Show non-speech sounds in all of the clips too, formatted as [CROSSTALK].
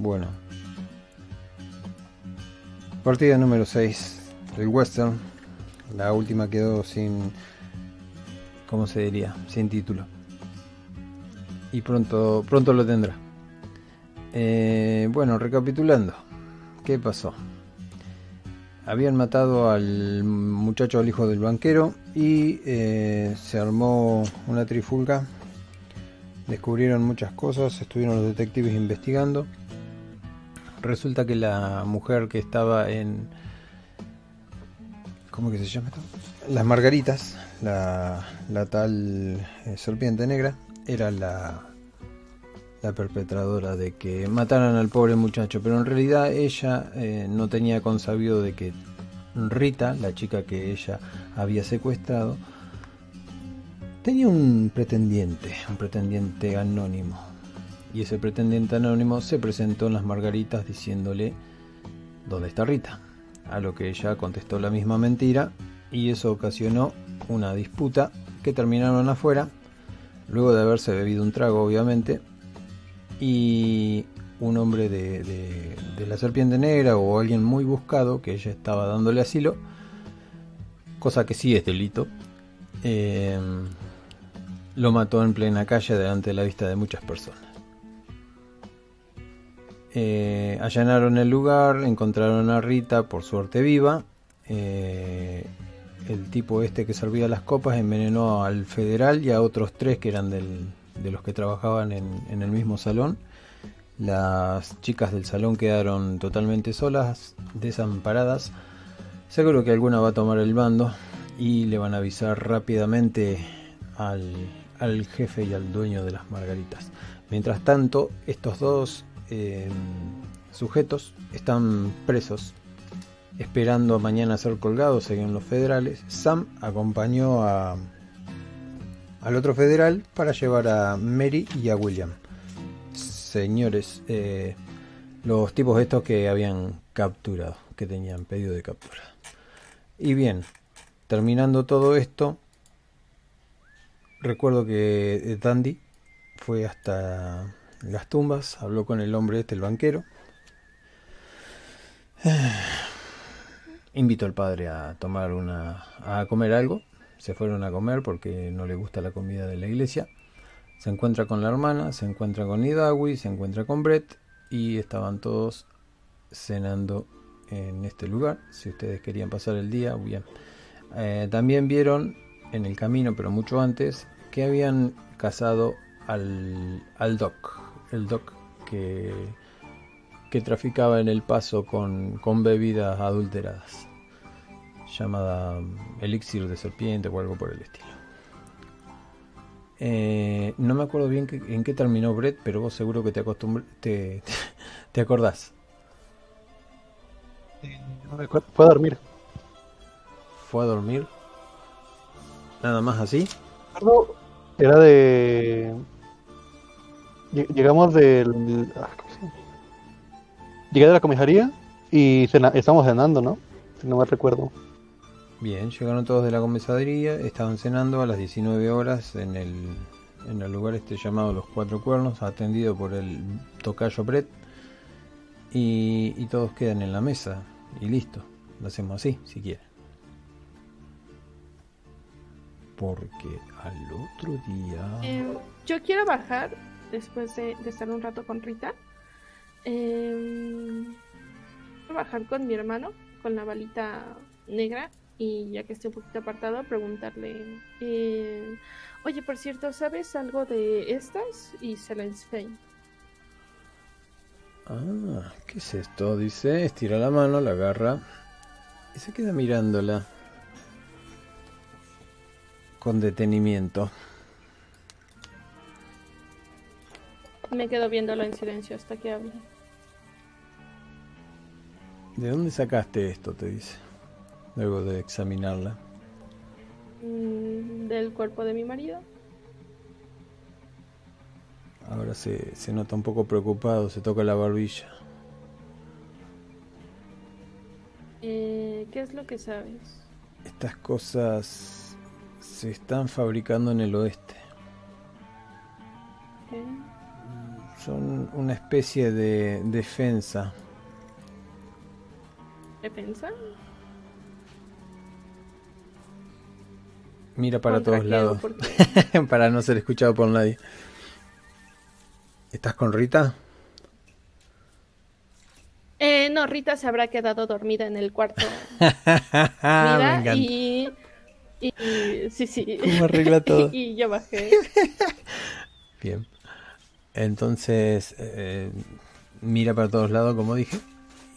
Bueno. Partida número 6 del western. La última quedó sin... ¿Cómo se diría? Sin título. Y pronto, pronto lo tendrá. Eh, bueno, recapitulando. ¿Qué pasó? Habían matado al muchacho, al hijo del banquero, y eh, se armó una trifulca. Descubrieron muchas cosas, estuvieron los detectives investigando. Resulta que la mujer que estaba en... ¿Cómo que se llama esto? Las Margaritas, la, tal eh, serpiente negra, era la, la perpetradora de que mataran al pobre muchacho, pero en realidad ella eh, no tenía consabido de que Rita, la chica que ella había secuestrado, tenía un pretendiente, un pretendiente anónimo. Y ese pretendiente anónimo se presentó en las margaritas diciéndole, ¿dónde está Rita? A lo que ella contestó la misma mentira y eso ocasionó una disputa que terminaron afuera, luego de haberse bebido un trago obviamente, y un hombre de, la serpiente negra o alguien muy buscado que ella estaba dándole asilo, cosa que sí es delito, eh, lo mató en plena calle delante de la vista de muchas personas. Eh, allanaron el lugar, encontraron a Rita por suerte viva. Eh, el tipo este que servía las copas envenenó al federal y a otros tres que eran de los que trabajaban en, el mismo salón. Las chicas del salón quedaron totalmente solas, desamparadas. Seguro que alguna va a tomar el bando y le van a avisar rápidamente al jefe y al dueño de las margaritas. Mientras tanto, estos dos eh, sujetos están presos esperando mañana ser colgados según los federales. Sam acompañó a, al otro federal para llevar a Mary y a William. Señores, eh, los tipos estos que habían capturado, que tenían pedido de captura. Y bien, terminando todo esto, recuerdo que Dandy fue hasta las tumbas, habló con el hombre este, el banquero. [SIGHS] Invitó al padre a tomar una, a comer algo se fueron a comer porque no le gusta la comida de la iglesia. Se encuentra con la hermana, se encuentra con Idawi, se encuentra con Brett y estaban todos cenando en este lugar. Si ustedes querían pasar el día, bien. Eh, también vieron en el camino, pero mucho antes, que habían cazado al, al Doc, el Doc que, que traficaba en el paso con, con bebidas adulteradas llamada um, Elixir de Serpiente o algo por el estilo. Eh, no me acuerdo bien en qué terminó Brett, pero vos seguro que te, te, [LAUGHS] te, acordás. fue a dormir. ¿Fue a dormir? ¿Nada más así? Era de... Llegamos del... Ah, Llegué de la comisaría y estamos cenando, ¿no? no me recuerdo. Bien, llegaron todos de la comisaría, estaban cenando a las 19 horas en el, en el lugar este llamado Los Cuatro Cuernos, atendido por el tocayo Brett, y, y todos quedan en la mesa, y listo, lo hacemos así, si quieren. Porque al otro día... Em, yo quiero bajar, después de, estar un rato con Rita, eh, bajar con mi hermano, con la balita negra y ya que esté un poquito apartado, preguntarle, eh, oye, por cierto, ¿sabes algo de estas? Y se la enseña. Ah, ¿qué es esto? Dice, estira la mano, la agarra y se queda mirándola con detenimiento. Me quedo viéndolo en silencio hasta que hable. ¿De dónde sacaste esto? Te dice luego de examinarla? Mm, del cuerpo de mi marido. Ahora se, se nota un poco preocupado, se toca la barbilla. Eh, ¿Qué es lo que sabes? Estas cosas se están fabricando en el oeste. Son una especie de defensa. ¿Defensa? Mira para ¿Contra todos lados. [LAUGHS] para no ser escuchado por nadie. ¿Estás con Rita? Eh, no, Rita se habrá quedado dormida en el cuarto. [LAUGHS] Me y, y sí, sí. ¿Cómo arregla todo? [LAUGHS] y yo bajé. Bien. Entonces, eh, mira para todos lados, como dije,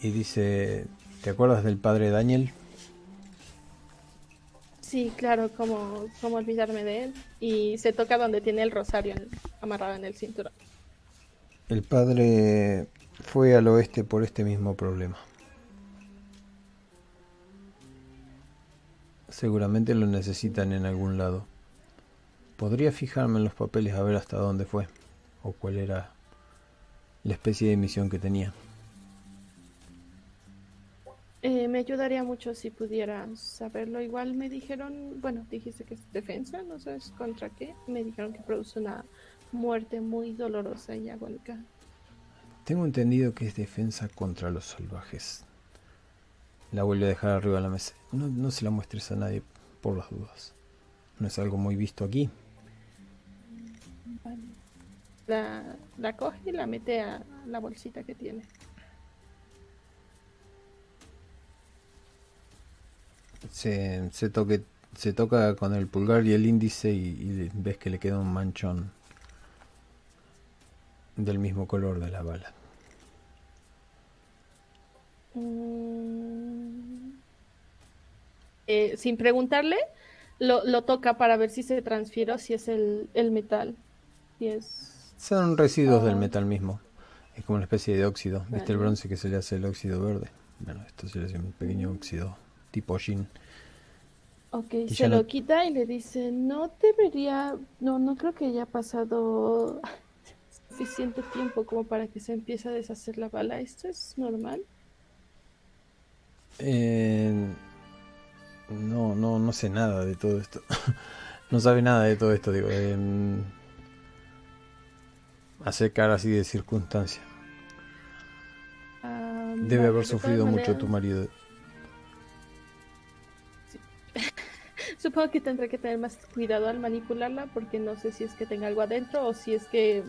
y dice, ¿te acuerdas del padre Daniel? Sí, claro, como, como olvidarme de él. Y se toca donde tiene el rosario en- amarrado en el cinturón. El padre fue al oeste por este mismo problema. Seguramente lo necesitan en algún lado. Podría fijarme en los papeles a ver hasta dónde fue o cuál era la especie de misión que tenía. Eh, me ayudaría mucho si pudieras saberlo. Igual me dijeron, bueno, dijiste que es defensa, no sabes contra qué. Me dijeron que produce una muerte muy dolorosa y agónica. Tengo entendido que es defensa contra los salvajes. La vuelve a dejar arriba de la mesa. No, no se la muestres a nadie por las dudas. No es algo muy visto aquí. La, la coge y la mete a la bolsita que tiene. Se, se, toque, se toca con el pulgar y el índice y, y ves que le queda un manchón del mismo color de la bala. Mm. Eh, sin preguntarle, lo, lo toca para ver si se transfiere o si es el, el metal. Si es... Son residuos del Ah. metal mismo. Es como una especie de óxido. ¿Viste el bronce que se le hace el óxido verde? Bueno, esto se le hace un pequeño óxido tipo shin. Ok, Y se lo no- quita y le dice, no debería, no, no creo que haya pasado [LAUGHS] suficiente tiempo como para que se empiece a deshacer la bala. ¿Esto es normal? Eh, no, no, no sé nada de todo esto. [LAUGHS] no sabe nada de todo esto, digo. em, hace cara así de circunstancia. Debe haber sufrido mucho tu marido. [LAUGHS] Supongo que tendré que tener más cuidado al manipularla porque no sé si es que tenga algo adentro o si es que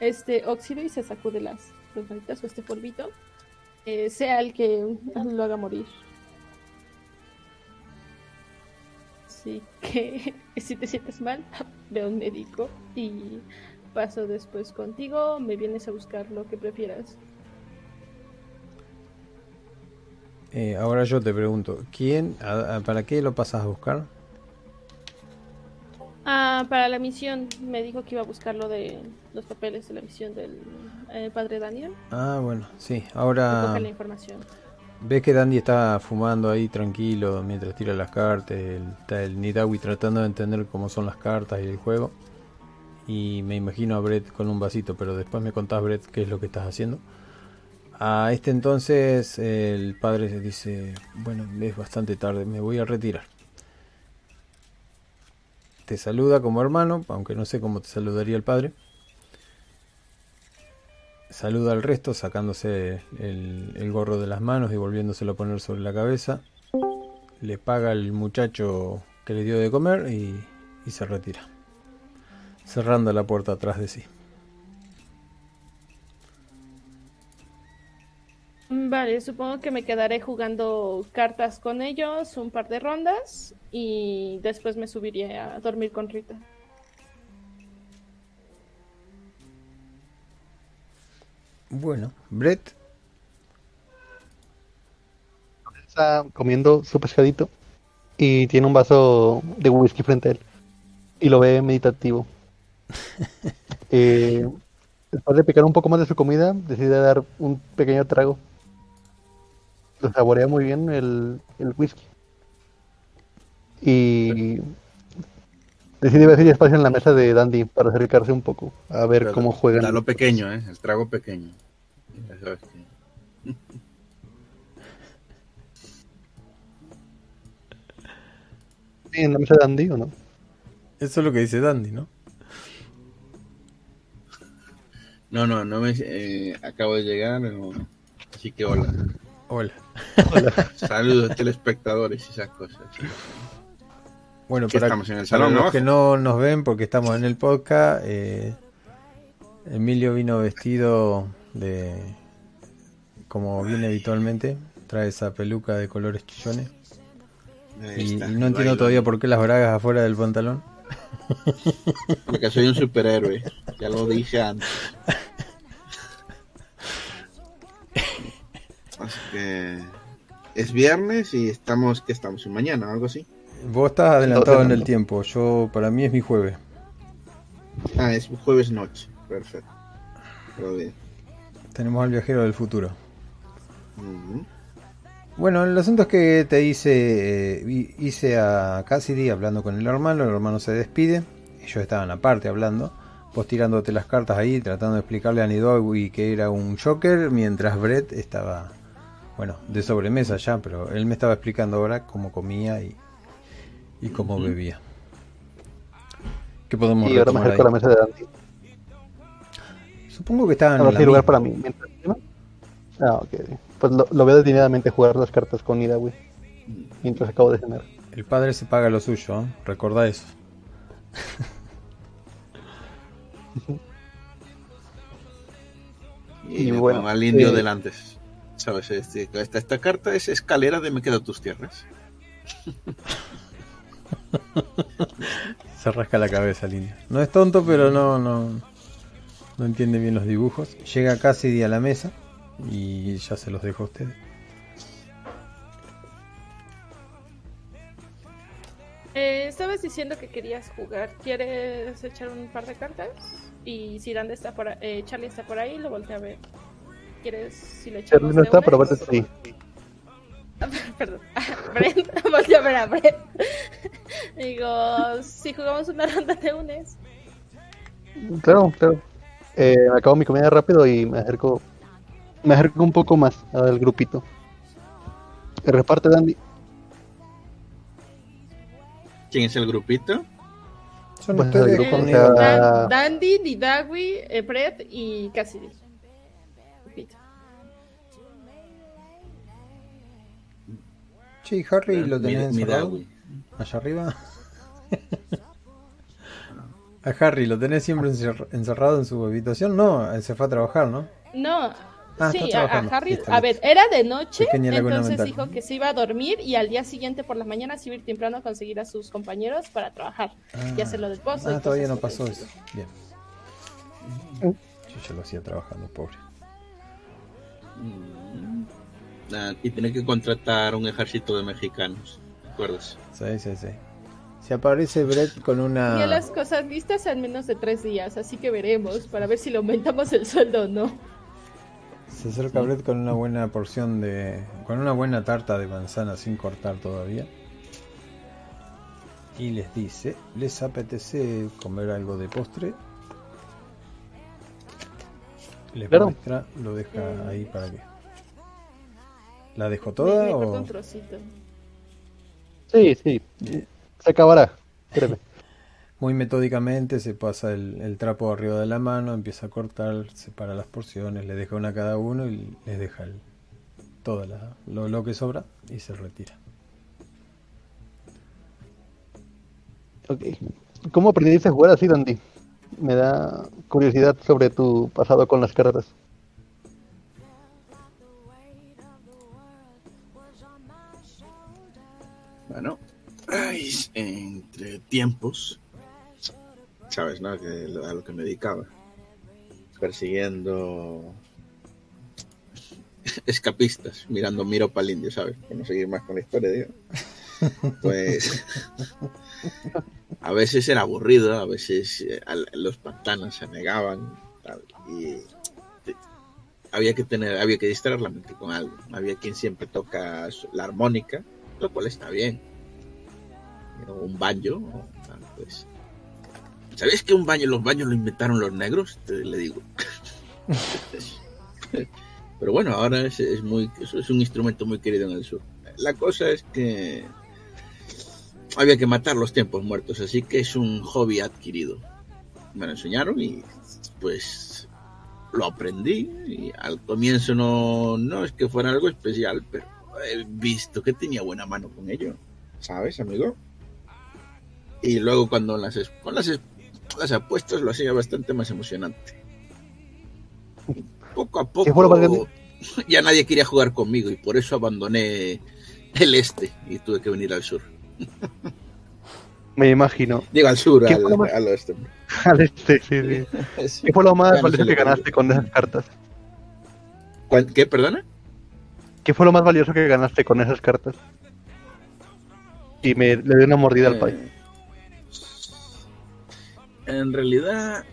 este óxido y se sacude las, las manitas o este polvito eh, sea el que lo haga morir. Así que [LAUGHS] si te sientes mal, ve a un médico y paso después contigo, me vienes a buscar lo que prefieras. Eh, ahora yo te pregunto, ¿quién, a- a- para qué lo pasas a buscar? Ah, para la misión me dijo que iba a buscar lo de los papeles de la misión del eh, padre Daniel. Ah, bueno, sí. Ahora la información. ves que Dandy está fumando ahí tranquilo mientras tira las cartas. el- Está el Nidawi tratando de entender cómo son las cartas y el juego. Y me imagino a Brett con un vasito, pero después me contás, Brett, qué es lo que estás haciendo. A este entonces el padre dice, bueno, es bastante tarde, me voy a retirar. Te saluda como hermano, aunque no sé cómo te saludaría el padre. Saluda al resto sacándose el, el gorro de las manos y volviéndoselo a poner sobre la cabeza. Le paga al muchacho que le dio de comer y, y se retira. Cerrando la puerta atrás de sí. Vale, supongo que me quedaré jugando cartas con ellos un par de rondas y después me subiré a dormir con Rita. Bueno, Brett, Está comiendo su pescadito y tiene un vaso de whisky frente a él y lo ve meditativo. [LAUGHS] Eh, después de picar un poco más de su comida, decide dar un pequeño trago. Lo saborea muy bien el, el whisky. Y decide ver si hay espacio en la mesa de Dandy para acercarse un poco a ver Pero cómo juegan. Da lo pequeño, ¿eh? El trago pequeño. [LAUGHS] En la mesa de Dandy o no. eso es lo que dice Dandy, ¿no? No, no, no me. eh, acabo de llegar, no. así que hola. Hola. [LAUGHS] Saludos, telespectadores y esas cosas. Bueno, para, estamos en el para salón, los ¿no? que no nos ven porque estamos en el podcast, eh, Emilio vino vestido de como viene habitualmente, trae esa peluca de colores chillones Ahí y, está, y no entiendo todavía por qué las bragas afuera del pantalón. Porque soy un superhéroe, ya lo dije antes. Así que es viernes y estamos, ¿qué estamos? ¿En mañana o algo así? Vos estás adelantado en el tiempo, yo para mí es mi jueves. Ah, es jueves noche, perfecto. Bien. Tenemos al viajero del futuro. Ujú. Bueno, el asunto es que te hice, eh, hi- hice a Cassidy hablando con el hermano, el hermano se despide, ellos estaban aparte hablando, vos tirándote las cartas ahí, tratando de explicarle a Nidogui que era un Joker, mientras Brett estaba, bueno, de sobremesa ya, pero él me estaba explicando ahora cómo comía y, y cómo bebía. ¿Qué podemos Y ahora me retomar acerco a la mesa de Dante. Supongo que estaban en la lugar para mí. Ah, ok. Pues lo, lo veo detenidamente jugar las cartas con Ida, güey. Mientras acabo de cenar. El padre se paga lo suyo, ¿eh? recordá eso. Y, bueno, al indio eh, delante. ¿Sabes? Este, esta, esta carta es escalera de Me quedo tus tierras. Se rasca la cabeza el indio. No es tonto, pero no, no, no entiende bien los dibujos. Llega Cassidy a la mesa y ya se los dejo a ustedes. Eh, estabas diciendo que querías jugar. ¿Quieres echar un par de cartas? Y si Dante está por ahí, eh, Charlie está por ahí, lo voltea a ver. ¿Quieres si le echamos Charlie no de está, una? pero Brett sí. [LAUGHS] Perdón. [LAUGHS] Brent, [LAUGHS] voltea a ver a Brent. Digo, si jugamos una ronda te unes. Claro, claro. Eh, acabo mi comida rápido y me acerco. Me acerco un poco más al grupito. Reparte, Dandy. ¿Quién es el grupito? Son Pues, ustedes el grupo, o sea. Dan- Dandy, Didagui, eh, Brett y Cassidy. Repito. Sí, Harry lo tenés Mi- encerrado. Allá arriba. [LAUGHS] A Harry lo tenés siempre encer- encerrado en su habitación. No, él se fue a trabajar, ¿no? No, Ah, sí, a, a. Harry, a ver, era de noche, entonces mental. dijo que se iba a dormir y al día siguiente por la mañana se iba a ir temprano a conseguir a sus compañeros para trabajar y Ah. hacer lo del pozo. y Ah, todavía no pasó eso. Bien. Yo ya lo hacía trabajando, pobre. Mm. Ah, y tiene que contratar un ejército de mexicanos. ¿te ¿Acuerdas? Sí, sí, sí. Si aparece Brett con una. Tenía las cosas listas en menos de tres días, así que veremos para ver si le aumentamos el sueldo o no. Se acerca Brett con una buena porción de. con una buena tarta de manzana sin cortar todavía. Y les dice: ¿Les apetece comer algo de postre? Les Claro. muestra, lo deja Mm. ahí para que. ¿La dejó toda me o.? un trocito. Sí, sí. Se acabará. Créeme. Muy metódicamente se pasa el, el trapo arriba de la mano, empieza a cortar, separa las porciones, le deja una a cada uno y les deja el, todo la- lo, lo que sobra y se retira. Ok. ¿Cómo aprendiste a jugar así, Dandy? Me da curiosidad sobre tu pasado con las cartas. Bueno, [CLEARS THROAT] ay, entre tiempos, sabes, ¿no? A lo que me dedicaba. Persiguiendo escapistas, mirando miro para el indio, ¿sabes? Para no seguir más con la historia, digo. Pues a veces era aburrido, a veces eh, los pantanos se negaban y había que tener, había que distraer la mente con algo. Había quien siempre toca la armónica, lo cual está bien. Un baño, o tal, pues. ¿Sabéis que un baño, los baños lo inventaron los negros? Te le digo. [LAUGHS] Pero bueno, ahora es, es muy, es, es un instrumento muy querido en el sur. La cosa es que había que matar los tiempos muertos, así que es un hobby adquirido. Me lo enseñaron y pues lo aprendí y al comienzo no, no es que fuera algo especial, pero he visto que tenía buena mano con ello, ¿sabes, amigo? Y luego cuando las, con las, las apuestas lo hacía bastante más emocionante. Poco a ¿Qué fue lo más poco [LAUGHS] ya nadie quería jugar conmigo y por eso abandoné el este y tuve que venir al sur. [LAUGHS] Me imagino. Digo al sur, ¿Qué al, más- oeste. [LAUGHS] Al este, sí, sí. ¿Qué fue lo más valioso que ganaste con esas cartas? ¿Cuál- ¿Qué, perdona? ¿Qué fue lo más valioso que ganaste con esas cartas? Y me le di una mordida al pay. En realidad,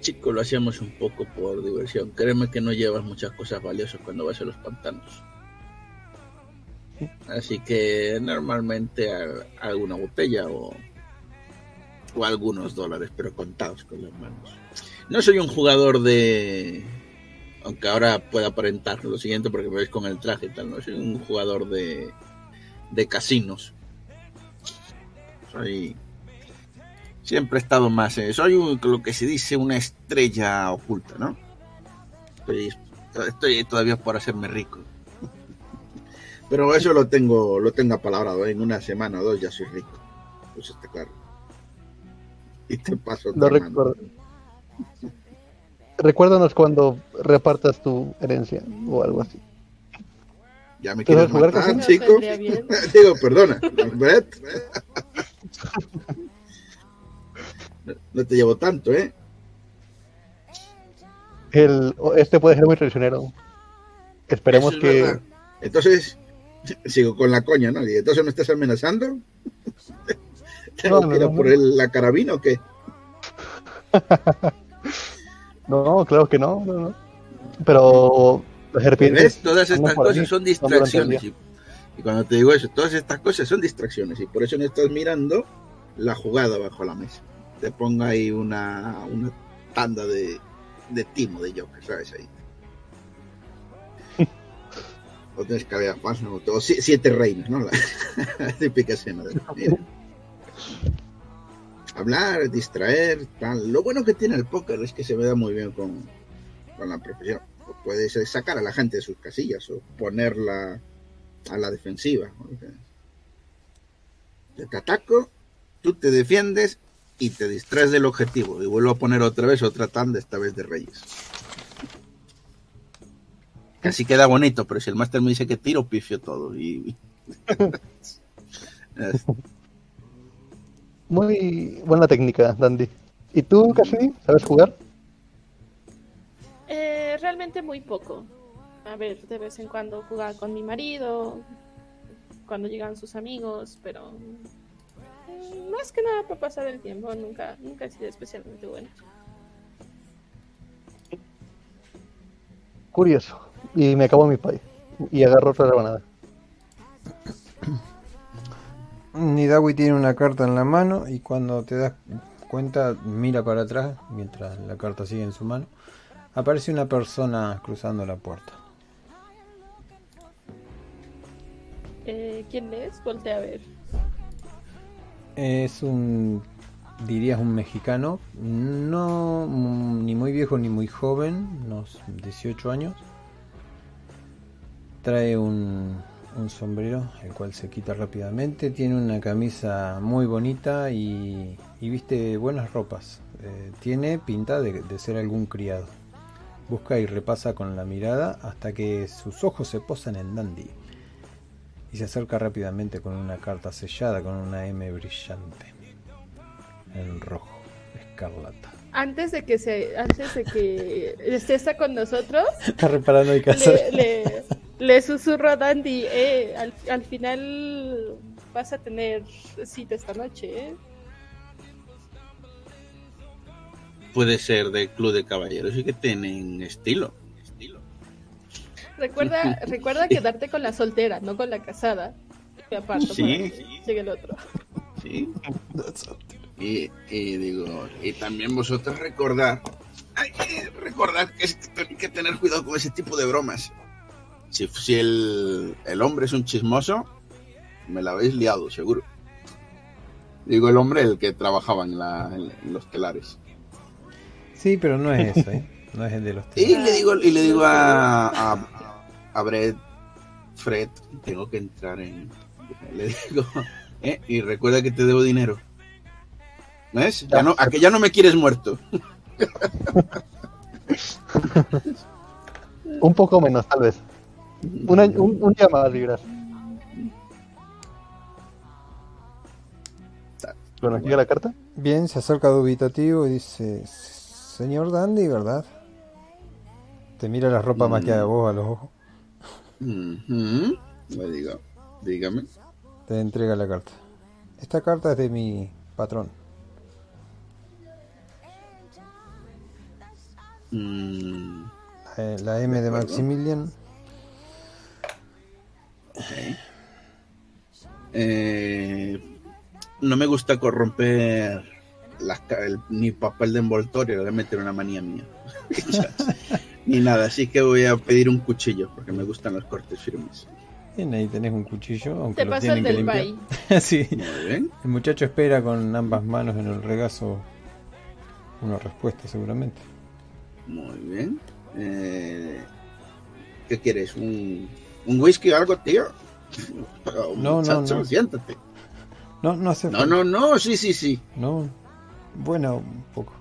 chico, lo hacíamos un poco por diversión. Créeme que no llevas muchas cosas valiosas cuando vas a los pantanos. Así que normalmente a- alguna botella o, o algunos dólares, pero contados con las manos. No soy un jugador de... Aunque ahora pueda aparentar lo siguiente porque me veis con el traje y tal, no soy un jugador de, de casinos. Soy siempre he estado más eh, soy un- lo que se dice una estrella oculta no estoy, estoy todavía por hacerme rico [LAUGHS] pero eso lo tengo lo tengo apalabrado ¿eh? en una semana o dos ya soy rico pues está claro y te paso recuerdo. Recuérdanos cuando repartas tu herencia o algo así. ya me ¿Tú quieres matar casino? chico Vendría [LAUGHS] bien. digo perdona [LAUGHS] Brett. No, te llevo tanto eh El, este puede ser muy traicionero. Esperemos es que. verdad. Entonces, [LAUGHS] sigo con la coña, ¿no? Y entonces me estás amenazando. [LAUGHS] ¿Tengo No, que ir a no, por no. el- la carabina o qué? [LAUGHS] No, claro que no. no, no. Pero las serpientes. ¿Ves? Todas estas cosas son distracciones. Y, y cuando te digo eso, todas estas cosas son distracciones. Y por eso no estás mirando la jugada bajo la mesa. Te pongo ahí una, una tanda de, de timo de Joker, ¿sabes? Ahí. [LAUGHS] O tienes que haber más, ¿no? O si- siete reinos, ¿no? La [LAUGHS] típica escena de mira. Hablar, distraer, tal. Lo bueno que tiene el póker es que se me da muy bien con, con la profesión. Puedes eh, sacar a la gente de sus casillas o ponerla a la defensiva. Yo te ataco, tú te defiendes y te distraes del objetivo. Y vuelvo a poner otra vez otra tanda, esta vez de reyes. Casi queda bonito, pero si el máster me dice que tiro, pifio todo. Y... [LAUGHS] Muy buena técnica, Dandy. ¿Y tú, Cassidy? ¿Sabes jugar? Eh, realmente muy poco. A ver, de vez en cuando jugaba con mi marido, cuando llegan sus amigos, pero más que nada para pasar el tiempo, nunca, nunca he sido especialmente bueno. Curioso. Y me acabo mi pay. Y agarro otra rebanada. [CLEARS THROAT] Nidawi tiene una carta en la mano y cuando te das cuenta mira para atrás mientras la carta sigue en su mano. Aparece una persona cruzando la puerta. Eh, ¿Quién es? Voltea a ver. Es un, dirías un mexicano, no ni muy viejo ni muy joven, unos 18 años. Trae un, un sombrero, el cual se quita rápidamente. Tiene una camisa muy bonita y, y viste buenas ropas. Eh, tiene pinta de, de ser algún criado. Busca y repasa con la mirada hasta que sus ojos se posan en Dandy. Y se acerca rápidamente con una carta sellada con una M brillante. En rojo, escarlata. Antes de que se, antes de que estés con nosotros, Está reparando mi casa. le, le, le susurro a Dandy, eh, al, al final vas a tener cita esta noche, ¿eh? puede ser del club de caballeros y que tienen estilo. Recuerda, [LAUGHS] recuerda quedarte con la soltera, no con la casada. Me aparto Sí, para que sí. llegue el otro. Sí. Y, [LAUGHS] y digo, y también vosotros recordar, hay que recordar que es que hay que tener cuidado con ese tipo de bromas. Si, si el, el hombre es un chismoso, me la habéis liado, seguro. Digo el hombre, el que trabajaba en, la, en los telares. Sí, pero no es eso, ¿eh? No es el de los Y le digo, y le digo a, a, a Brett, Fred, tengo que entrar en. [LAUGHS] Le digo, eh, y recuerda que te debo dinero. ¿Ves? Ya no, a que ya no me quieres muerto. [LAUGHS] Un poco menos, tal vez. Un, año- un, un día más libras. Bueno, aquí la carta. Bien, se acerca dubitativo y dice, señor Dandy, ¿verdad? Te mira la ropa Mm. maquillada vos a los ojos. Ujú. Le digo, dígame. Te entrega la carta. Esta carta es de mi patrón. Mm, La, la M de. Maximilian. eh, no me gusta corromper las el- ni papel de envoltorio, le voy a meter una manía mía. [LAUGHS] ni nada, así que voy a pedir un cuchillo, porque me gustan los cortes firmes. Bien, ahí tenés un cuchillo, aunque Te lo tienen que del limpiar. [LAUGHS] sí. Muy bien. El muchacho espera con ambas manos en el regazo una respuesta seguramente. Muy bien. Eh, ¿Qué quieres? ¿Un, un whisky o algo, tío? No, [LAUGHS] no, no. Siéntate. No, no hace No, no, no, sí, sí, sí. No. Bueno, un poco.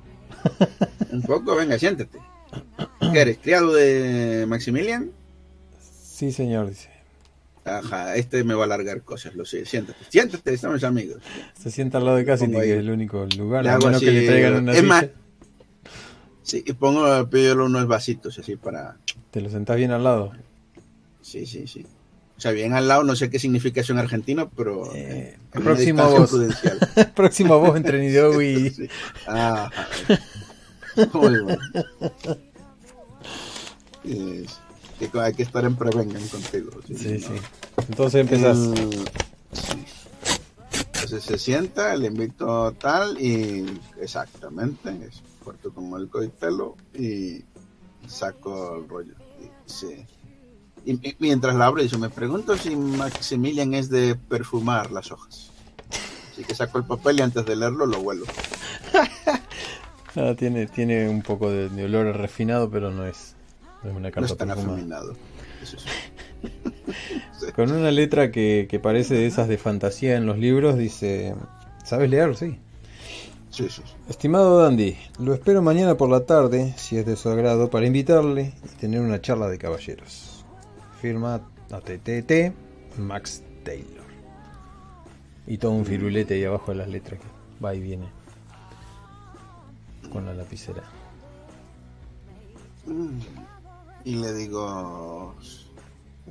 Un poco, venga, siéntate. ¿Qué eres? ¿Criado de Maximilian? Sí, señor, dice. Ajá, este me va a alargar cosas, lo sé. Siéntate, siéntate, estamos amigos. Se sienta al lado de Cassidy, que es el único lugar. Le que le traigan una es más-. Sí, y pongo, pido unos vasitos así para... Te lo sentás bien al lado. Sí, sí, sí. O sea, bien al lado, no sé qué significa eso en argentino, pero... Eh, próximo prudencial. [LAUGHS] Próximo a vos entre [LAUGHS] Nidogu y... Sí. Ah, muy bueno. Es- que hay que estar en prevengan contigo. Sí, ¿no? sí. Entonces. El- sí. Entonces se sienta, le invito tal y exactamente, es puerto como el coitelo y saco el rollo. Y, sí. Y- y mientras la abro, dice, me pregunto si Maximilian es de perfumar las hojas. Así que saco el papel y antes de leerlo lo huelo. [LAUGHS] Nada, tiene, tiene un poco de, de olor refinado, pero no es, no es una No carta es tan perfumada. afeminado. Eso [LAUGHS] sí. Con una letra que, que parece de esas de fantasía en los libros, dice... ¿Sabes leer? Sí. Sí, sí, sí. Estimado Dandy, lo espero mañana por la tarde, si es de su agrado, para invitarle y tener una charla de caballeros. Firma ATTT Max Taylor. Y todo un firulete ahí abajo de las letras que va y viene con la lapicera. Mm. Y le digo,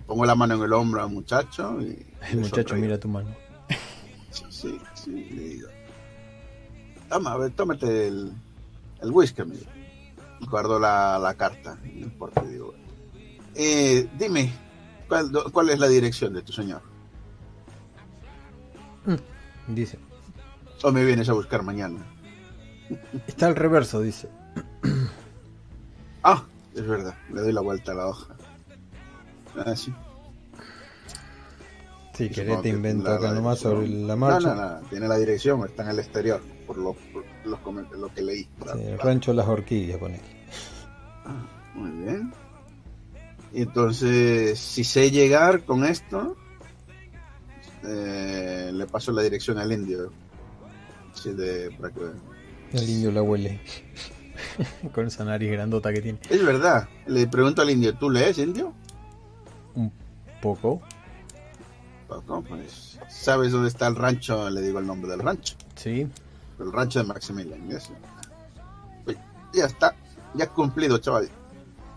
pongo la mano en el hombro al muchacho y El muchacho mira tu mano. Sí, sí, sí, le digo. Toma, a ver, tómate el, el whisky, amigo. Y guardo la, la carta porte y digo, eh, dime, ¿cuál, ¿cuál es la dirección de tu señor? Dice. ¿O me vienes a buscar mañana? Está al reverso, dice. Ah, es verdad, le doy la vuelta a la hoja. Ah, sí. Si Y querés supongo te que acá la nomás sobre la marcha. No, no, no, tiene la dirección, está en el exterior, por lo, por los lo que leí. Sí, el rancho Las Orquídeas, pone. Ah, muy bien. Y entonces, si sé llegar con esto, eh, le paso la dirección al indio. Sí, de, para que- El indio la huele. [LAUGHS] Con esa nariz grandota que tiene. Es verdad, le pregunto al indio, ¿tú lees indio? Un poco. Poco, pues, ¿sabes dónde está el rancho? Le digo el nombre del rancho. Sí. El rancho de Maximilian. Pues, ya está, ya has cumplido, chaval.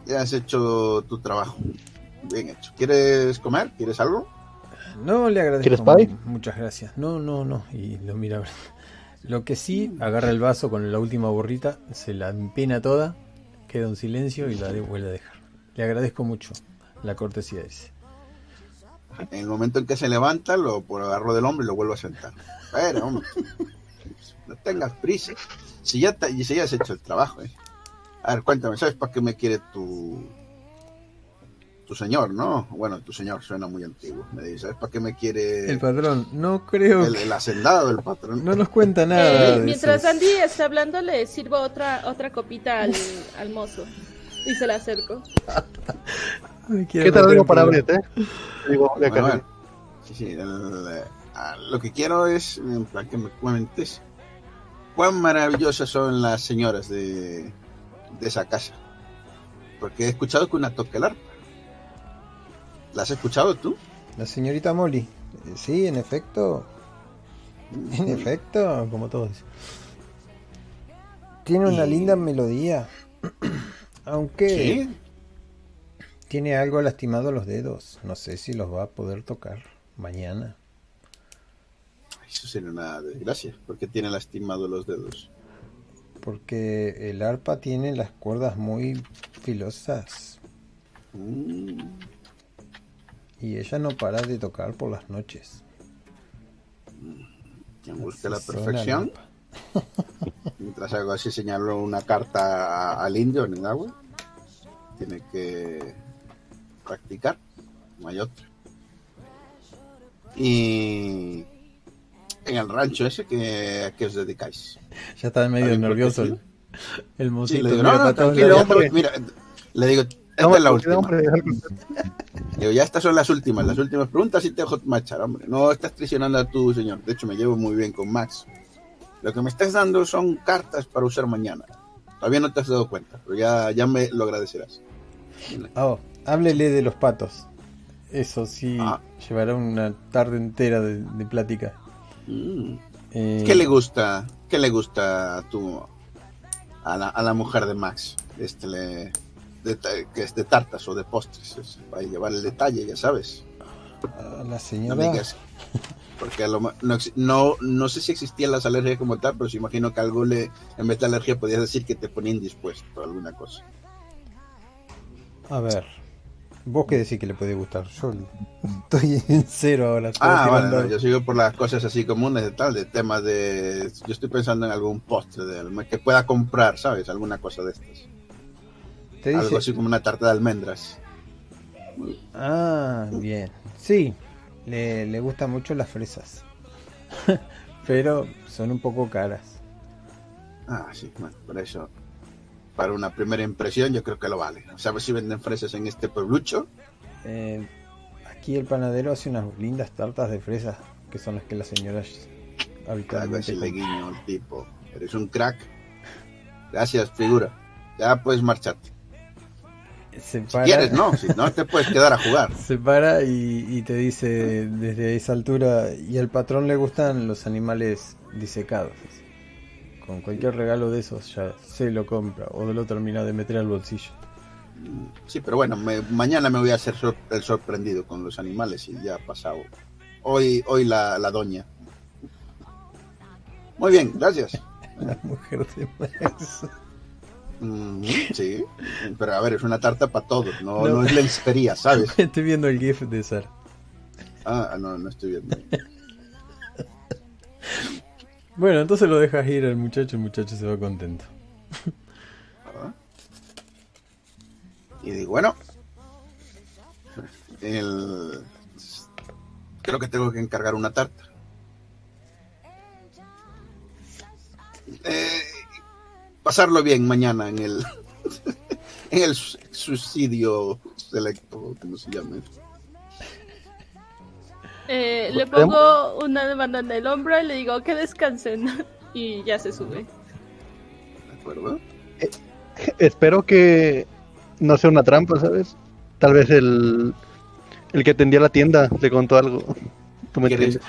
Ya has hecho tu trabajo. Bien hecho. ¿Quieres comer? ¿Quieres algo? No le ¿Quieres agradezco. pie? mu- Muchas gracias. No, no, no. Y lo mira. [LAUGHS] Lo que sí, agarra el vaso con la última borrita, se la empina toda, queda un silencio y la vuelve a dejar. Le agradezco mucho la cortesía, dice. En el momento en que se levanta, lo agarro del hombre y lo vuelvo a sentar. Pero, hombre, no tengas prisa. Si ya, te- si ya has hecho el trabajo, ¿eh? A ver, cuéntame, ¿sabes para qué me quiere tu, tu señor, ¿no? Bueno, tu señor suena muy antiguo. Me dice, ¿sabes para qué me quiere El patrón, no creo. el, el hacendado, el patrón? No nos cuenta Eh, nada. mientras esos- Andy está hablando, le sirvo otra, otra copita al, al mozo. Y se la acerco. [LAUGHS] ¿Qué algo en para abrirte? Digo, Bueno, bueno. Sí, sí, el- lo que quiero es plan, que me cuentes cuán maravillosas son las señoras de, de esa casa. Porque he escuchado que una toca el arpa. ¿La has escuchado tú? La señorita Molly. Eh, Sí, en efecto. En efecto, como todos dicen. Tiene una Y- linda melodía. [CLEARS THROAT] Aunque Sí. tiene algo lastimado los dedos. No sé si los va a poder tocar mañana. Eso sería una desgracia, porque tiene lastimado los dedos. Porque el arpa tiene las cuerdas muy filosas. Mm, Y ella no para de tocar por las noches. quien busque la Así suena el perfección, [LAUGHS] mientras hago así señaló una carta al indio en el agua, tiene que practicar, no hay otra. Y en el rancho ese, que, ¿a qué os dedicáis? Ya está medio ¿Alguien nervioso el, el Sí, mocito. le digo, no, no, mira, le digo, esta No, es la última. hombre. [LAUGHS] Digo, ya estas son las últimas, las últimas preguntas y te dejo marchar, hombre. No estás traicionando a tu señor. De hecho, me llevo muy bien con Max. Lo que me estás dando son cartas para usar mañana. Todavía no te has dado cuenta, pero ya, ya me lo agradecerás. Oh, háblele de los patos. Eso sí, Ah. llevará una tarde entera de, de plática. Mm. Eh, ¿Qué le gusta? ¿Qué le gusta a tu a la, a la mujer de Max? Este le de que es de tartas o de postres, es para llevar el detalle, ya sabes. a la señora. Porque a lo ma- no, no, no sé si existían las alergias como tal, pero sí imagino que algo le, en vez de alergia, podías decir que te ponía indispuesto, alguna cosa. A ver, vos qué decís que le puede gustar. Yo estoy en cero ahora. estoy Ah, vale, tirando- no, yo sigo por las cosas así comunes de tal, de temas de... Yo estoy pensando en algún postre de que pueda comprar, ¿sabes? Alguna cosa de estas. Te Algo dice- así como una tarta de almendras. Ah, bien. Sí, le, le gustan mucho las fresas. [LAUGHS] Pero son un poco caras. Ah, sí, bueno, por eso. Para una primera impresión yo creo que lo vale. ¿Sabes si venden fresas en este pueblucho? Eh, aquí el panadero hace unas lindas tartas de fresas, que son las que las señoras habitualmente así le guiño al tipo. Eres un crack. Gracias, figura. Ya puedes marcharte. Se Si quieres, no. Si no, te puedes quedar a jugar. [LAUGHS] se para y, y te dice desde esa altura, y al patrón le gustan los animales disecados. Con cualquier regalo de esos ya se lo compra o lo termina de meter al bolsillo. Sí, pero bueno, me- mañana me voy a hacer sor- el sorprendido con los animales y ya ha pasado. Hoy, hoy la, la doña. Muy bien, gracias. [LAUGHS] La mujer de Max. Mm, sí, pero a ver, es una tarta para todos, no, No. no es lencería, ¿sabes? [LAUGHS] Estoy viendo el GIF de Sara. Ah, no, no estoy viendo. Bueno, entonces lo dejas ir al muchacho, el muchacho se va contento. ¿verdad? Y digo, bueno, el... creo que tengo que encargar una tarta. Eh, pasarlo bien mañana en el [LAUGHS] en el su- suicidio selecto, como se llame. Eh, le pongo una mano en el hombro y le digo que descansen. [LAUGHS] Y ya se sube. ¿De acuerdo? [LAUGHS] Espero que no sea una trampa, ¿sabes? Tal vez el, el que atendía la tienda le contó algo. ¿Tú me entiendes?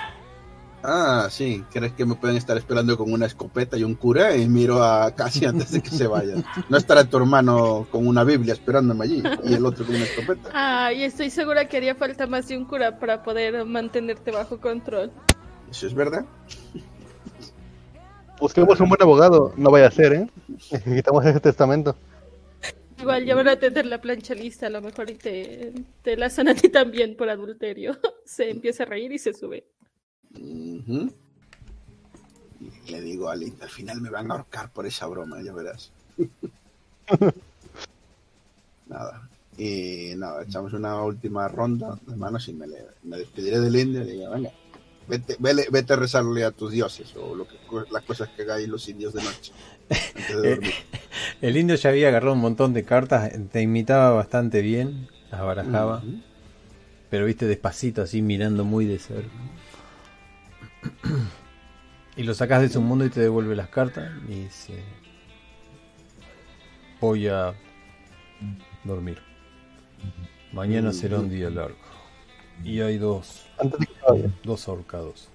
Ah, sí, ¿crees que me pueden estar esperando con una escopeta y un cura? Y miro a casi [LAUGHS] antes de que se vayan. No estará tu hermano con una Biblia esperándome allí y el otro con una escopeta. Ah, y estoy segura que haría falta más de un cura para poder mantenerte bajo control. ¿Eso es verdad? Busquemos un buen abogado, no vaya a ser, ¿eh? Necesitamos ese testamento. Igual ya van a tener la plancha lista, a lo mejor y te, te la a ti también por adulterio. [LAUGHS] Se empieza a reír y se sube. Y le digo a Linda, al final me van a ahorcar por esa broma, ya verás. [LAUGHS] Nada. Y nada, echamos una última ronda de manos y me, le- me despediré del indio y le digo, venga, vete, vele- vete a rezarle a tus dioses o lo que, las cosas que hagáis los indios de noche. Antes de [LAUGHS] Eh, dormir. El indio ya había agarrado un montón de cartas, te imitaba bastante bien, las barajaba, pero viste despacito, así mirando muy de cerca. [CLEARS THROAT] Y lo sacas de su mundo y te devuelve las cartas y dice: Voy a dormir. Mañana será un día largo. Y hay dos, dos ahorcados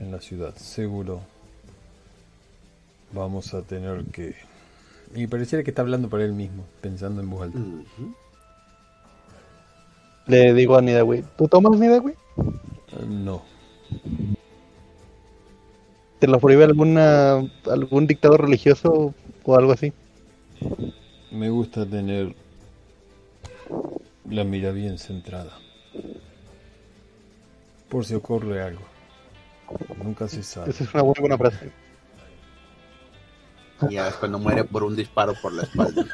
en la ciudad. Seguro vamos a tener que... Y pareciera que está hablando para él mismo, pensando en voz alta. Le digo a Nidawi, ¿tú tomas Nidawi? No, ¿Te lo prohíbe alguna, algún dictador religioso o algo así? me gusta tener la mira bien centrada. Por si ocurre algo. Nunca se sabe. Esa es una muy buena frase. Y ya es cuando muere por un disparo por la espalda.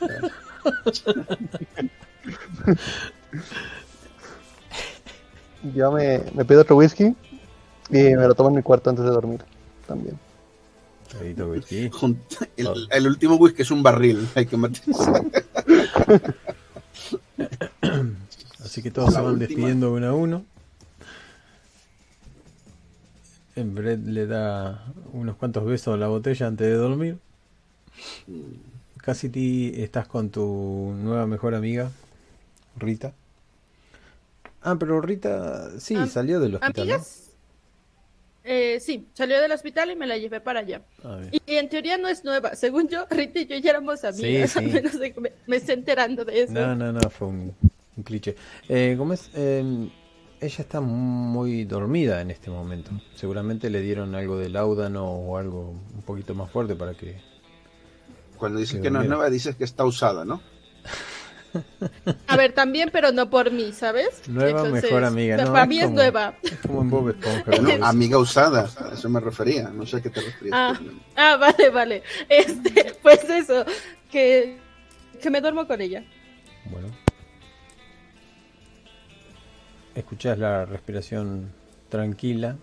Yo me, me pido otro whisky y me lo tomo en mi cuarto antes de dormir. También. Junto- El, el último whisky es un barril, [LAUGHS] hay que meterse. Así que todos La se van última. despidiendo uno a uno. En Brett le da unos cuantos besos a la botella antes de dormir. Casi ti estás con tu nueva mejor amiga, Rita. Ah, pero Rita sí Am- salió del hospital. ¿no? Eh, sí, salió del hospital y me la llevé para allá. Y en teoría no es nueva. Según yo, Rita y yo ya éramos amigas. Sí, [LAUGHS] sí. Al menos de que me, me estoy enterando de eso. No, no, no, fue un, un cliché. Eh, ¿cómo es? Eh, ella está muy dormida en este momento. Seguramente le dieron algo de láudano o algo un poquito más fuerte para que... Cuando dices que no es nueva, dices que está usada, ¿no? [LAUGHS] [LAUGHS] A ver, también, pero no por mí, ¿sabes? Nueva mejor amiga, Para no, mí es es como- nueva. Es como en Bob Esponja. ¿no? amiga usada, a eso me refería. No sé a qué te referías. Ah, ah, vale, vale. Este, [LAUGHS] pues eso, que, que me duermo con ella. Bueno. Escuchás la respiración tranquila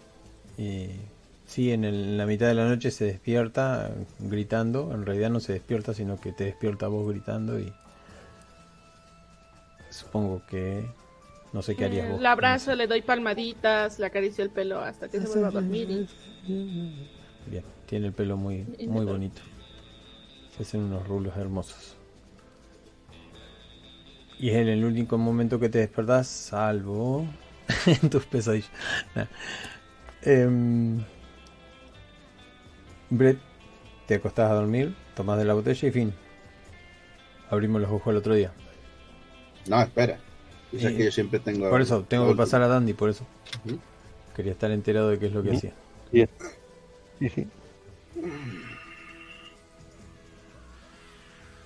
y sí, en, el- en la mitad de la noche se despierta gritando. En realidad no se despierta, sino que te despierta vos gritando y supongo que no sé qué harías Eh, vos. La abrazo, le doy palmaditas, le acaricio el pelo hasta que se vuelva a dormir. y- Bien, tiene el pelo muy, muy bonito. Se hacen unos rulos hermosos. Y es en el único momento que te despertás, salvo [LAUGHS] en tus pesadillas. Nah. Em, Brett, te acostás a dormir, tomás de la botella y fin. Abrimos los ojos el otro día. No, espera. Que yo siempre tengo. Por eso, tengo que pasar a Dandy, por eso. Quería estar enterado de qué es lo que hacía. Bien. Sí, sí.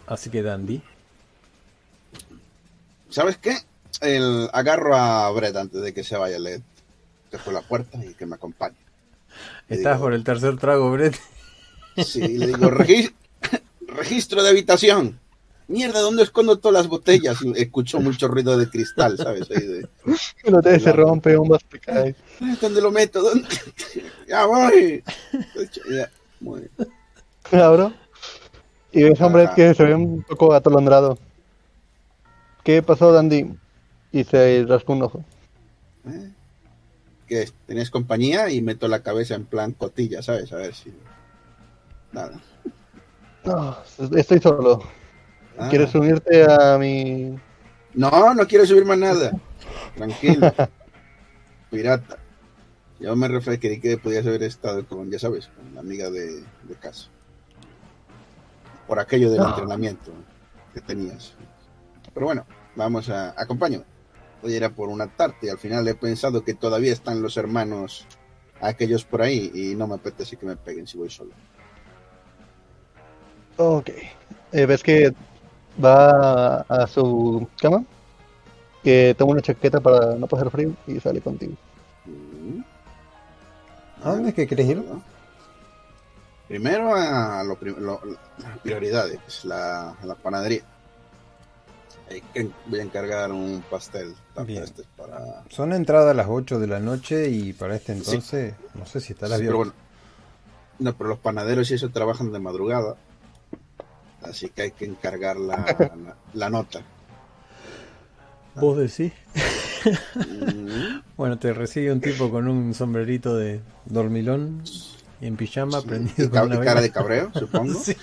Así que Dandy, ¿Sabes qué? El, agarro a Brett antes de que se vaya. Le dejo la puerta y que me acompañe. Le ¿estás digo- por el tercer trago, Brett? Sí, le digo, "Regis- [LAUGHS] registro de habitación. Mierda, ¿dónde escondo todas las botellas? Y escucho mucho ruido de cristal, ¿sabes? Ahí de, El hotel se rompe, un te cae. "Ah, ¿Dónde lo meto? ¿Dónde? [LAUGHS] ya voy. Ya, muy. Abro. Y ves a Ajá. que se ve un poco atolondrado. ¿Qué pasó, Dandy? Y se rascó un ojo. ¿Eh? Que tenías compañía y meto la cabeza en plan cotilla, ¿sabes? A ver si. Nada. No, estoy solo. Ah. ¿Quieres unirte a mi...? No, no quiero subir más nada. Tranquilo. [LAUGHS] Pirata. Yo me referí que podías haber estado con, ya sabes, con la amiga de, de casa. Por aquello del No. entrenamiento que tenías. Pero bueno, vamos a. Acompáñame. Hoy era por una tarde y al final he pensado que todavía están los hermanos aquellos por ahí y no me apetece que me peguen si voy solo. Ok. Eh, ¿Ves que va a, su cama? Que toma una chaqueta para no pasar frío y sale contigo. ¿A dónde es que querés ir? Primero a lo, prim- lo- las prioridades, la, a la panadería. Hay que- Voy a encargar un pastel. Este es para... Son entradas a las 8 de la noche y para este Sí. entonces, no sé si estará Sí, bien. pero bueno. No, pero los panaderos y eso trabajan de madrugada. Así que hay que encargar la, la, [LAUGHS] la nota. ¿Vos decís? Mm, Bueno, te recibe un tipo con un sombrerito de dormilón y en pijama sí, prendido y con una cara de cabreo, supongo. [LAUGHS] Sí.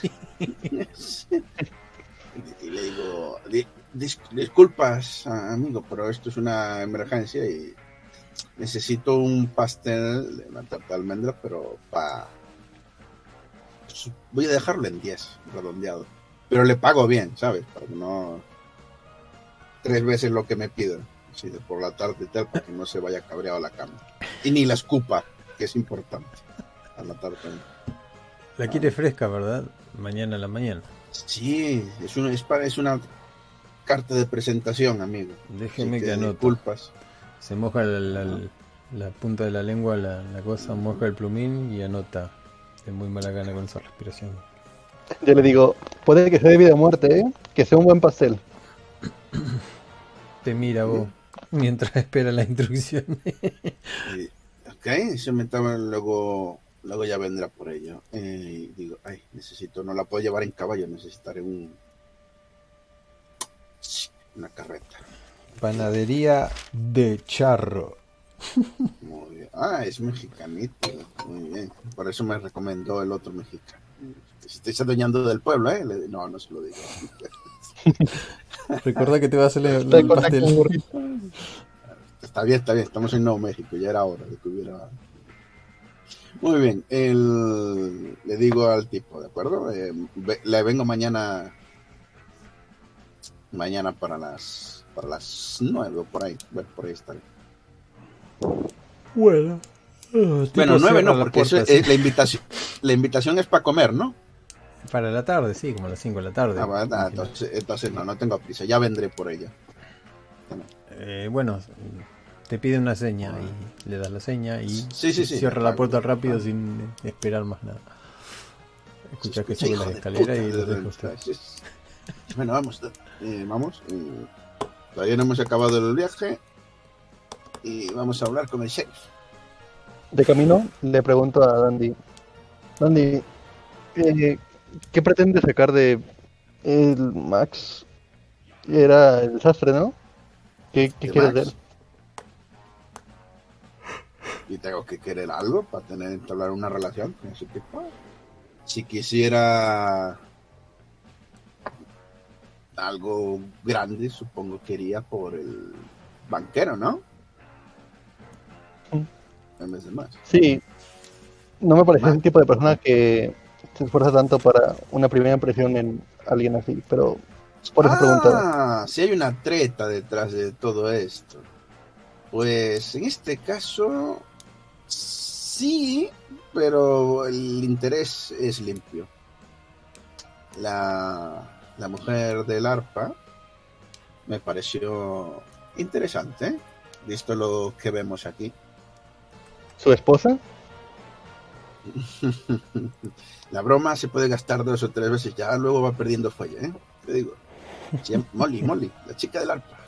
Y le digo, "Di- dis- disculpas, amigo, pero esto es una emergencia y necesito un pastel de una tarta de almendra, pero para... Voy a dejarlo en 10, redondeado. Pero le pago bien, ¿sabes? Para que no... Tres veces lo que me pidan. Así de por la tarde y tal, para que no se vaya cabreado a la cama. Y ni la escupa, que es importante. A la tarta. La quiere fresca, ¿verdad? Mañana a la mañana. Sí, es una, es, para- es una carta de presentación, amigo. Déjeme Así que anote. Disculpas. Se moja la, la- la punta de la lengua, la, la cosa, moja el plumín y anota de muy mala gana con esa respiración. Yo le digo, puede que sea de vida o muerte, ¿eh? que sea un buen pastel. Te mira vos mientras espera la instrucción. Y, ok, se me estaba luego, luego ya vendrá por ello. Eh, y digo, ay, necesito, no la puedo llevar en caballo, necesitaré un una carreta. Panadería de charro. Muy bien. Ah, es mexicanito. Muy bien. Por eso me recomendó el otro mexicano. Se estáis adueñando del pueblo, ¿eh? Le- no, no se lo digo. [LAUGHS] Recuerda que te va a hacer el, el pastel. Está bien, está bien. Estamos en Nuevo México. Ya era hora de que hubiera. Muy bien. El... Le digo al tipo, ¿de acuerdo? Eh, le vengo mañana. Mañana para las. Para las nueve o por ahí. Bueno, por ahí estaré. Bueno. Tipo Bueno, nueve no, porque eso puerta, es- sí. la invitación. La invitación es para comer, ¿no? Para la tarde, sí, como a las 5 de la tarde. Ah, bueno, ah, entonces, entonces no, no tengo prisa. Ya vendré por ella. Eh, bueno, te pide una seña y le das la seña y Sí, sí, sí. cierra la puerta rápido sin esperar más nada. Escucha que sube hijo la de escalera puta, y lo de- deja usted. Bueno, vamos. eh, vamos. eh, todavía no hemos acabado el viaje. Y vamos a hablar con el sheriff. De camino le pregunto a Dandy, Dandy, eh, ¿qué pretende sacar de el Max? Era el sastre, ¿no? ¿Qué, qué ¿De quieres él? Y tengo que querer algo para tener entablar una relación con ese tipo. Si quisiera algo grande, supongo que iría por el banquero, ¿no? Más. Sí, no me parece el tipo de persona que se esfuerza tanto para una primera impresión en alguien así, pero por eso. Ah, si hay una treta detrás de todo esto. Pues en este caso, sí, pero el interés es limpio. La, la mujer del arpa me pareció interesante, ¿eh? visto lo que vemos aquí. ¿Su esposa? La broma se puede gastar dos o tres veces, ya luego va perdiendo fuelle, ¿eh? Te digo. Molly, Molly, la chica del arpa.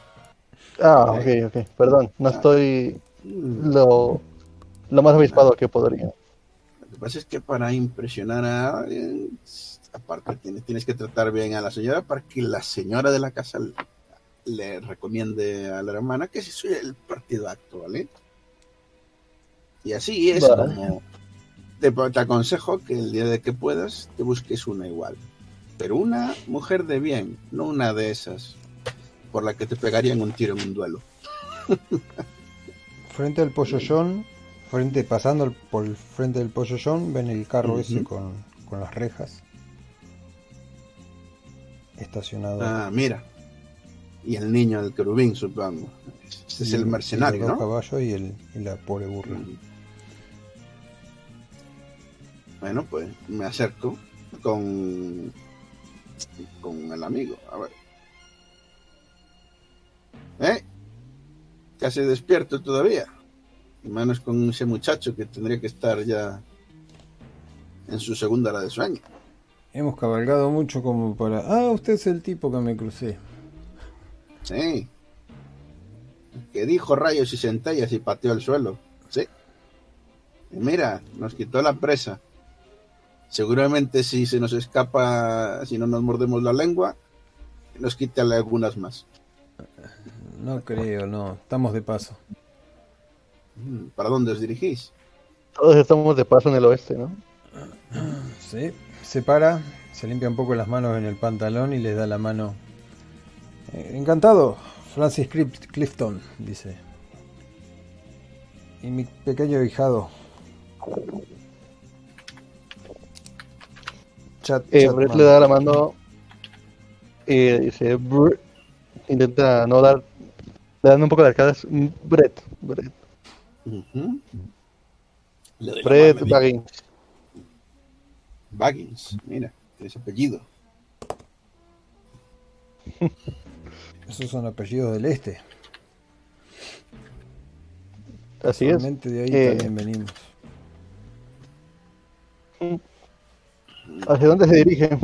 Ah, ok, ok, perdón, no estoy lo, lo más avispado que podría. Lo que pasa es que para impresionar a alguien, aparte tienes, tienes que tratar bien a la señora para que la señora de la casa le, le recomiende a la hermana que soy el partido acto, ¿vale? Y así es Vale. como te, te aconsejo que el día de que puedas te busques una igual. Pero una mujer de bien, no una de esas por la que te pegarían un tiro en un duelo. [LAUGHS] Frente al John, frente, pasando el- por el frente del John, ven el carro ese con, con las rejas. Estacionado. Ah, mira. Y el niño del querubín, supongo. Ese es Y- el y mercenario, los dos ¿no? caballos y, el, y la pobre burra. Bueno, pues me acerco con, con el amigo. A ver. ¿Eh? Casi despierto todavía. Y menos con ese muchacho que tendría que estar ya en su segunda hora de sueño. Hemos cabalgado mucho como para... Ah, usted es el tipo que me crucé. Sí. Que dijo rayos y centellas y pateó el suelo. Sí. Y mira, nos quitó la presa. Seguramente si se nos escapa, si no nos mordemos la lengua, nos quita algunas más. No creo, no. Estamos de paso. Mm, ¿Para dónde os dirigís? Todos estamos de paso en el oeste, ¿no? [CLEARS THROAT] Sí. Se para, se limpia un poco las manos en el pantalón y le da la mano. Eh, encantado, Francis Clif- Clifton, dice. Y mi pequeño hijado. Chat, Eh, Chatman. Brett le da la mano y dice, "Br-". intenta no dar, le dan un poco de arcadas. "Mm, Brett, Brett, Brett Baggins. Baggins, mira, ese apellido. [LAUGHS] Esos son apellidos del este. Así es. De ahí Eh, también venimos. ¿Hacia dónde se dirige?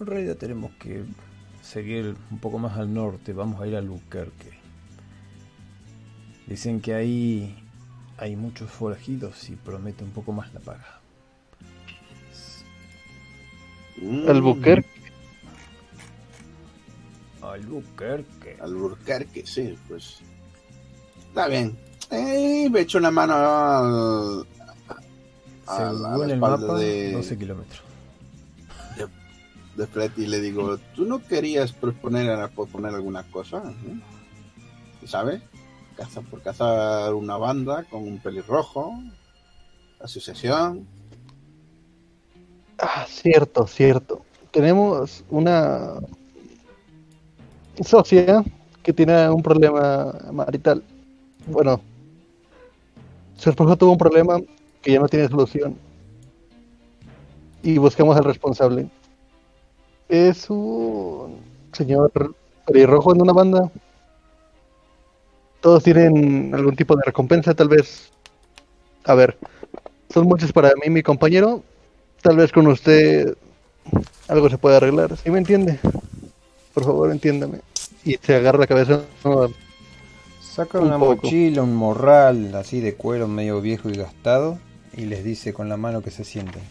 En realidad tenemos que seguir un poco más al norte. Vamos a ir a Luquerque. Dicen que ahí hay muchos forajidos y promete un poco más la paga. Mm, Albuquerque. Albuquerque. Albuquerque, sí, pues. Está bien. Eh, me echo una mano al, a la- a Según el espalda mapa, de, 12 kilómetros. de Fred y le digo, ¿tú no querías proponer, proponer alguna cosa? ¿eh? ¿Sabes? Caza por cazar una banda con un pelirrojo, asociación. Ah, cierto, cierto. Tenemos una socia que tiene un problema marital. Bueno, su esposo tuvo un problema que ya no tiene solución. Y buscamos al responsable. Es un señor pelirrojo en una banda. Todos tienen algún tipo de recompensa, tal vez. A ver, son muchos para mí, mi compañero. Tal vez con usted algo se puede arreglar. ¿Sí me entiende? Por favor, entiéndame. Y se agarra la cabeza. no, Saca Un una poco. mochila, un morral así de cuero medio viejo y gastado y les dice con la mano que se sienten.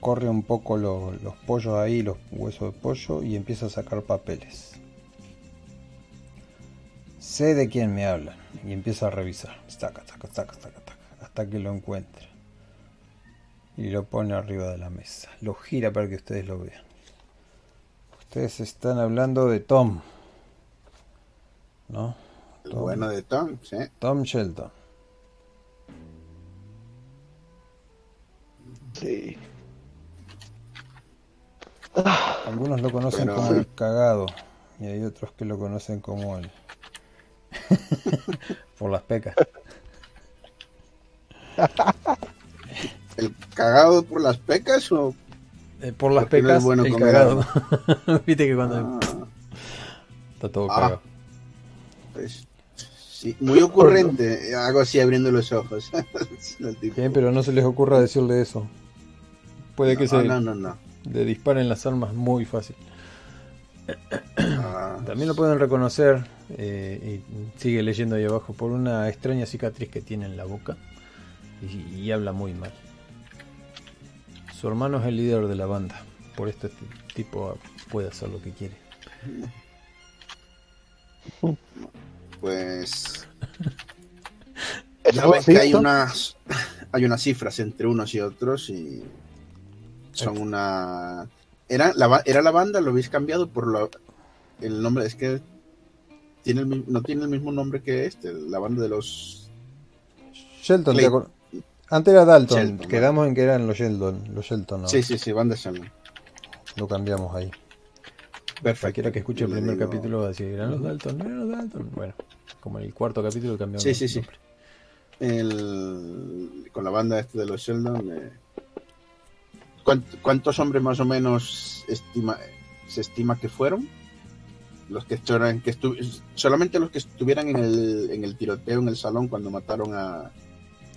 Corre un poco lo- los pollos ahí, los huesos de pollo y empieza a sacar papeles. Sé de quién me hablan y empieza a revisar. Hasta que lo encuentra. Y lo pone arriba de la mesa. Lo gira para que ustedes lo vean. Ustedes están hablando de Tom. ¿No? El Tom. bueno de Tom, sí. Tom Shelton. Sí. Algunos lo conocen Pero- como el cagado y hay otros que lo conocen como el... [LAUGHS] Por las pecas. [LAUGHS] ¿El cagado por las pecas o...? Eh, por las Porque no pecas, es bueno el comer cagado. [LAUGHS] Viste que cuando Ah, está todo Ah. cagado. pues, sí, muy ocurrente. Hago así abriendo los ojos. Bien, pero no se les ocurra decirle eso. Puede que no, se no, no, no. le disparen las armas muy fácil. Ah, También lo pueden reconocer, eh, y sigue leyendo ahí abajo, por una extraña cicatriz que tiene en la boca y, y habla muy mal. Su hermano es el líder de la banda, por esto este tipo puede hacer lo que quiere. Pues. [LAUGHS] ¿El Sabes que hay unas. Hay unas cifras entre unos y otros y. Son una. Era la, era la banda, lo habéis cambiado por lo, el nombre. Es que. Tiene el, no tiene el mismo nombre que este, la banda de los. Shelton, Clay- ¿te acor- Antes era Dalton, Shelton, quedamos en que eran los Sheldon, los Shelton, ¿no? Sí, sí, sí, banda Shelton. Lo cambiamos ahí. Perfecto. Cualquiera que escuche el primer digo- capítulo va a decir, eran los Dalton, no eran los Dalton. Bueno, como en el cuarto capítulo cambiamos. Sí, sí, sí. el, con la banda este de los Sheldon. eh, ¿cuánt- ¿Cuántos hombres más o menos estima, se estima que fueron? Los que estuvieran, que estu- solamente los que estuvieran en el, en el tiroteo en el salón cuando mataron a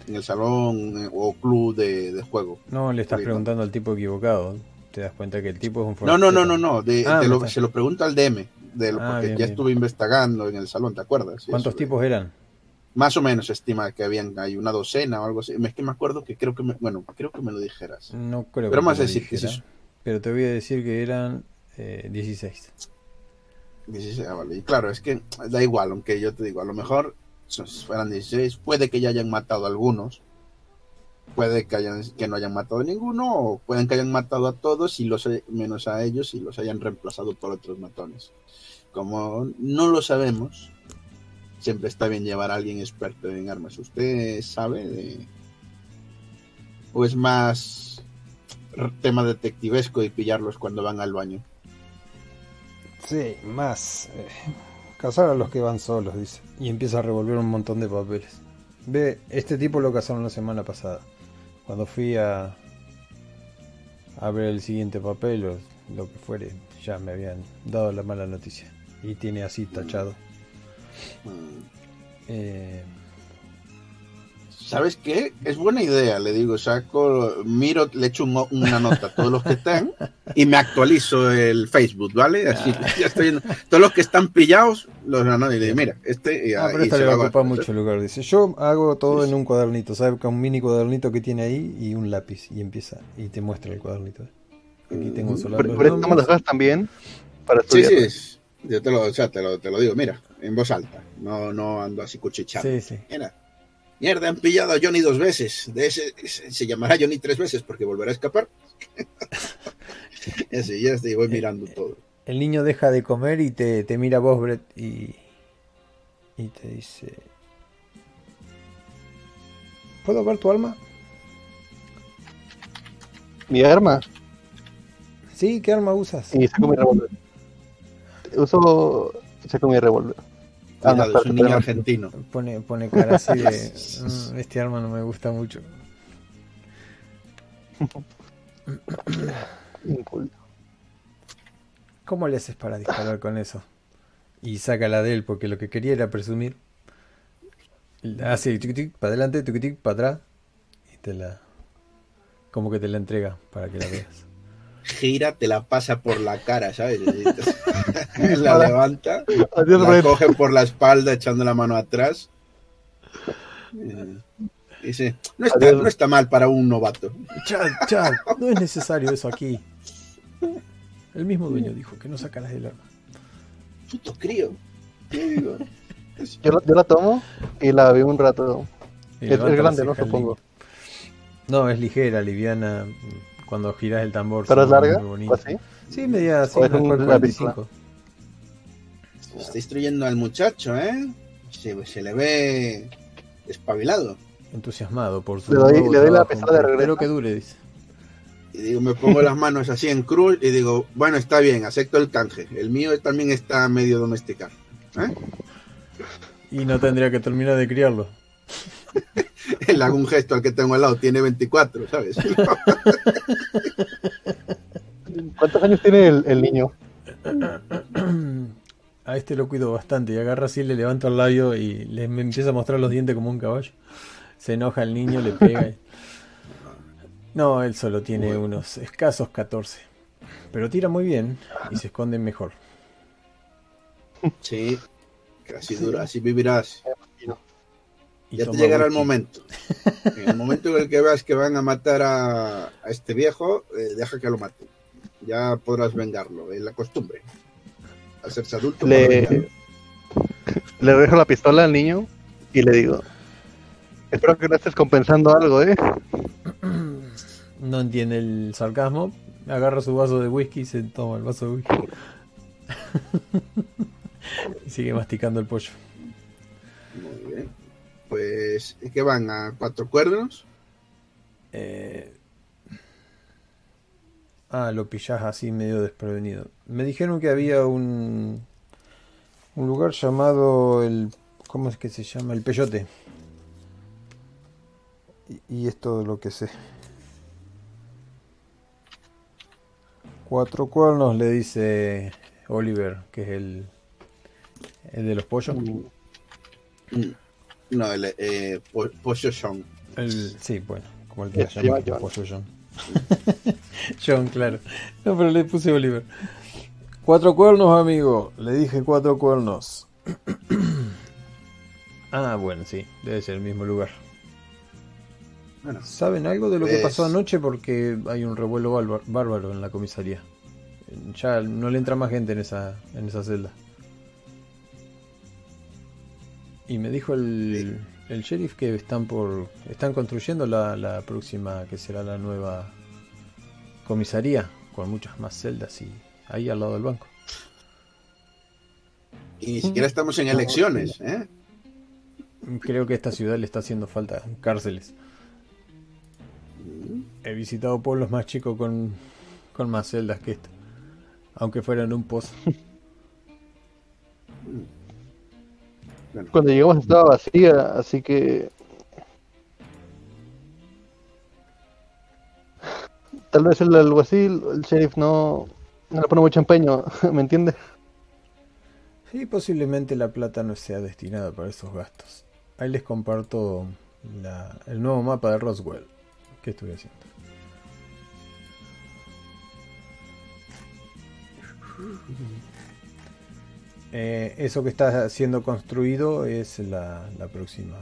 en el salón eh, o club de, de juego. No, le estás preguntando al tipo equivocado. te das cuenta que el tipo es un No, no, no, no, no. de- Ah, lo- se lo pregunto al DM, de lo- Ah, porque bien, ya bien. estuve investigando en el salón, ¿te acuerdas? ¿Cuántos Eso, tipos eran? Más o menos se estima que habían hay una docena o algo así. Es que me acuerdo que creo que me, bueno, creo que me lo dijeras. No creo Pero que más lo decir que. Pero te voy a decir que eran eh, 16. 16, ah, vale. Y claro, es que da igual, aunque yo te digo, a lo mejor fueran 16, puede que ya hayan matado a algunos, puede que, hayan, que no hayan matado a ninguno, o pueden que hayan matado a todos y los menos a ellos y los hayan reemplazado por otros matones. Como no lo sabemos, siempre está bien llevar a alguien experto en armas. ¿Usted sabe de... o es más tema detectivesco y pillarlos cuando van al baño? Sí, más. eh, cazar a los que van solos, dice. Y empieza a revolver un montón de papeles. Ve, este tipo lo cazaron la semana pasada. Cuando fui a, a ver el siguiente papel o lo que fuere, ya me habían dado la mala noticia. Y tiene así tachado. Eh, ¿Sabes qué? Es buena idea, le digo, saco, miro, le echo un- una nota a todos los que están y me actualizo el Facebook, ¿vale? Así ya estoy todos los que están pillados, los anoto y le digo, mira, este y, ah, pero y esta le va a ocupar mucho lugar, dice. Yo hago todo Sí, en un cuadernito, ¿sabes? Con un mini cuadernito que tiene ahí y un lápiz. Y empieza, y te muestra el cuadernito. Aquí tengo solo por eso tomas nombres. las también para Sí, estudiar. sí, es- yo te lo, o sea, te lo, te lo digo, mira, en voz alta, no, no ando así cuchicheando. Sí, sí. Mira, mierda, han pillado a Johnny dos veces, de ese, ese- se llamará Johnny tres veces porque volverá a escapar. [LAUGHS] así, ya estoy, voy mirando todo. El niño deja de comer y te, te mira a vos, Brett, y, y te dice... ¿Puedo ver tu alma? Mi arma Sí, ¿qué arma usas? y saco mi revólver. Uso. Saco mi revólver. Ah, no, es un niño argentino. Pone, pone cara así de... [LAUGHS] "Mm, este arma no me gusta mucho. Inculto. ¿Cómo le haces para disparar con eso? Y saca la de él, porque lo que quería era presumir. Hace tic para adelante, tic para atrás. Y te la... Como que te la entrega para que la veas. gira, te la pasa por la cara, ¿sabes? [LAUGHS] [LAUGHS] la levanta, Adiós, la coge por la espalda echando la mano atrás. Eh, Dice, no está, no está mal para un novato. Chad, Chad, [LAUGHS] no es necesario eso aquí. El mismo dueño dijo que no sacaras el arma. Puto crío. ¿Qué digo? [LAUGHS] Yo, la- yo la tomo y la veo un rato. Y Es, grande, ¿no? Supongo. No, es ligera, liviana. Cuando giras el tambor. ¿Pero es larga? muy ¿O bonito. así? Sí, media así, ¿O es una un cual lápiz, 45. Está instruyendo al muchacho, ¿eh? Se, se le ve espabilado. Entusiasmado por su Le doy- nuevo le doy la pesada de regreso. Espero que dure, dice. Y digo, me pongo las manos así en cruz y digo, bueno, está bien, acepto el canje. El mío también está medio domesticado. ¿eh? Y no tendría que terminar de criarlo. [LAUGHS] Le hago un gesto al que tengo al lado, tiene 24, ¿sabes? [LAUGHS] ¿Cuántos años tiene el, el niño? [CLEARS THROAT] A este lo cuido bastante y agarra así, le levanta el labio y le me empieza a mostrar los dientes como un caballo. Se enoja el niño, le pega. y- No, él solo tiene Bueno. unos escasos 14. Pero tira muy bien y se esconde mejor. Sí, así dura, así vivirás. Y Ya te llegará el momento. [LAUGHS] En el momento en el que veas que van a matar a, a este viejo, eh, deja que lo maten. Ya podrás vengarlo, es la costumbre. Hacerse adulto. Le, le dejo la pistola al niño y le digo: Espero que no estés compensando algo, ¿eh? [CLEARS THROAT] No entiende el sarcasmo. Agarra su vaso de whisky y se toma el vaso de whisky. [LAUGHS] y sigue masticando el pollo. Muy bien. Pues, ¿qué van? ¿A cuatro cuernos? Eh, Ah, lo pillás así medio desprevenido. Me dijeron que había un, un lugar llamado el... ¿Cómo es que se llama? El Peyote. Y, y es todo lo que sé. Cuatro cuernos le dice Oliver, que es el, el de los pollos. Mm. No, el eh, po- Pollo Sean. El, sí, bueno, como el que se llama llama John. Pollo John. [LAUGHS] John, claro. No, pero le puse Oliver. Cuatro cuernos, amigo. Le dije cuatro cuernos. [CLEARS THROAT] ah, bueno, sí. Debe ser el mismo lugar. Bueno, ¿Saben algo de lo que pasó anoche? Porque hay un revuelo bárbaro- bárbaro en la comisaría. Ya no le entra más gente en esa, en esa celda. Y me dijo el, el sheriff que están por están construyendo la, la próxima que será la nueva comisaría con muchas más celdas y ahí al lado del banco. y ni siquiera estamos en elecciones, ¿eh? Creo que a esta ciudad le está haciendo falta cárceles. He visitado pueblos más chicos con, con más celdas que esta. Aunque fueran un pozo. Cuando llegamos estaba vacía, así que. Tal vez el alguacil, el sheriff no, no le pone mucho empeño, [LAUGHS] ¿me entiendes? Sí, posiblemente la plata no sea destinada para esos gastos. Ahí les comparto el nuevo mapa de Roswell. ¿Qué estoy haciendo? Eh, eso que está siendo construido es la, la próxima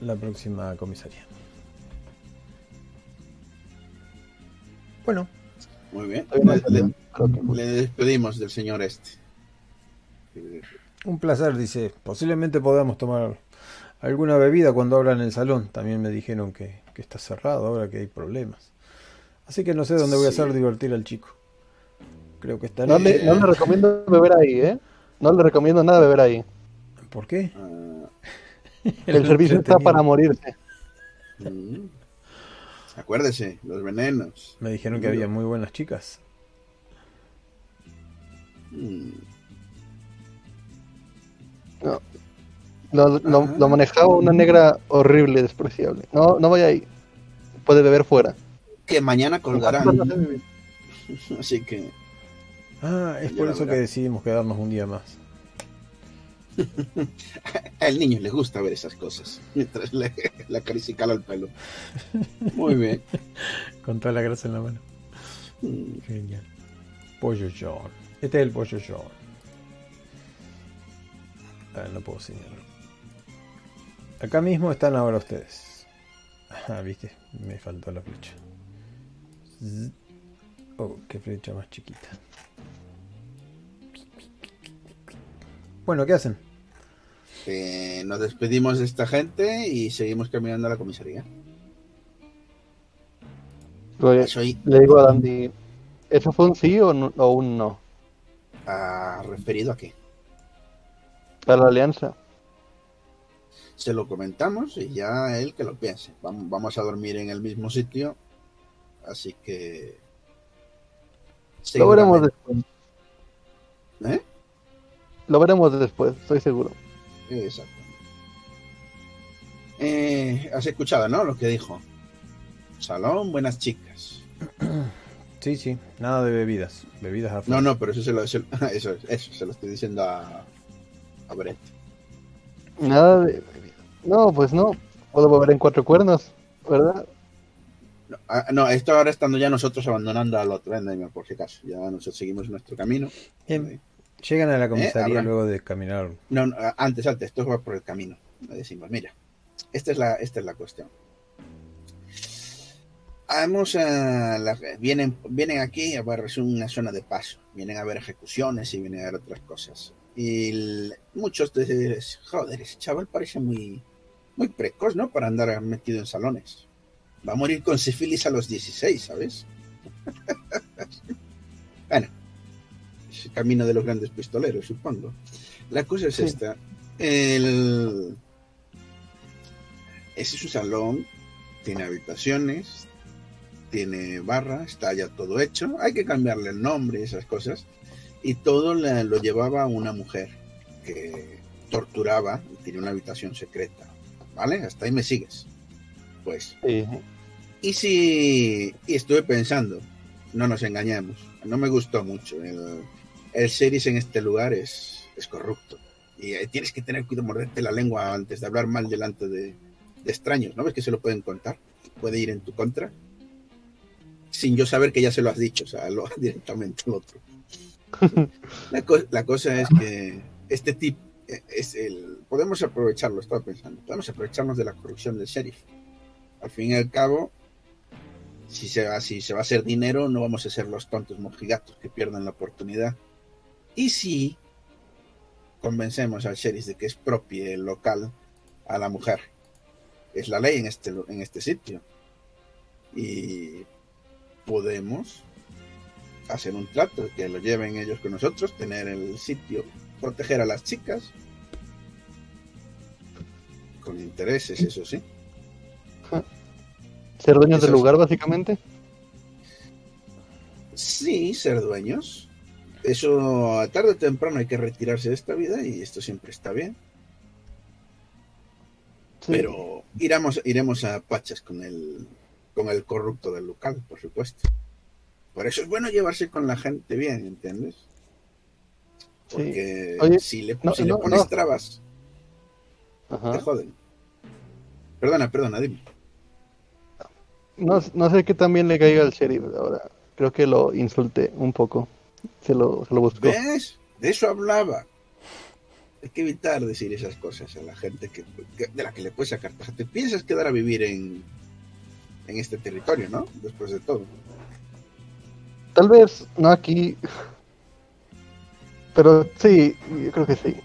la próxima comisaría. Bueno, muy bien. Le, despedimos del señor este. Un placer, dice. Posiblemente podamos tomar alguna bebida cuando abran el salón. También me dijeron que, que está cerrado ahora que hay problemas. Así que no sé dónde voy a Sí. hacer divertir al chico. Creo que estaré... No le, no le recomiendo beber ahí, ¿eh? No le recomiendo nada beber ahí. ¿Por qué? Ah, El servicio está para morirse. mm. Acuérdese, los venenos. Me dijeron que había muy buenas chicas. Mm. Lo, lo- Ah. lo manejaba una negra horrible, despreciable. No, no vaya ahí. Puede beber fuera. Que mañana colgarán. ¿Cuántas horas de- Así que Ah, es por eso que decidimos quedarnos un día más. [LAUGHS] al niño le gusta ver esas cosas. Mientras le, le acaricica el pelo. Muy bien. [LAUGHS] Con toda la grasa en la mano. Mm. Genial. Pollo John. Este es el pollo John. Ah, no puedo señalar. Acá mismo están ahora ustedes. Ah, viste, me faltó la flecha. Oh, qué flecha más chiquita. Bueno, ¿qué hacen? Eh, nos despedimos de esta gente y seguimos caminando a la comisaría. Le, Soy le digo a Dandy, ¿eso fue un sí o, no- o un no? ah, referido a qué. A la alianza. Se lo comentamos y ya él que lo piense. Vamos, a dormir en el mismo sitio. Así que. Lo veremos después. ¿Eh? Lo veremos después, estoy seguro. Exacto. Eh, has escuchado, ¿no? Lo que dijo. Salón, buenas chicas. [CLEARS THROAT] Sí, sí, nada de bebidas. Bebidas a No, no, pero eso se lo, se- [LAUGHS] eso, eso se lo estoy diciendo a, a Brett. Nada de... No, pues no. Puedo beber en cuatro cuernos, ¿verdad? No, ah, no, esto ahora estando ya nosotros abandonando al otro, ¿eh? por si acaso. Ya nosotros seguimos nuestro camino. Bien, llegan a la comisaría habrá- luego de caminar. No, no, antes, antes, esto va por el camino. Le decimos, mira, esta es la, esta es la cuestión. Vamos a la- vienen, vienen aquí a ver, es una zona de paso. Vienen a ver ejecuciones y vienen a ver otras cosas. Y el- muchos de joder, ese chaval parece muy, muy precoz, ¿no? Para andar metido en salones. Va a morir con sífilis a los 16, ¿sabes? [LAUGHS] bueno, camino de los grandes pistoleros, supongo. La cosa es Sí. esta. El... Ese es su salón, tiene habitaciones, tiene barra, está ya todo hecho. Hay que cambiarle el nombre y esas cosas. Y todo la- lo llevaba una mujer que torturaba y tenía una habitación secreta. ¿Vale? Hasta ahí me sigues. Pues Sí. y si. Y estuve pensando, no nos engañemos, no me gustó mucho. El, el series en este lugar es, es corrupto. Y eh, tienes que tener cuidado, morderte la lengua antes de hablar mal delante de, de extraños, ¿no ves que se lo pueden contar? puede ir en tu contra, sin yo saber que ya se lo has dicho, o sea, lo, [LAUGHS] directamente al otro. [LAUGHS] La, co- la cosa es que este tipo es el podemos aprovecharlo, estaba pensando, podemos aprovecharnos de la corrupción del sheriff. Al fin y al cabo, si se va, si se va a hacer dinero, no vamos a ser los tontos mojigatos que pierden la oportunidad. Y si convencemos al sheriff de que es propio el local a la mujer, es la ley en este, en este sitio. Y podemos hacer un trato, que lo lleven ellos con nosotros, tener el sitio, proteger a las chicas, con intereses, eso sí. Ser dueños Eso del lugar, básicamente. Sí, ser dueños. Eso tarde o temprano hay que retirarse de esta vida y esto siempre está bien. Sí. Pero iremos, iremos a pachas con el, con el corrupto del local, por supuesto. Por eso es bueno llevarse con la gente bien, ¿entiendes? Sí. Porque Oye, si le, no, si le pones no. trabas, Ajá. te joden. Perdona, perdona, dime. No, no sé qué también le caiga al sheriff ahora. Creo que lo insulté un poco. Se lo, se lo buscó. ¿Ves? De eso hablaba. Hay que evitar decir esas cosas a la gente que, que- de la que le puedes sacar taja. Te piensas quedar a vivir en, en este territorio, ¿no? Después de todo. Tal vez no aquí. Pero sí, yo creo que sí.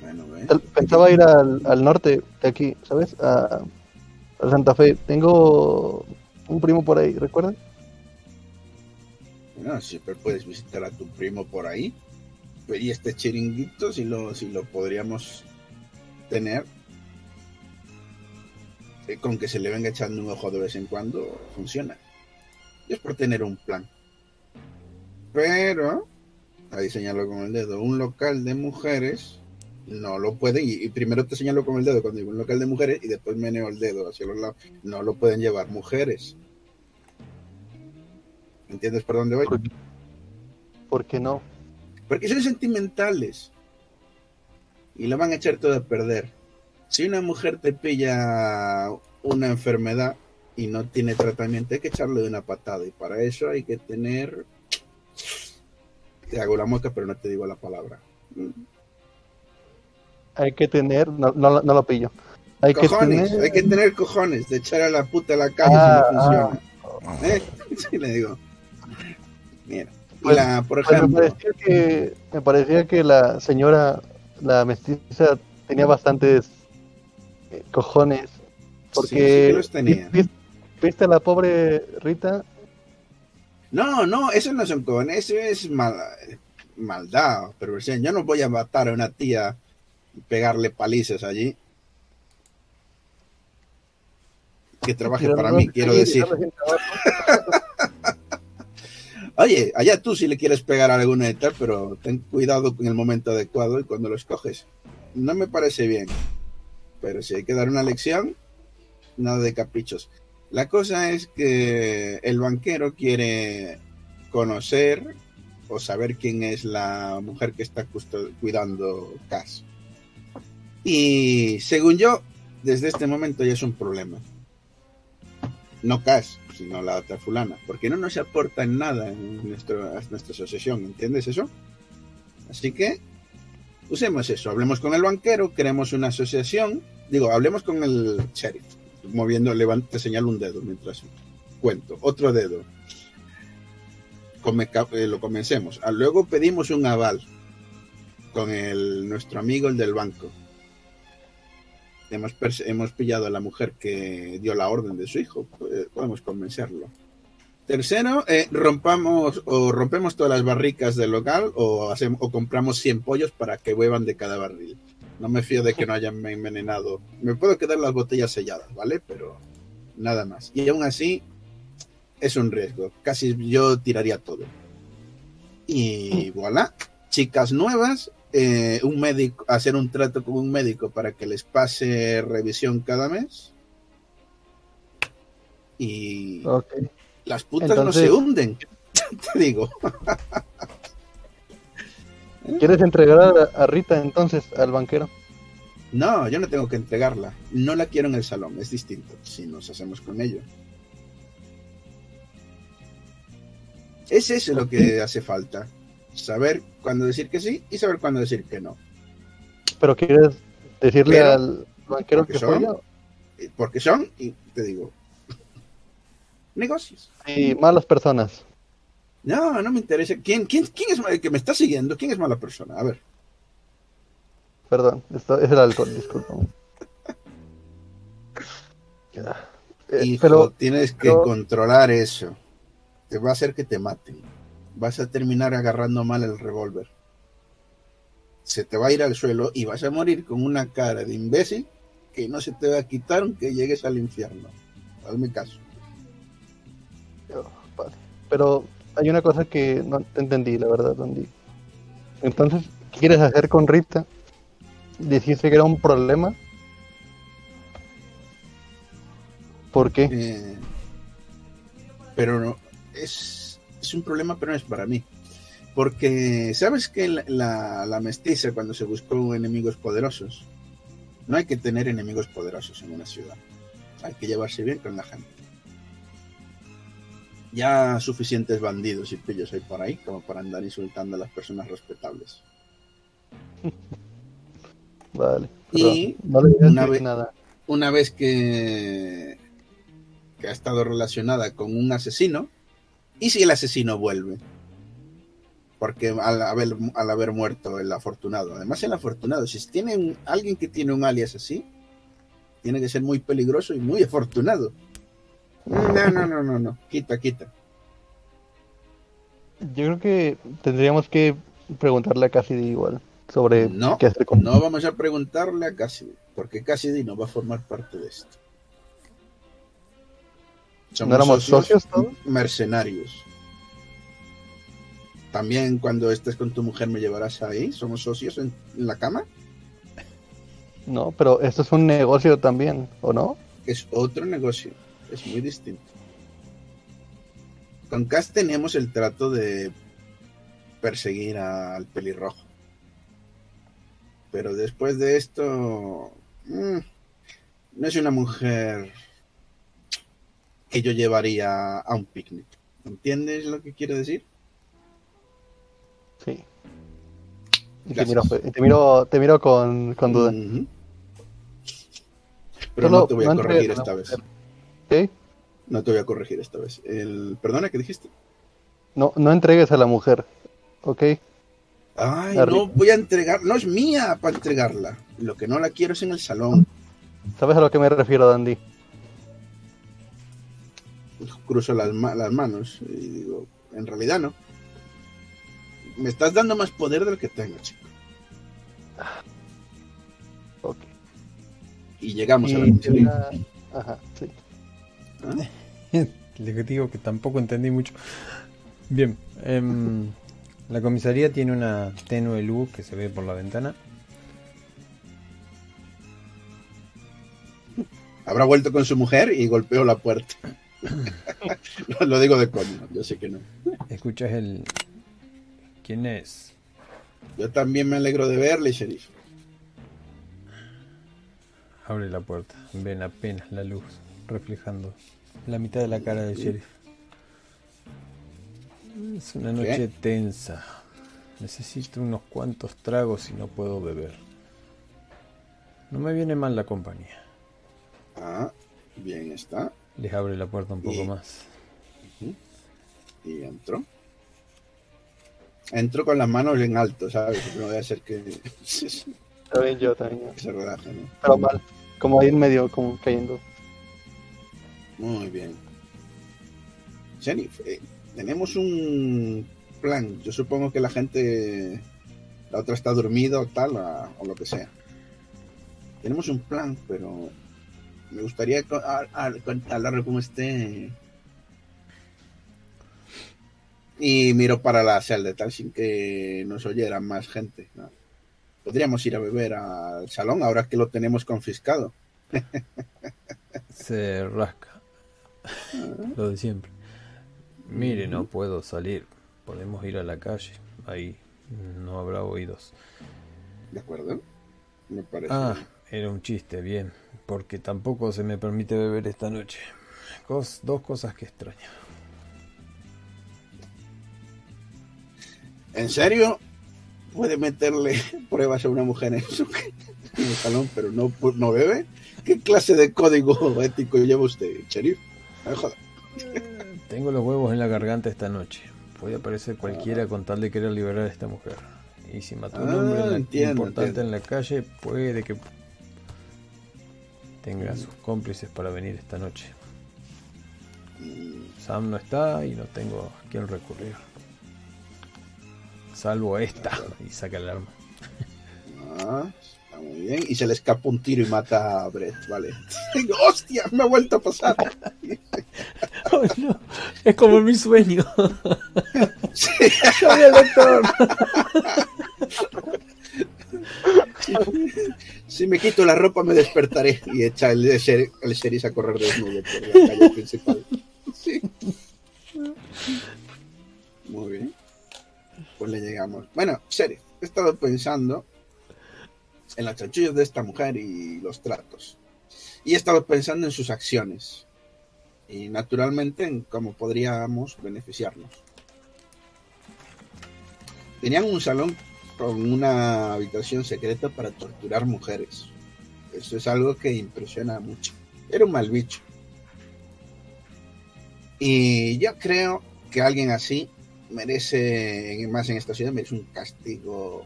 Bueno. Tal- Pensaba ir al, al norte de aquí, ¿sabes? A, a Santa Fe. Tengo un primo por ahí, ¿recuerdan? Bueno, siempre puedes visitar a tu primo por ahí. Y este chiringuito, si lo, si lo podríamos tener, eh, con que se le venga echando un ojo de vez en cuando, funciona. Y es por tener un plan. Pero, ahí señalo con el dedo, un local de mujeres no lo pueden, y, y primero te señalo con el dedo cuando digo un local de mujeres y después meneo el dedo hacia los lados. No lo pueden llevar mujeres. ¿Entiendes por dónde voy? ¿Por, por qué no? Porque son sentimentales. Y lo van a echar todo a perder. Si una mujer te pilla una enfermedad y no tiene tratamiento, hay que echarle de una patada. Y para eso hay que tener. Te hago la mueca, pero no te digo la palabra. Hay que tener. No, no, no lo pillo. Hay que Cojones, tener. hay que tener cojones de echar a la puta a la calle Ah, si no funciona. ¿Eh? [LAUGHS] Sí, le digo. Mira. Pues- la, por Pues me parecía que me parecía que la señora, la mestiza, tenía bastantes eh, cojones. Sí, sí Porque que los tenía. ¿viste, viste a la pobre Rita? No, no, eso no son cojones, eso es mal, maldad, perversión. Yo no voy a matar a una tía y pegarle palizas allí. Que trabaje Pero para no mí, quiero decir. Oye, allá tú si le quieres pegar a alguna de tal, pero ten cuidado en el momento adecuado y cuando lo escoges. No me parece bien. Pero si hay que dar una lección, nada de caprichos. La cosa es que el banquero quiere conocer o saber quién es la mujer que está cuidando Cass. Y según yo, desde este momento ya es un problema. No Cass, sino la otra fulana, porque no nos aporta en nada en nuestro, nuestra asociación, ¿entiendes eso? Así que usemos eso, hablemos con el banquero, creemos una asociación, digo, hablemos con el sheriff, moviendo, levante, señalo un dedo mientras cuento, otro dedo. Eh, lo comencemos. Ah, Luego pedimos un aval con el, nuestro amigo, el del banco. Hemos, pillado a la mujer que dio la orden de su hijo. pues, podemos convencerlo. Tercero, eh, rompamos o rompemos todas las barricas del local o, o compramos 100 pollos para que beban de cada barril. No me fío de que no hayan envenenado. Me puedo quedar las botellas selladas, ¿vale? Pero nada más. Y aún así, es un riesgo. Casi yo tiraría todo. Y voilà, chicas nuevas, eh, un médico, hacer un trato con un médico para que les pase revisión cada mes. Y las putas Entonces- no se hunden, [LAUGHS] te digo. ¿Quieres entregar a, a Rita entonces al banquero? No, yo no tengo que entregarla. No la quiero en el salón, es distinto. Si nos hacemos con ello. Es eso lo que hace falta. Saber cuándo decir que sí y saber cuándo decir que no. Pero quieres decirle Pero, al banquero que son- Eh, Porque son, y te digo, [LAUGHS] negocios. y malas personas. No, no me interesa. ¿Quién, quién, quién es el que me está siguiendo? ¿Quién es mala persona? A ver. Perdón, esto es el alcohol, discúlpame. [LAUGHS] Ya. Eh, Hijo, pero tienes que pero- controlar eso. Te va a hacer que te maten. Vas a terminar agarrando mal el revólver. Se te va a ir al suelo y vas a morir con una cara de imbécil que no se te va a quitar aunque llegues al infierno. Hazme caso. Pero hay una cosa que no te entendí, la verdad, Andy. Entonces, ¿qué quieres hacer con Rita? ¿Dijiste que era un problema? ¿Por qué? Eh, pero no, es, es un problema, pero no es para mí. Porque, ¿sabes que la, la, la mestiza, cuando se buscó enemigos poderosos, no hay que tener enemigos poderosos en una ciudad. Hay que llevarse bien con la gente. Ya suficientes bandidos y pillos hay por ahí como para andar insultando a las personas respetables. [LAUGHS] Vale. Y no una vez- nada. una vez que, que ha estado relacionada con un asesino, ¿y si el asesino vuelve? Porque al haber, al haber muerto el afortunado, además el afortunado, si tiene un- alguien que tiene un alias así, tiene que ser muy peligroso y muy afortunado. No, no, no, no, no, quita, quita. Yo creo que tendríamos que preguntarle a Cassidy igual sobre No, qué hacer con No vamos a preguntarle a Cassidy, porque Cassidy no va a formar parte de esto. ¿No éramos socios todos? mercenarios. También cuando estés con tu mujer me llevarás ahí. ¿Somos socios en, en la cama? No, pero esto es un negocio también, ¿o no? Es otro negocio. Es muy distinto. Con Cass tenemos el trato de perseguir al pelirrojo. Pero después de esto, mm, no es una mujer que yo llevaría a un picnic. ¿Entiendes lo que quiero decir? Sí. Y te miro, te miro, te miro con, con duda. Pero Solo no te voy a no corregir esta vez. ¿Ok? No te voy a corregir esta vez. El... Perdona, ¿qué dijiste? No, no entregues a la mujer, ¿ok? Ay, no voy a entregar, no es mía para entregarla. Lo que no la quiero es en el salón. ¿Sabes a lo que me refiero, Dandy? Cruzo las, ma- las manos y digo, en realidad no. Me estás dando más poder del que tengo, chico. Ok. Y llegamos a la comisaría. Ajá, sí. ¿Ah? [LAUGHS] Les digo que tampoco entendí mucho. Bien, em, la comisaría tiene una tenue luz que se ve por la ventana. Habrá vuelto con su mujer y golpeó la puerta. [LAUGHS] No, Lo digo de coño, yo sé que no. Escuchas el... ¿Quién es? Yo también me alegro de verle, sheriff. Abre la puerta. Ven apenas la luz reflejando la mitad de la cara del sheriff. Es una noche tensa. Necesito unos cuantos tragos y no puedo beber. No me viene mal la compañía. Ah, bien está. Les abre la puerta un poco Y- más. Y entró. Entró con las manos en alto, ¿sabes? No voy a hacer que [LAUGHS] También yo, también yo. [LAUGHS] se relaje, ¿no? Pero mal. Como ahí en medio, como cayendo. Muy bien. Sheriff, eh, tenemos un plan. Yo supongo que la gente, la otra está dormida o tal, a- o lo que sea. Tenemos un plan, pero me gustaría co- a- a- contarlo como esté. Y miro para la celda, tal, sin que nos oyera más gente. ¿no? Podríamos ir a beber al salón ahora que lo tenemos confiscado. Se rasca. Lo de siempre. Mire, no puedo salir. Podemos ir a la calle. Ahí no habrá oídos. ¿De acuerdo? Me parece. Ah, Era un chiste, bien, porque tampoco se me permite beber esta noche. Cos- dos cosas que extraño. ¿En serio? Puede meterle pruebas a una mujer en su en el salón, pero no, no bebe. ¿Qué clase de código ético lleva usted, sheriff? No me joda. Tengo los huevos en la garganta esta noche. Puede aparecer cualquiera con tal de querer liberar a esta mujer. Y si mató a un Ah, hombre la- entiendo, importante entiendo. en la calle, puede que tenga sus cómplices para venir esta noche. Sam no está y no tengo a quién recurrir. Salvo a esta. Y saca el arma. Ah, está muy bien. Y se le escapa un tiro y mata a Brett, vale. [LAUGHS] ¡Hostia! Me ha vuelto a pasar. [LAUGHS] Oh, no. Es como mi sueño. [LAUGHS] Sí. Soy el doctor. [LAUGHS] Si me quito la ropa me despertaré y echa el, ser- el sheriff a correr desnudo por la calle principal. Sí. Muy bien. Pues le llegamos. Bueno, sheriff, he estado pensando en las chanchullas de esta mujer y los tratos. Y he estado pensando en sus acciones. Y naturalmente en cómo podríamos beneficiarnos. Tenían un salón con una habitación secreta para torturar mujeres. Eso es algo que impresiona mucho. Era un mal bicho. Y yo creo que alguien así merece, más en esta ciudad, merece un castigo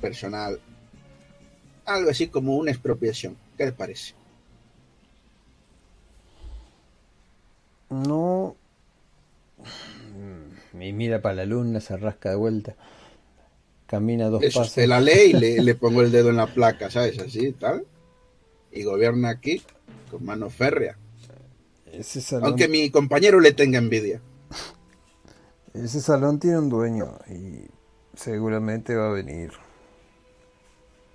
personal. Algo así como una expropiación. ¿Qué le parece? No. Y mira para la luna, se rasca de vuelta. Camina dos Es pasos. la ley, le, [LAUGHS] le pongo el dedo en la placa, ¿sabes? Así, tal. Y gobierna aquí con mano férrea. Ese salón, Aunque mi compañero le tenga envidia. ese salón tiene un dueño y seguramente va a venir.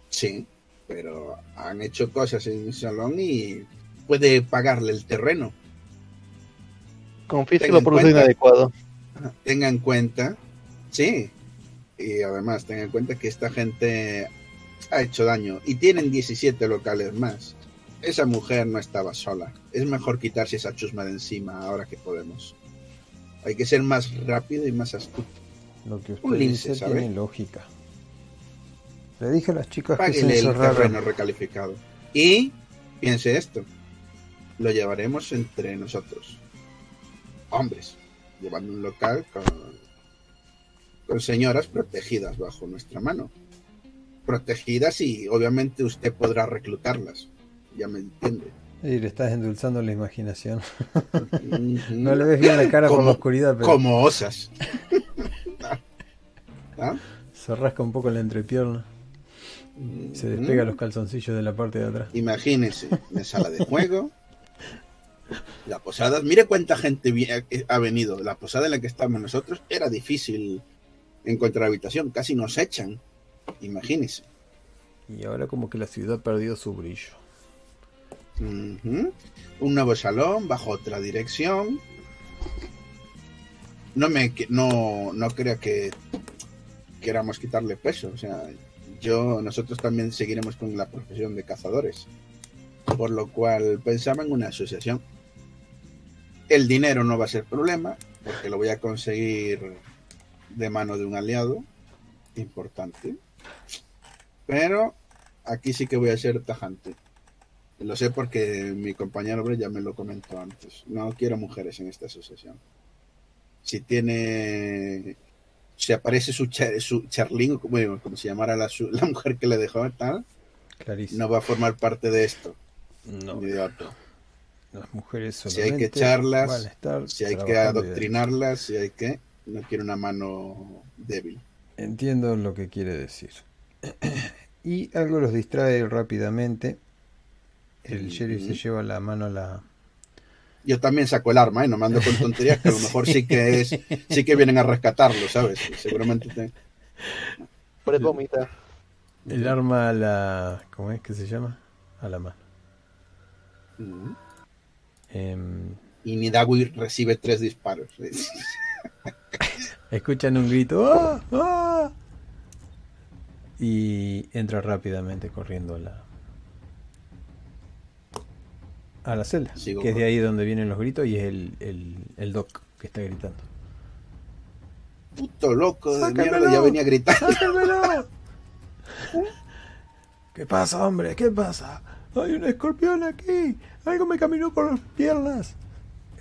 Sí, pero han hecho cosas en el salón y puede pagarle el terreno. Confísquelo Ten por uso inadecuado. Tenga en cuenta, sí, y además tenga en cuenta que esta gente ha hecho daño y tienen 17 locales más. Esa mujer no estaba sola. Es mejor quitarse esa chusma de encima ahora que podemos. Hay que ser más rápido y más astuto. Lo que usted Un lince, dice ¿sabe? tiene lógica. Le dije a las chicas que se el terreno recalificado. Y piense esto, lo llevaremos entre nosotros, hombres, llevando un local con, con señoras protegidas bajo nuestra mano. Protegidas y obviamente usted podrá reclutarlas. Ya me entiende. Y le estás endulzando la imaginación. No le ves bien la cara por Como- la oscuridad, pero Como osas. [LAUGHS] ¿Ah? se rasca un poco la entrepierna. Se despega los calzoncillos de la parte de atrás. Imagínese, una sala de juego, la posada. Mire cuánta gente vi- ha venido. La posada en la que estamos nosotros era difícil encontrar habitación, casi nos echan. Imagínese. Y ahora como que la ciudad perdió su brillo. Un nuevo salón bajo otra dirección. No me no, no crea que queramos quitarle peso. O sea, yo, nosotros también seguiremos con la profesión de cazadores. Por lo cual pensaba en una asociación. El dinero no va a ser problema, porque lo voy a conseguir de mano de un aliado importante. Pero aquí sí que voy a ser tajante. Lo sé porque mi compañero ya me lo comentó antes. No quiero mujeres en esta asociación. Si tiene. Si aparece su, cha- su charlín, como, bueno, como se llamara la, su- la mujer que le dejó tal, Clarísimo. no va a formar parte de esto. No, ni de otro. las mujeres Si hay solamente que echarlas, van a estar Si hay que adoctrinarlas, si hay que. No quiero una mano débil. Entiendo lo que quiere decir. [CLEARS THROAT] y algo los distrae rápidamente. El sheriff se lleva la mano a la... Yo también saco el arma, ¿eh? No me ando con tonterías, que a lo mejor sí que es, sí que vienen a rescatarlo, ¿sabes? Seguramente te- Brett vomita. El arma a la... ¿Cómo es que se llama? A la mano. Em, Y Nidawi recibe tres disparos. Escuchan un grito. ¡Ah! ¡Ah! y entra rápidamente corriendo a la a la celda, Sigo que es de ahí donde vienen los gritos y es el, el, el doc que está gritando. Puto loco de mierda, ya venía gritando. ¡Sácamelo! [LAUGHS] ¿Qué pasa, hombre? ¿Qué pasa? Hay un escorpión aquí. Algo me caminó por las piernas.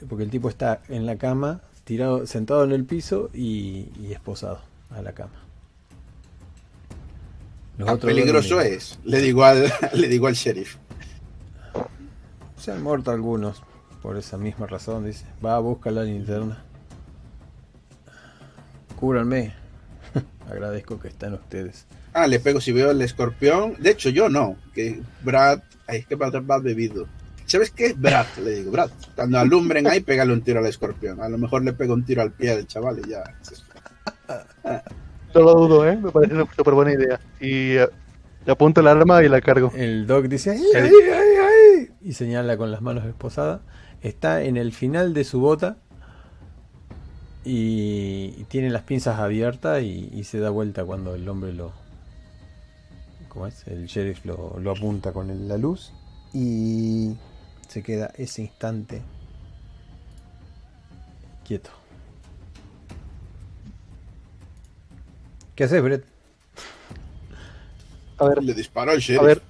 Porque el tipo está en la cama, tirado, sentado en el piso y, y esposado a la cama. Otros peligroso es, le digo al, [LAUGHS] le digo al sheriff. Se han muerto algunos por esa misma razón, dice. Va, busca la linterna. Cúbranme. [LAUGHS] Agradezco que están ustedes. Ah, le pego si veo el escorpión. De hecho, yo no. Que Brad. Es que Brad va bebido. ¿Sabes qué? Brad, le digo, Brad. Cuando alumbren ahí, pégale un tiro al escorpión. A lo mejor le pego un tiro al pie del chaval y ya. [LAUGHS] No lo dudo, ¿eh? Me parece una súper buena idea. Y eh, le apunto el arma y la cargo. El doc dice ¡Ahí, El- ahí, ahí, ahí! y señala con las manos esposadas. Está en el final de su bota y, y tiene las pinzas abiertas y, y se da vuelta cuando el hombre lo. ¿Cómo es? El sheriff lo, lo apunta con el- la luz y se queda ese instante quieto. ¿Qué haces, Brett? A ver, Le disparó el sheriff. a ver.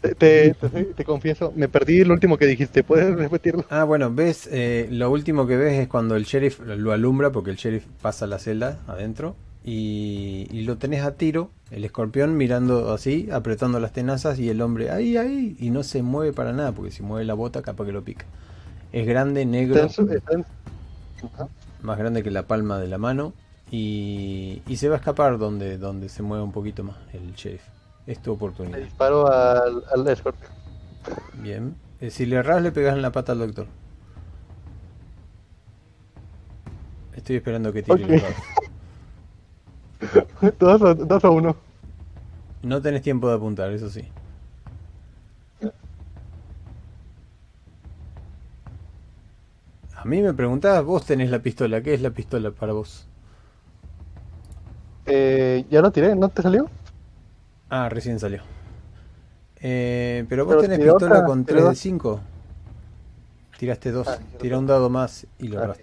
Te, te, te- te confieso, me perdí lo último que dijiste. ¿Puedes repetirlo? Ah, bueno, ves, eh, lo último que ves es cuando el sheriff lo alumbra, porque el sheriff pasa la celda adentro, y, y lo tenés a tiro, el escorpión mirando así, apretando las tenazas, y el hombre ahí, ahí, y no se mueve para nada, porque si mueve la bota, capaz que lo pica. Es grande, negro, más grande que la palma de la mano, y, y se va a escapar donde, donde se mueve un poquito más el sheriff. Es tu Le oportunidad. disparo al, al escorpión. Bien. Eh, si le erras, le pegas en la pata al doctor. Estoy esperando que tire el Ok. dado. [LAUGHS] [LAUGHS] dos, a, dos a uno. No tenés tiempo de apuntar, eso sí. A mí me preguntás, vos tenés la pistola, ¿qué es la pistola para vos? Eh, ya lo tiré, ¿no te salió? Ah, recién salió. Eh, pero vos Pero tenés pistola otra, con tiró 3 de dos. 5. Tiraste 2. Ah, Tira no. un dado más y lo Ah.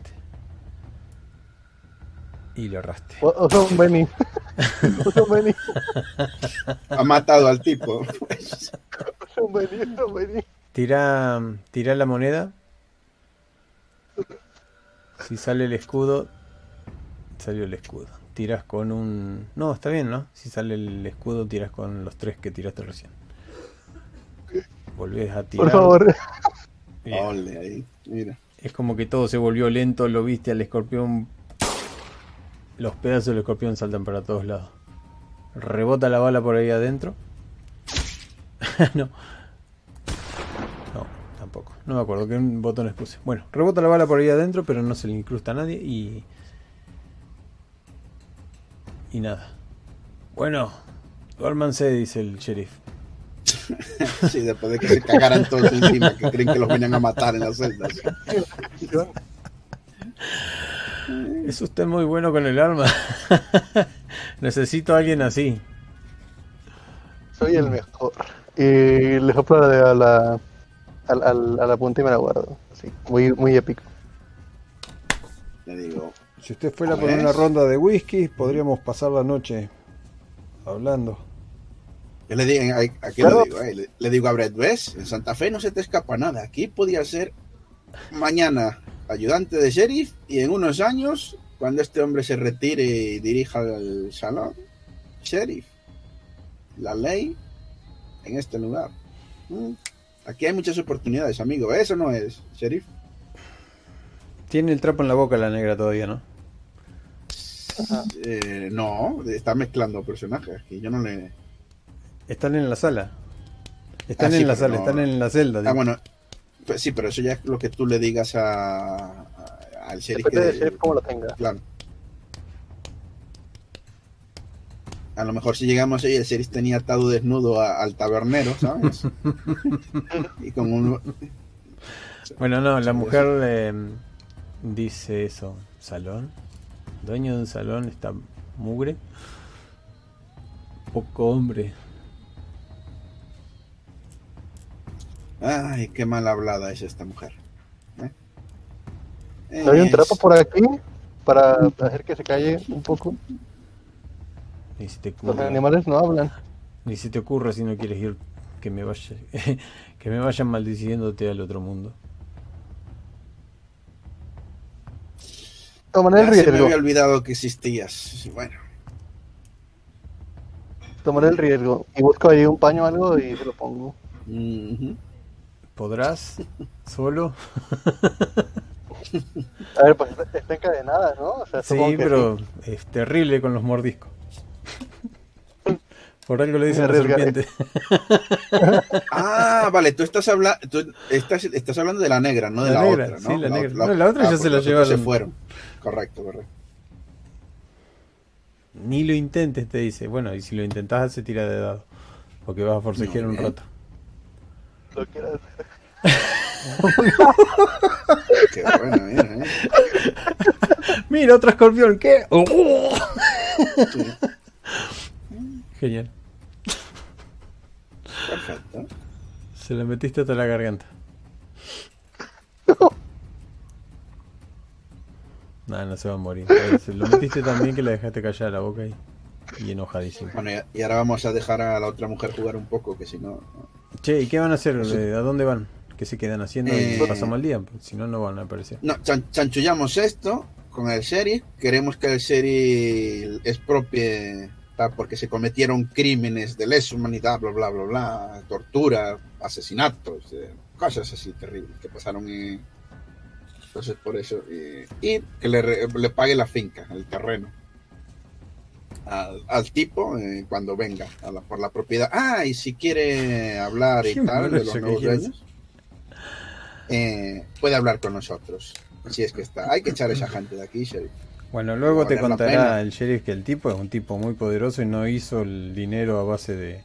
Y lo erraste. O, son Benny. [LAUGHS] o son Benny. Ha matado al tipo. [LAUGHS] O son Benny, o son Benny. Tira, tira la moneda. Si sale el escudo, salió el escudo. Tiras con un... No, está bien, ¿no? Si sale el escudo, tiras con los tres que tiraste recién. Volvés a tirar. Por favor. Ole, ahí. Mira. Es como que todo se volvió lento, lo viste al escorpión. Los pedazos del escorpión saltan para todos lados. Rebota la bala por ahí adentro. [LAUGHS] no. No, tampoco. No me acuerdo qué botones puse. Bueno, rebota la bala por ahí adentro, pero no se le incrusta a nadie y. Y nada. Bueno, duérmanse, dice el sheriff. [LAUGHS] Sí, después de que se cagaran todos encima, que creen que los vienen a matar en las celdas. [LAUGHS] [LAUGHS] Es usted muy bueno con el arma. [LAUGHS] Necesito a alguien así. Soy el mejor. Y le soplo a la, a la, al- al- a la punta y me la guardo. Sí, muy, muy épico. Le digo, Si usted fuera por una ronda de whisky, podríamos pasar la noche hablando. yo le digo, aquí Claro. lo digo, eh, le, le digo a Brett, ¿ves? En Santa Fe no se te escapa nada. Aquí podía ser mañana ayudante de sheriff y en unos años, cuando este hombre se retire y dirija el salón, sheriff. La ley en este lugar. Mm, Aquí hay muchas oportunidades, amigo. Eso no es, sheriff. Tiene el trapo en la boca la negra todavía, ¿no? Eh, no, está mezclando personajes. Que yo no le. Están en la sala. Están Ah, sí, en la sala, no- están en la celda. Ah, digo. bueno. Pues sí, pero eso ya es lo que tú le digas a, a- al sheriff. Depende que- del chef cómo lo tenga. Claro. A lo mejor si llegamos ahí, el sheriff tenía atado desnudo a- al tabernero, ¿sabes? [LAUGHS] y con un. Bueno, no, la mujer eh, dice eso. ¿Salón? ¿Dueño de un salón está mugre? poco hombre. Ay, qué mal hablada es esta mujer. ¿eh? ¿No hay un Es- trapo por aquí para hacer que se calle un poco? Ni si te Los animales no hablan. ni si te ocurre si no quieres ir que me vaya [LAUGHS] que me vayan maldiciéndote al otro mundo. Tomaré el Ya se me riesgo. había olvidado que existías. Bueno, Tomaré el riesgo. Y busco ahí un paño o algo y se lo pongo. ¿Podrás? ¿Solo? A ver, pues está- encadenada, ¿no? O sea, Sí, pero es terrible con los mordiscos. Por algo le dicen la serpiente. [LAUGHS] Ah, vale, tú estás, habla tú estás, estás hablando de la negra, no de La la, negra, otra, ¿no? sí, la negra. No, la otra ya porque se la llevaron. Se fueron. Correcto, correcto. Ni lo intentes, te dice. Bueno, y si lo intentás, se tira de dado. Porque vas a forcejear No, un rato. Lo quiero hacer. [LAUGHS] Qué bueno, mira, ¿eh? [LAUGHS] ¡Mira, otro escorpión! ¿Qué? ¡Oh! Genial. perfecto. Se la metiste hasta la garganta. Nada, no se va a morir. Eh, Se lo metiste tan bien que la dejaste callar la boca y, y enojadísimo. Bueno, y, y ahora vamos a dejar a la otra mujer jugar un poco, que si no... Che, ¿y qué van a hacer? Eh, ¿A dónde van? ¿Qué se quedan haciendo Eh, y pasamos el día? Si no, no van a aparecer. No, chan- chanchullamos esto con el sheriff. Queremos que el sheriff expropie tal, porque se cometieron crímenes de lesa humanidad, bla, bla, bla, bla, tortura, asesinatos, eh, cosas así terribles que pasaron. Y, entonces, por eso. eh, y que le, le pague la finca, el terreno. Al, al tipo eh, cuando venga a la- por la propiedad. Ah, y si quiere hablar y tal de los nuevos dueños, eh, puede hablar con nosotros. Si es que está. Hay que echar a esa gente de aquí, sheriff. Bueno, luego te la contará el sheriff que el tipo es un tipo muy poderoso y no hizo el dinero a base de,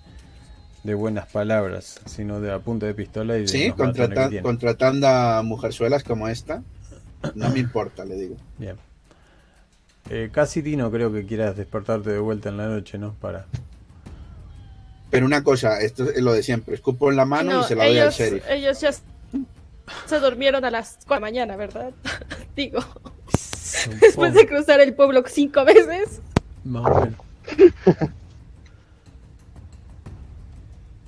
de buenas palabras, sino de a punta de pistola y de Sí, contrata- contratando a mujerzuelas como esta. No me importa, le digo. Bien. Eh, Cassidy no creo que quieras despertarte de vuelta en la noche, ¿no? Para... Pero una cosa, esto es lo de siempre. Escupo en la mano No, y se la doy al ellos, sheriff. ellos ya se durmieron a las 4 de la mañana, ¿verdad? [LAUGHS] Digo, después de cruzar el pueblo cinco veces. Más o menos. [LAUGHS]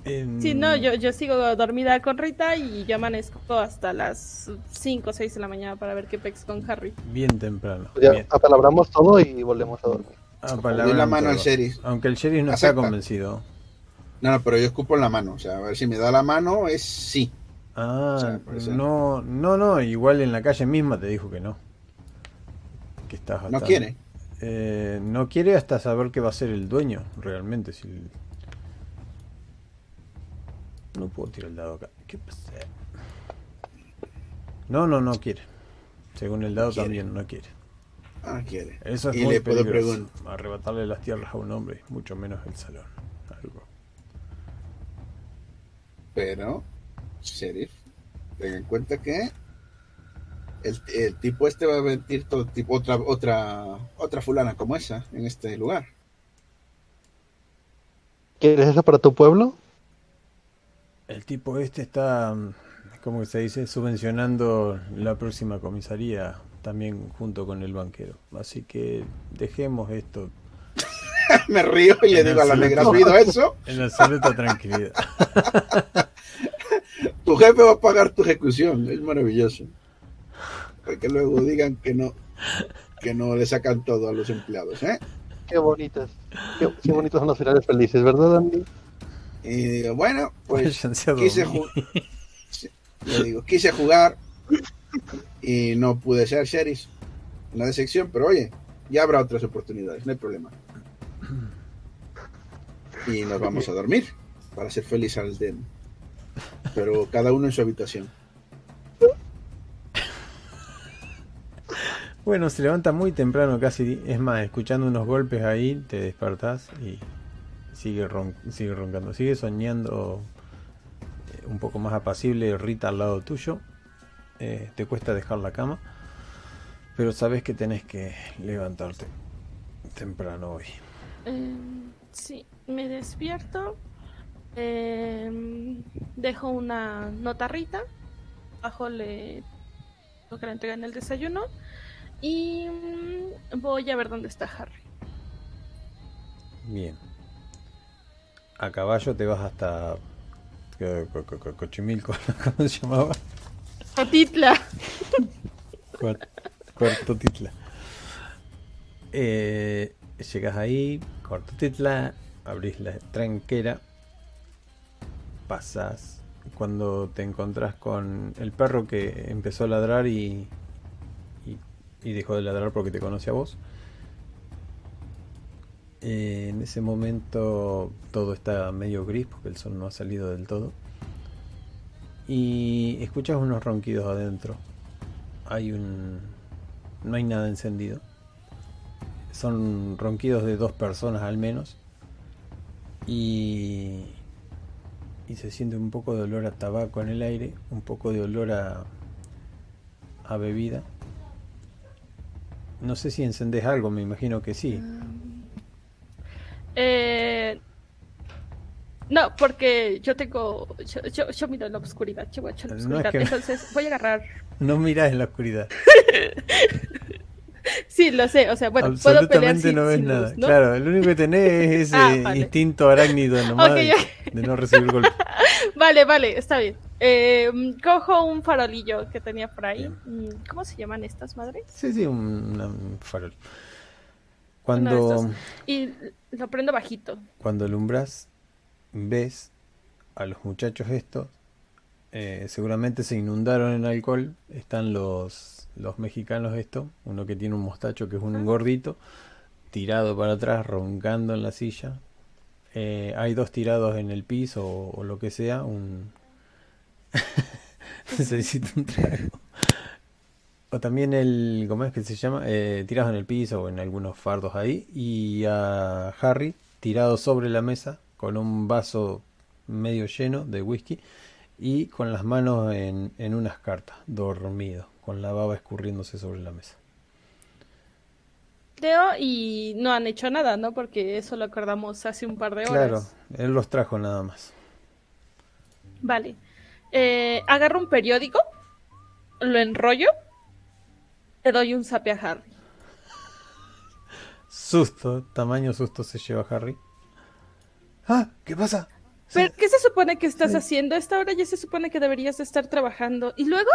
Em, Sí, no, yo, yo sigo dormida con Rita y yo amanezco hasta las 5 o 6 de la mañana para ver qué pex con Harry. Bien temprano. Ya Bien. apalabramos todo y volvemos a dormir. Apalabran Doy la mano al sheriff. Aunque el sheriff no Acepta. está convencido. No, no, pero yo escupo en la mano. O sea, a ver si me da la mano, es sí. Ah, O sea, no, no, no, igual en la calle misma te dijo que no. Que estás No quiere. Eh, no quiere hasta saber qué va a ser el dueño, realmente. Si... No puedo tirar el dado acá. ¿Qué pasa? No, no, no quiere. Según el dado quiere. también no quiere. Ah, quiere. Eso es y muy le puedo peligroso. preguntar. Arrebatarle las tierras a un hombre, mucho menos el salón. Algo. Pero, sheriff, ten en cuenta que el, el tipo este va a mentir todo tipo, otra, otra, otra fulana como esa en este lugar. ¿Quieres eso para tu pueblo? El tipo este está, ¿cómo se dice? Subvencionando la próxima comisaría también junto con el banquero. Así que dejemos esto [LAUGHS] Me río y le digo a la negra, ¿has oído eso? [LAUGHS] en absoluta tranquilidad. [LAUGHS] Tu jefe va a pagar tu ejecución, es maravilloso. Para que luego digan que no, que no le sacan todo a los empleados, ¿eh? Qué bonitas. Qué, qué bonitos son los finales felices, ¿verdad, Andy? Y digo, bueno, [LAUGHS] pues quise jugar. Le digo, quise jugar y no pude ser sheriff en la sección, pero oye, ya habrá otras oportunidades, no hay problema. Y nos vamos a dormir para ser feliz al den. Pero cada uno en su habitación. Bueno, se levanta muy temprano casi. Es más, escuchando unos golpes ahí, te despertás y sigue, ron- sigue roncando. Sigue soñando eh, un poco más apacible Rita al lado tuyo. Eh, te cuesta dejar la cama. Pero sabes que tenés que levantarte temprano hoy. Eh, Sí, me despierto. em, dejo una notarrita. Abajo le lo que le entregan el desayuno. Y mm, voy a ver dónde está Harry. Bien. A caballo te vas hasta Co- Co- Co- Co- Cochimilco, [LAUGHS] ¿cómo se llamaba? Otitla. Cuart- Cuarto Titla. Eh, llegas ahí, Cuarto Titla, abrís la tranquera, pasas. Cuando te encontrás con el perro que empezó a ladrar y, y, y dejó de ladrar porque te conoce a vos. En ese momento todo está medio gris porque el sol no ha salido del todo. Y escuchas unos ronquidos adentro. Hay un... No hay nada encendido. Son ronquidos de dos personas al menos. Y... Y se siente un poco de olor a tabaco en el aire, un poco de olor a, a bebida. No sé si encendés algo, me imagino que sí. Eh, no, porque yo tengo. Yo, yo, yo miro en la oscuridad. Yo voy a echar la No, es oscuridad. que- Entonces voy a agarrar. [LAUGHS] No mirás en la oscuridad. [LAUGHS] Sí, lo sé. O sea, bueno, puedo pelear Absolutamente sin, no ves sin nada. luz, ¿no? Claro, lo único que tenés [LAUGHS] es ese Ah, vale. instinto arácnido nomás de, no recibir golpe. Vale, vale, está bien. Eh, cojo un farolillo que tenía por ahí. Bien. Mm, ¿Cómo se llaman estas madres? Sí, sí, un, un farol. Cuando. Y lo prendo bajito. cuando alumbras, ves a los muchachos estos. eh, seguramente se inundaron en alcohol. Están los, los mexicanos estos. Uno que tiene un mostacho que es un gordito. Tirado para atrás, roncando en la silla. Eh, hay dos tirados en el piso o, o lo que sea. Un... [LAUGHS] Necesito un trago. O también el, ¿cómo es que se llama? Eh, tirados en el piso o en algunos fardos ahí. Y a Harry tirado sobre la mesa con un vaso medio lleno de whisky y con las manos en, en unas cartas, dormido, con la baba escurriéndose sobre la mesa. Leo y no han hecho nada, ¿no? Porque eso lo acordamos hace un par de horas. Claro, él los trajo nada más. Vale. Eh, agarro un periódico, lo enrollo, le doy un zape a Harry. Susto, tamaño susto se lleva Harry. Ah, ¿qué pasa? ¿Pero qué se supone que estás haciendo? A esta hora ya se supone que deberías de estar trabajando. ¿Y luego?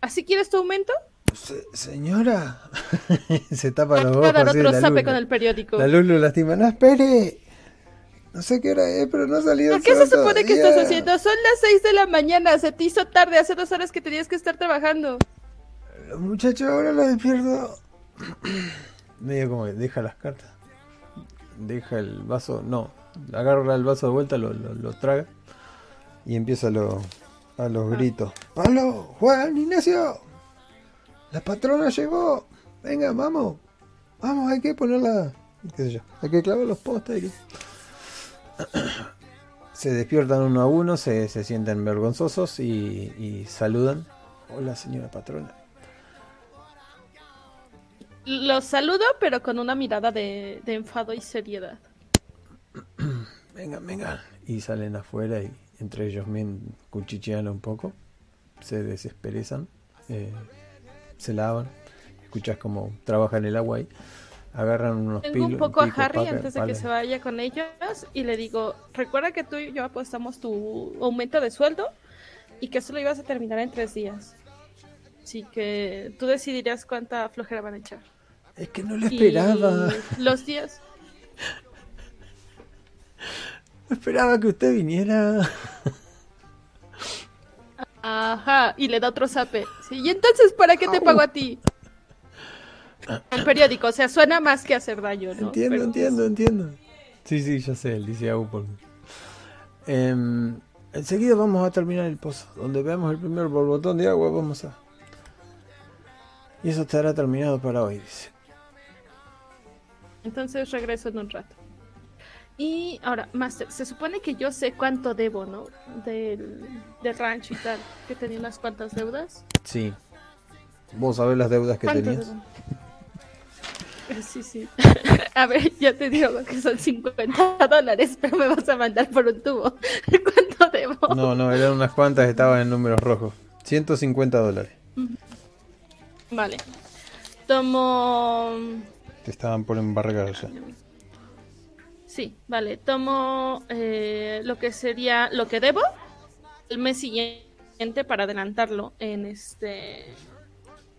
¿Así quieres tu aumento? Se- señora, [LAUGHS] se tapa los Voy ojos. a dar otro zape con el periódico. La luz lo lastima. No, espere. No sé qué hora es, pero no ha salido ¿Qué se supone que estás haciendo? Son las 6 de la mañana, se te hizo tarde, hace dos horas que tenías que estar trabajando. Los muchachos ahora los despierto. [CLEARS THROAT] Medio como que deja las cartas. Deja el vaso. No, agarra el vaso de vuelta, lo, lo- lo traga. Y empieza lo- a los gritos. Pablo, Juan, Ignacio. La patrona llegó. Venga, vamos. Vamos, hay que ponerla. ¿Qué sé yo? Hay que clavar los postes. que- [CLEARS THROAT] Se despiertan uno a uno, se, se sienten vergonzosos y, y saludan. Hola, señora patrona. Los saludo, pero con una mirada de, de enfado y seriedad. Vengan, vengan. Y salen afuera y entre ellos me cuchichean un poco. Se desesperezan. eh, se lavan. Escuchas como trabajan el agua y agarran unos Tengo pilos. un poco a pico, Harry paca, antes de que se vaya con ellos y le digo, recuerda que tú y yo apostamos tu aumento de sueldo y que eso lo ibas a terminar en tres días. Así que tú decidirás cuánta flojera van a echar. Es que no lo Y esperaba. los días... No esperaba que usted viniera. Ajá, y le da otro zape. Sí, y entonces, ¿para qué te pago a ti? El periódico, o sea, suena más que hacer daño, ¿no? Entiendo, Pero- entiendo, entiendo. Sí, sí, ya sé, él dice por... Em, enseguida vamos a terminar el pozo. Donde veamos el primer borbotón de agua, vamos a... Y eso estará terminado para hoy, dice. Entonces regreso en un rato. Y ahora, Master, se supone que yo sé cuánto debo, ¿no? Del, del rancho y tal, que tenía unas cuantas deudas. Sí. ¿Vos sabés las deudas que ¿Cuánto tenías? debo? [LAUGHS] Sí, sí. [LAUGHS] A ver, yo te digo que son 50 dólares, pero me vas a mandar por un tubo. [LAUGHS] ¿Cuánto debo? No, no, eran unas cuantas, estaban en números rojos. 150 dólares. Vale. Tomo. Estaban por embargar ya. Sí, vale. Tomo eh, lo que sería lo que debo el mes siguiente para adelantarlo en este.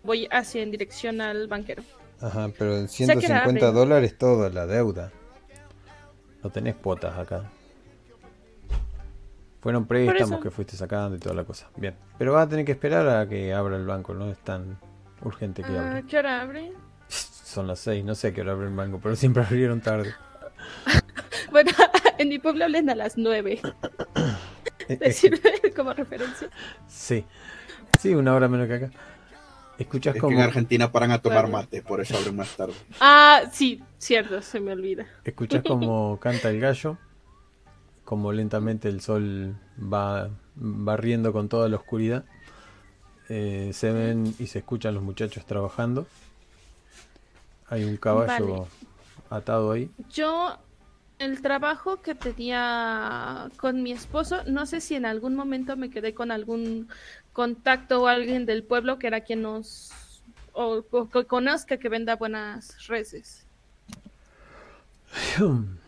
Voy hacia en dirección al banquero. Ajá, pero en sea que era 150 rápido. dólares toda la deuda. No tenés cuotas acá. Fueron préstamos que fuiste sacando y toda la cosa. Bien. Pero vas a tener que esperar a que abra el banco, no es tan urgente que Ah, abra. ¿Qué hora abre? Son las 6, no sé a qué hora abre el banco, pero siempre [LAUGHS] abrieron tarde. [LAUGHS] Bueno, [LAUGHS] en mi pueblo hablan a las 9. Eh, [COUGHS] ¿Te sirve como referencia? sí. Sí, una hora menos que acá. Escuchas Es que como en Argentina paran a tomar Vale. mate, por eso abren más tarde. Ah, sí, cierto, se me olvida. Escuchas como canta el gallo, como lentamente el sol va barriendo con toda la oscuridad. Eh, se ven y se escuchan los muchachos trabajando. Hay un caballo Vale. atado ahí. Yo, el trabajo que tenía con mi esposo, no sé si en algún momento me quedé con algún contacto o alguien del pueblo que era quien nos. o, o que conozca que venda buenas reses. [CLEARS THROAT]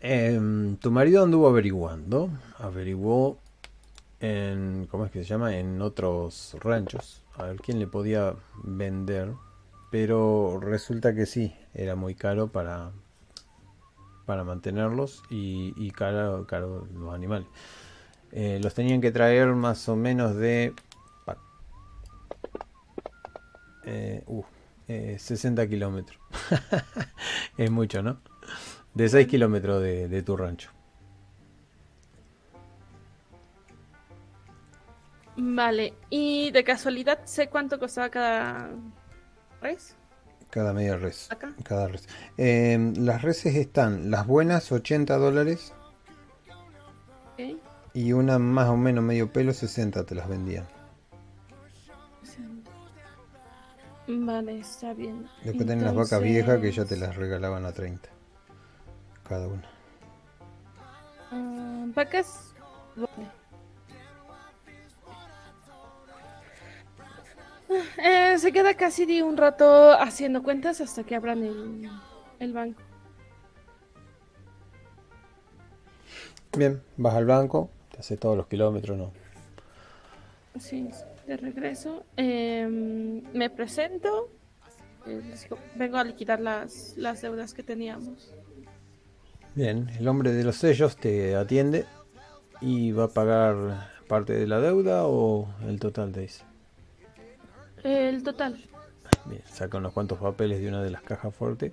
Em, tu marido anduvo averiguando, averiguó en, ¿cómo es que se llama? En otros ranchos, a ver quién le podía vender, pero resulta que sí, era muy caro para, para mantenerlos y, y caro, caro los animales. Eh, los tenían que traer más o menos de pa- eh, uh, eh, 60 kilómetros. [LAUGHS] es mucho, ¿no? De 6 kilómetros de, de tu rancho. Vale, y de casualidad sé cuánto costaba cada res. Cada media res. Acá. Cada res. Eh, las reses están, las buenas 80 dólares y una más o menos medio pelo 60 te las vendían. Vale, está bien. Después tenés las vacas viejas que ya te Entonces, las regalaban a 30. Cada una. ah, vacas. Vale. Eh, se queda casi de un rato haciendo cuentas hasta que abran el, el banco. Bien, vas al banco, te hace todos los kilómetros, ¿no? Sí, de regreso. Em, me presento. eh, digo, vengo a liquidar las, las deudas que teníamos. Bien, el hombre de los sellos te atiende y va a pagar parte de la deuda o el total te dice. El total. Bien, saca unos cuantos papeles de una de las cajas fuertes,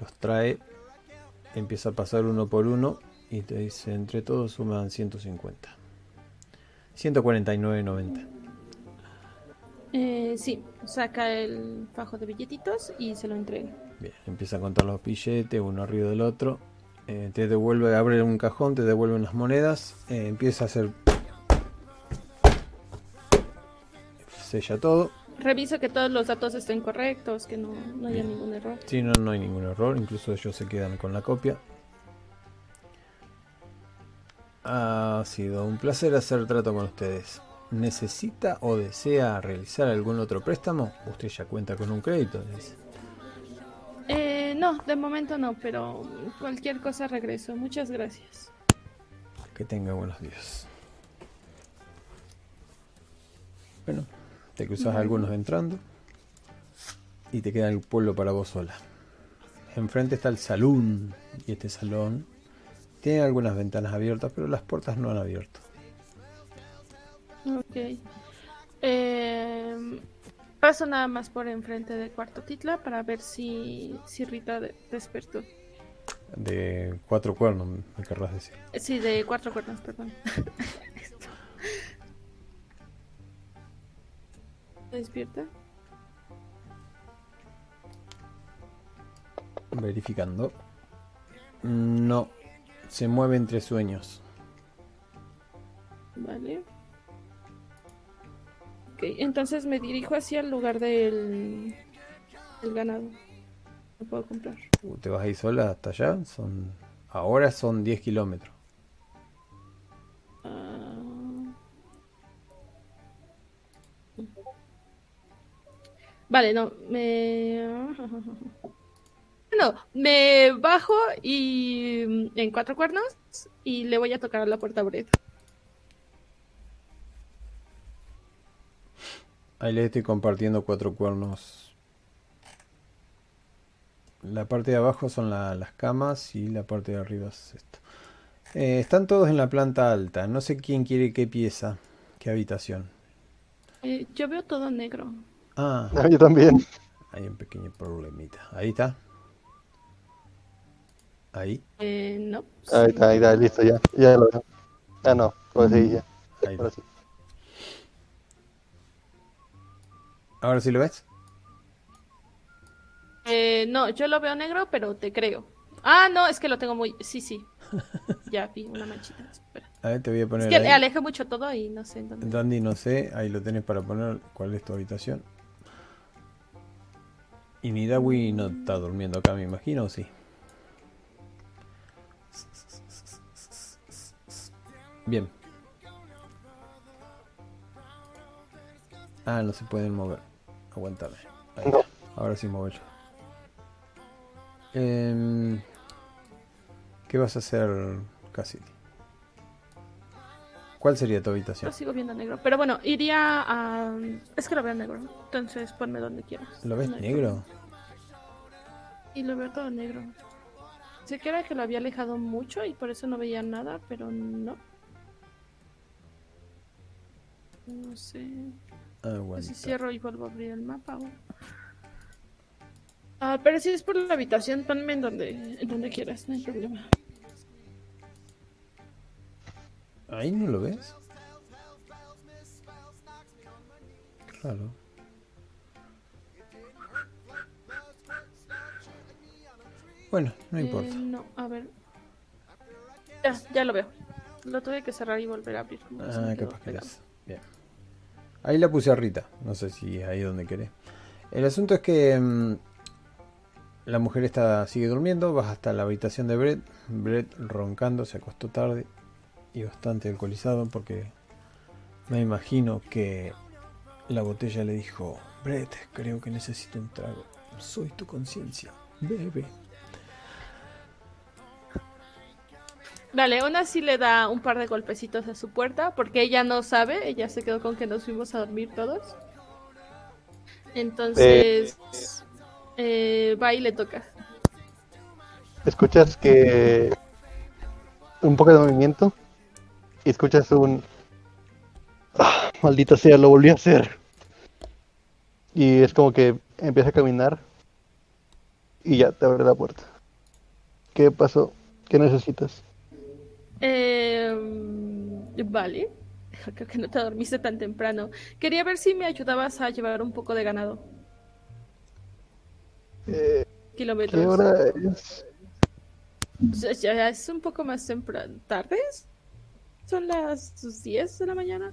los trae, empieza a pasar uno por uno y te dice, entre todos suman 150. 149.90. Eh, sí, saca el fajo de billetitos y se lo entrega. Bien, empieza a contar los billetes uno arriba del otro. eh, te devuelve, abre un cajón, te devuelve unas monedas, eh, empieza a hacer... Sella todo. Reviso que todos los datos estén correctos, que no, no haya ningún error. Sí, no, no hay ningún error, incluso ellos se quedan con la copia. Ha sido un placer hacer trato con ustedes. ¿Necesita o desea realizar algún otro préstamo? Usted ya cuenta con un crédito, dice. Eh, no, de momento no, pero cualquier cosa regreso. Muchas gracias. Que tenga buenos días. Bueno, te cruzas algunos entrando y te queda el pueblo para vos sola. Enfrente está el salón y este salón tiene algunas ventanas abiertas, pero las puertas no han abierto. Ok. Eh, paso nada más por enfrente de Cuarto Titla para ver si, si Rita de- despertó. De cuatro cuernos, me querrás decir. Sí, de cuatro cuernos, perdón. [LAUGHS] ¿Despierta? Verificando. No, se mueve entre sueños. Vale. Ok, entonces me dirijo hacia el lugar del, del ganado. lo puedo comprar. Uh, ¿Te vas a ir sola hasta allá? Son Ahora son 10 kilómetros. Ah. Vale, no, me... [LAUGHS] Bueno, me bajo y en cuatro cuernos y le voy a tocar a la puerta a Brett. Ahí le estoy compartiendo cuatro cuernos. La parte de abajo son la- las camas y la parte de arriba es esto. Eh, están todos en la planta alta. No sé quién quiere qué pieza, qué habitación. Eh, yo veo todo negro. Ah, Yo también. hay un pequeño problemita. Ahí está. Ahí, Eh, no. Ahí está, ahí está, listo, ya. Ya lo veo. Ah, no, pues sí, ya. ahí. Ahora sí. ¿Ahora sí lo ves? Eh, no, yo lo veo negro, pero te creo. Ah, no, es que lo tengo muy... Sí, sí. [LAUGHS] Ya vi una manchita. Espera. A ver, te voy a Es poner que ahí. aleja mucho todo y no sé en dónde. Dandy, no sé, ahí lo tenés para poner cuál es tu habitación. Y Nidawi no está durmiendo acá, me imagino, ¿o sí? Bien. Ah, no se pueden mover. Aguantame. Ahí. Ahora sí muevo yo. Em, ¿Qué vas a hacer, Cassidy? ¿Cuál sería tu habitación? Lo sigo viendo negro. Pero bueno, iría a... Es que lo veo negro. Entonces ponme donde quieras. ¿Lo ves negro? Y lo veo todo negro. Sé que era que lo había alejado mucho y por eso no veía nada, pero no. No sé. Aguanta. Si cierro y vuelvo a abrir el mapa. o- Ah, pero si es por la habitación, ponme en donde, en donde quieras, no hay problema. Ahí no lo ves. Claro. Bueno, no Eh, importa. no, a ver. Ya, ya lo veo. Lo tuve que cerrar y volver a abrir. Ah, capaz que. Bien. Ahí la puse a Rita. No sé si es ahí donde querés. El asunto es que mm, la mujer está sigue durmiendo. Vas hasta la habitación de Brett. Brett roncando, se acostó tarde y bastante alcoholizado porque me imagino que la botella le dijo: Brett, creo que necesito un trago. Soy tu conciencia. Bebe. Vale, aún así le da un par de golpecitos a su puerta porque ella no sabe, ella se quedó con que nos fuimos a dormir todos. Entonces, eh, va y le toca. Escuchas que un poco de movimiento y escuchas un "Ah, maldita sea, lo volví a hacer. Y es como que empieza a caminar y ya te abre la puerta. ¿Qué pasó? ¿Qué necesitas? Eh, vale, [LAUGHS] creo que no te dormiste tan temprano. Quería ver si me ayudabas a llevar un poco de ganado. Eh, Kilómetros. ¿Qué hora es? Ya- Ya es un poco más temprano. ¿Tardes? Son las 10 de la mañana.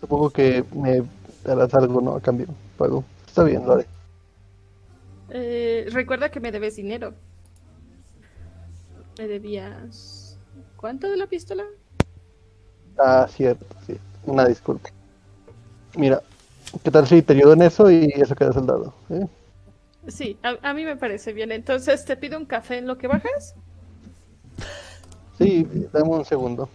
Supongo que me darás algo, ¿no? A cambio, pago. Está bien, lo haré. Eh, recuerda que me debes dinero. Me debías. ¿Cuánto de la pistola? Ah, cierto, sí. Una disculpa. Mira, ¿qué tal si te ayudo en eso y eso queda soldado? ¿eh? Sí, a, a mí me parece bien. Entonces te pido un café en lo que bajas. Sí, dame un segundo.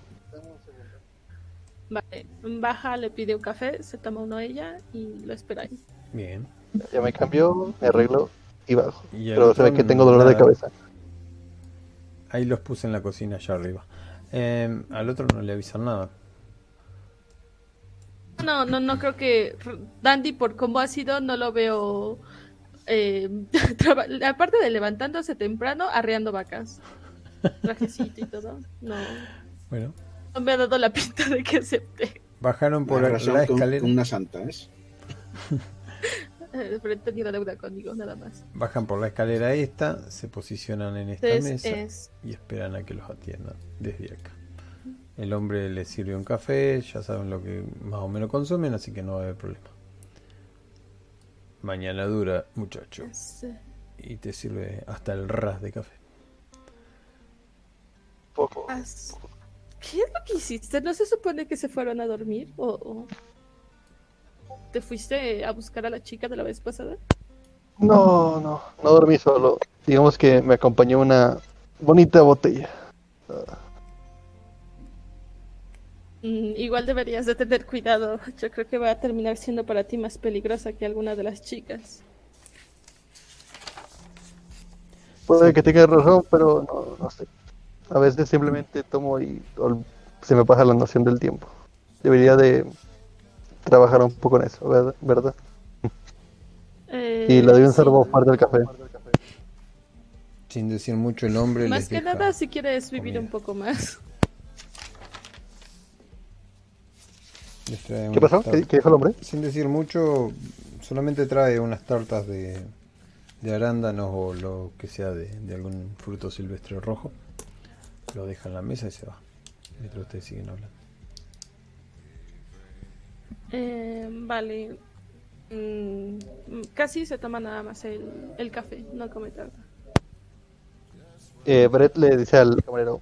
Vale, baja, le pide un café, se toma uno ella y lo espera ahí. Bien. Ya me cambió, me arreglo y bajo. Y Pero se ve que tengo dolor de cabeza. Ahí los puse en la cocina allá arriba. Eh, al otro no le avisan nada. No, no, no creo que Dandy, por cómo ha sido, no lo veo. Eh, [LAUGHS] aparte de levantándose temprano, arreando vacas. Trajecito y todo. No, Bueno, no me ha dado la pinta de que acepte. bajaron por la, escalera. con una santa, ¿es? Eh, [LAUGHS] pero he tenido deuda conmigo, nada más. Bajan por la escalera esta, se posicionan en esta Entonces mesa es. y esperan a que los atiendan desde acá. El hombre les sirve un café, ya saben lo que más o menos consumen, así que no va a haber problema. Mañana dura, muchacho. Este, Y te sirve hasta el ras de café. Poco. ¿Qué es lo que hiciste? ¿No se supone que se fueron a dormir? ¿O, o te fuiste a buscar a la chica de la vez pasada? No, no, no dormí solo. Digamos que me acompañó una bonita botella. Mm, igual deberías de tener cuidado. Yo creo que va a terminar siendo para ti más peligrosa que alguna de las chicas. Puede que tenga razón, pero no, no sé. A veces simplemente tomo y se me pasa la noción del tiempo. Debería de trabajar un poco en eso, ¿verdad? Eh, Y le doy un sí. sorbo fuerte al café. Sin decir mucho el hombre. Más les que deja nada si quieres vivir comida. un poco más. ¿Qué pasó? ¿Qué, qué dijo el hombre? Sin decir mucho, solamente trae unas tartas de, de arándanos o lo que sea de, de algún fruto silvestre rojo. Lo deja en la mesa y se va. Mientras ustedes siguen hablando. Eh, vale. Mm, casi se toma nada más el, el café, no come tarta. Eh, Brett le dice al camarero,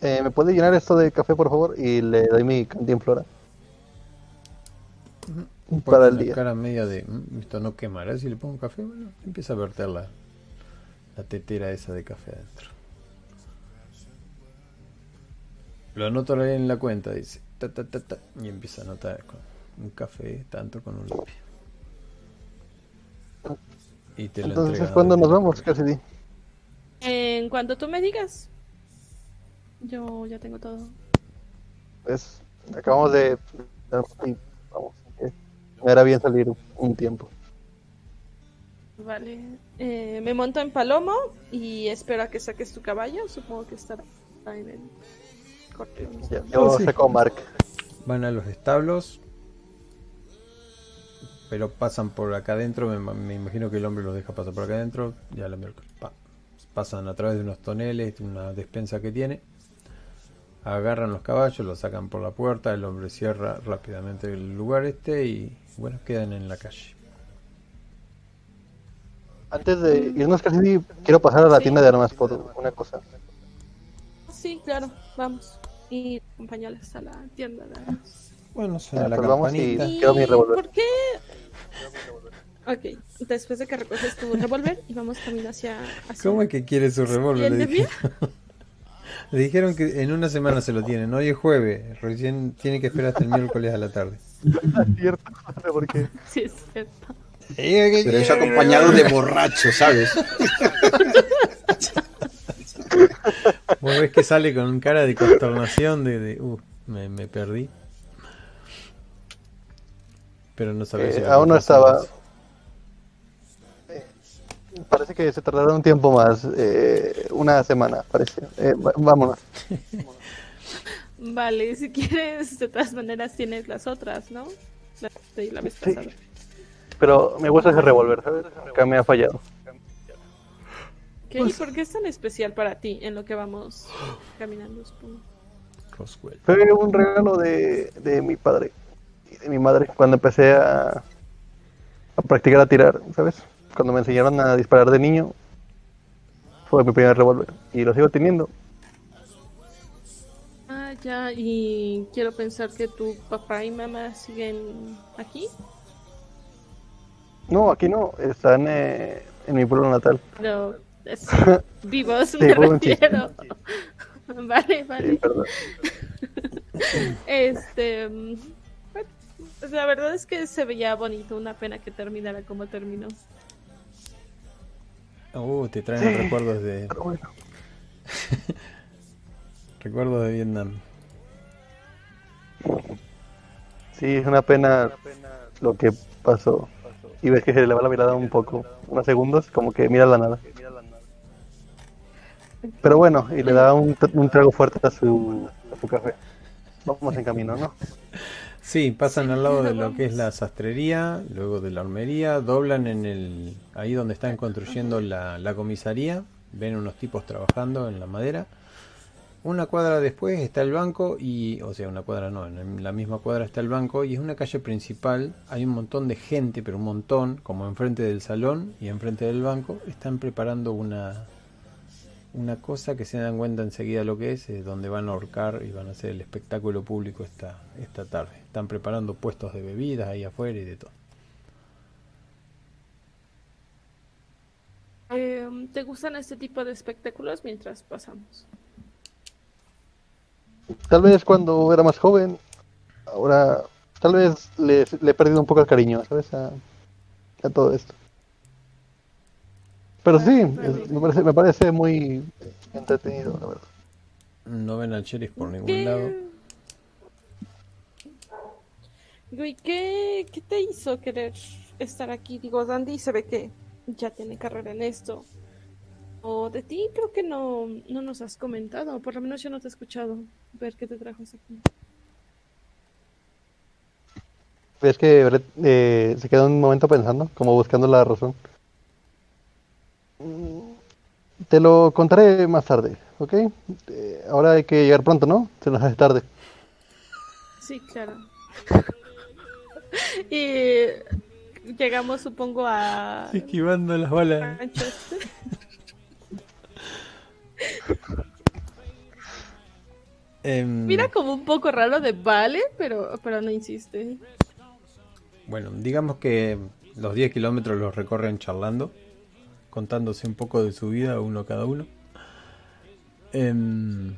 eh, ¿me puede llenar esto de café, por favor? Y le doy mi cantinflora. Para Pone el la día. cara media de, "Mm, esto no quemará si le pongo café. Bueno, empieza a verter la, la tetera esa de café adentro. Lo anota ahí en la cuenta, dice, ta, ta, ta, ta, y empieza a anotar con un café, tanto con un lápiz. Y te lo Entonces, ¿cuándo nos la vamos. Cassidy? En cuanto tú me digas, yo ya tengo todo. Pues acabamos de... y vamos, eh, me era bien salir un tiempo. Vale. Eh, me monto en Palomo y espero a que saques tu caballo. Supongo que estará en el yo Oh, sí. saco a Mark. Van a los establos, pero pasan por acá adentro. Me, me imagino que el hombre los deja pasar por acá adentro. Ya la miércoles. Pasan a través de unos toneles, una despensa que tiene. Agarran los caballos, los sacan por la puerta. El hombre cierra rápidamente el lugar este y bueno, quedan en la calle. Antes de irnos, Cassidy, quiero pasar a la Sí. tienda de armas por una cosa. Sí, claro, vamos. Y acompañarles a la tienda de. Bueno, suena la pues campanita. ¿Y Quiero mi revólver. por qué? Ok, después de que recoges tu revólver y vamos camino hacia... hacia... ¿Cómo es que quiere su ¿Y revólver? Le, dije- [LAUGHS] Le dijeron que en una semana se lo tienen. Hoy es jueves. Recién tiene que esperar hasta el miércoles a la tarde. Es cierto, no sé por qué. Sí, es cierto. Pero es acompañado de borracho, ¿sabes? [LAUGHS] Vos ves que sale con cara de consternación de, de uh, me, me perdí. Pero no sabía Eh, si aún no estaba. más. Parece que se tardará un tiempo más. eh, una semana, parece. Eh, vámonos. [LAUGHS] Vale, si quieres, de todas maneras tienes las otras, ¿no? Las de la vez Sí. pasada. Pero me gusta ese revólver, ¿sabes? Acá me ha fallado. ¿Y por qué es tan especial para ti en lo que vamos caminando, supongo? Roswell. Fue un regalo de, de mi padre y de mi madre cuando empecé a, a practicar a tirar, ¿sabes? Cuando me enseñaron a disparar de niño, fue mi primer revólver y lo sigo teniendo. Ah, ya, y quiero pensar que tu papá y mamá siguen aquí. No, aquí no, están eh, en mi pueblo natal. Pero [LAUGHS] vivos, Sí, me refiero. [LAUGHS] Vale, Sí, vale. perdón. [LAUGHS] Este. bueno, pues la verdad es que se veía bonito. Una pena que terminara como terminó. Uh, te traen recuerdos de Pero bueno, recuerdos de Vietnam. sí, es una pena lo que pasó. Y ves que se le va la mirada un poco, unos segundos, como que mira la nada. Pero bueno, y le da un, un trago fuerte a su, a su café. Vamos en camino, ¿no? [LAUGHS] Sí, pasan al lado de lo que es la sastrería, luego de la armería, doblan en el ahí donde están construyendo la, la comisaría, ven unos tipos trabajando en la madera. una cuadra después está el banco y, o sea, una cuadra no, en la misma cuadra está el banco y es una calle principal, hay un montón de gente, pero un montón, como enfrente del salón y enfrente del banco, están preparando una una cosa que se dan cuenta enseguida lo que es, es donde van a ahorcar y van a hacer el espectáculo público esta, esta tarde. Están preparando puestos de bebidas ahí afuera y de todo. Em, ¿Te gustan este tipo de espectáculos mientras pasamos? Tal vez cuando era más joven, ahora tal vez le, le he perdido un poco el cariño, ¿sabes? A, a todo esto. Pero sí, es- me, parece, me parece muy entretenido, la verdad. No ven al sheriff por ningún ¿Qué... lado. Digo, ¿y qué, qué te hizo querer estar aquí? Digo, Dandy se ve que ya tiene carrera en esto. O de ti creo que no, no nos has comentado, por lo menos yo no te he escuchado ver qué te trajo aquí. Es que Brett eh, se quedó un momento pensando, como buscando la razón. Mm, Te lo contaré más tarde, ¿ok? Eh, ahora hay que llegar pronto, ¿no? Se nos hace tarde. Sí, claro. [LAUGHS] y llegamos, supongo, a Esquivando las balas. [LAUGHS] Em, Mira como un poco raro de vale, pero, pero no insiste. Bueno, digamos que los 10 kilómetros los recorren charlando, contándose un poco de su vida, uno cada uno. Em,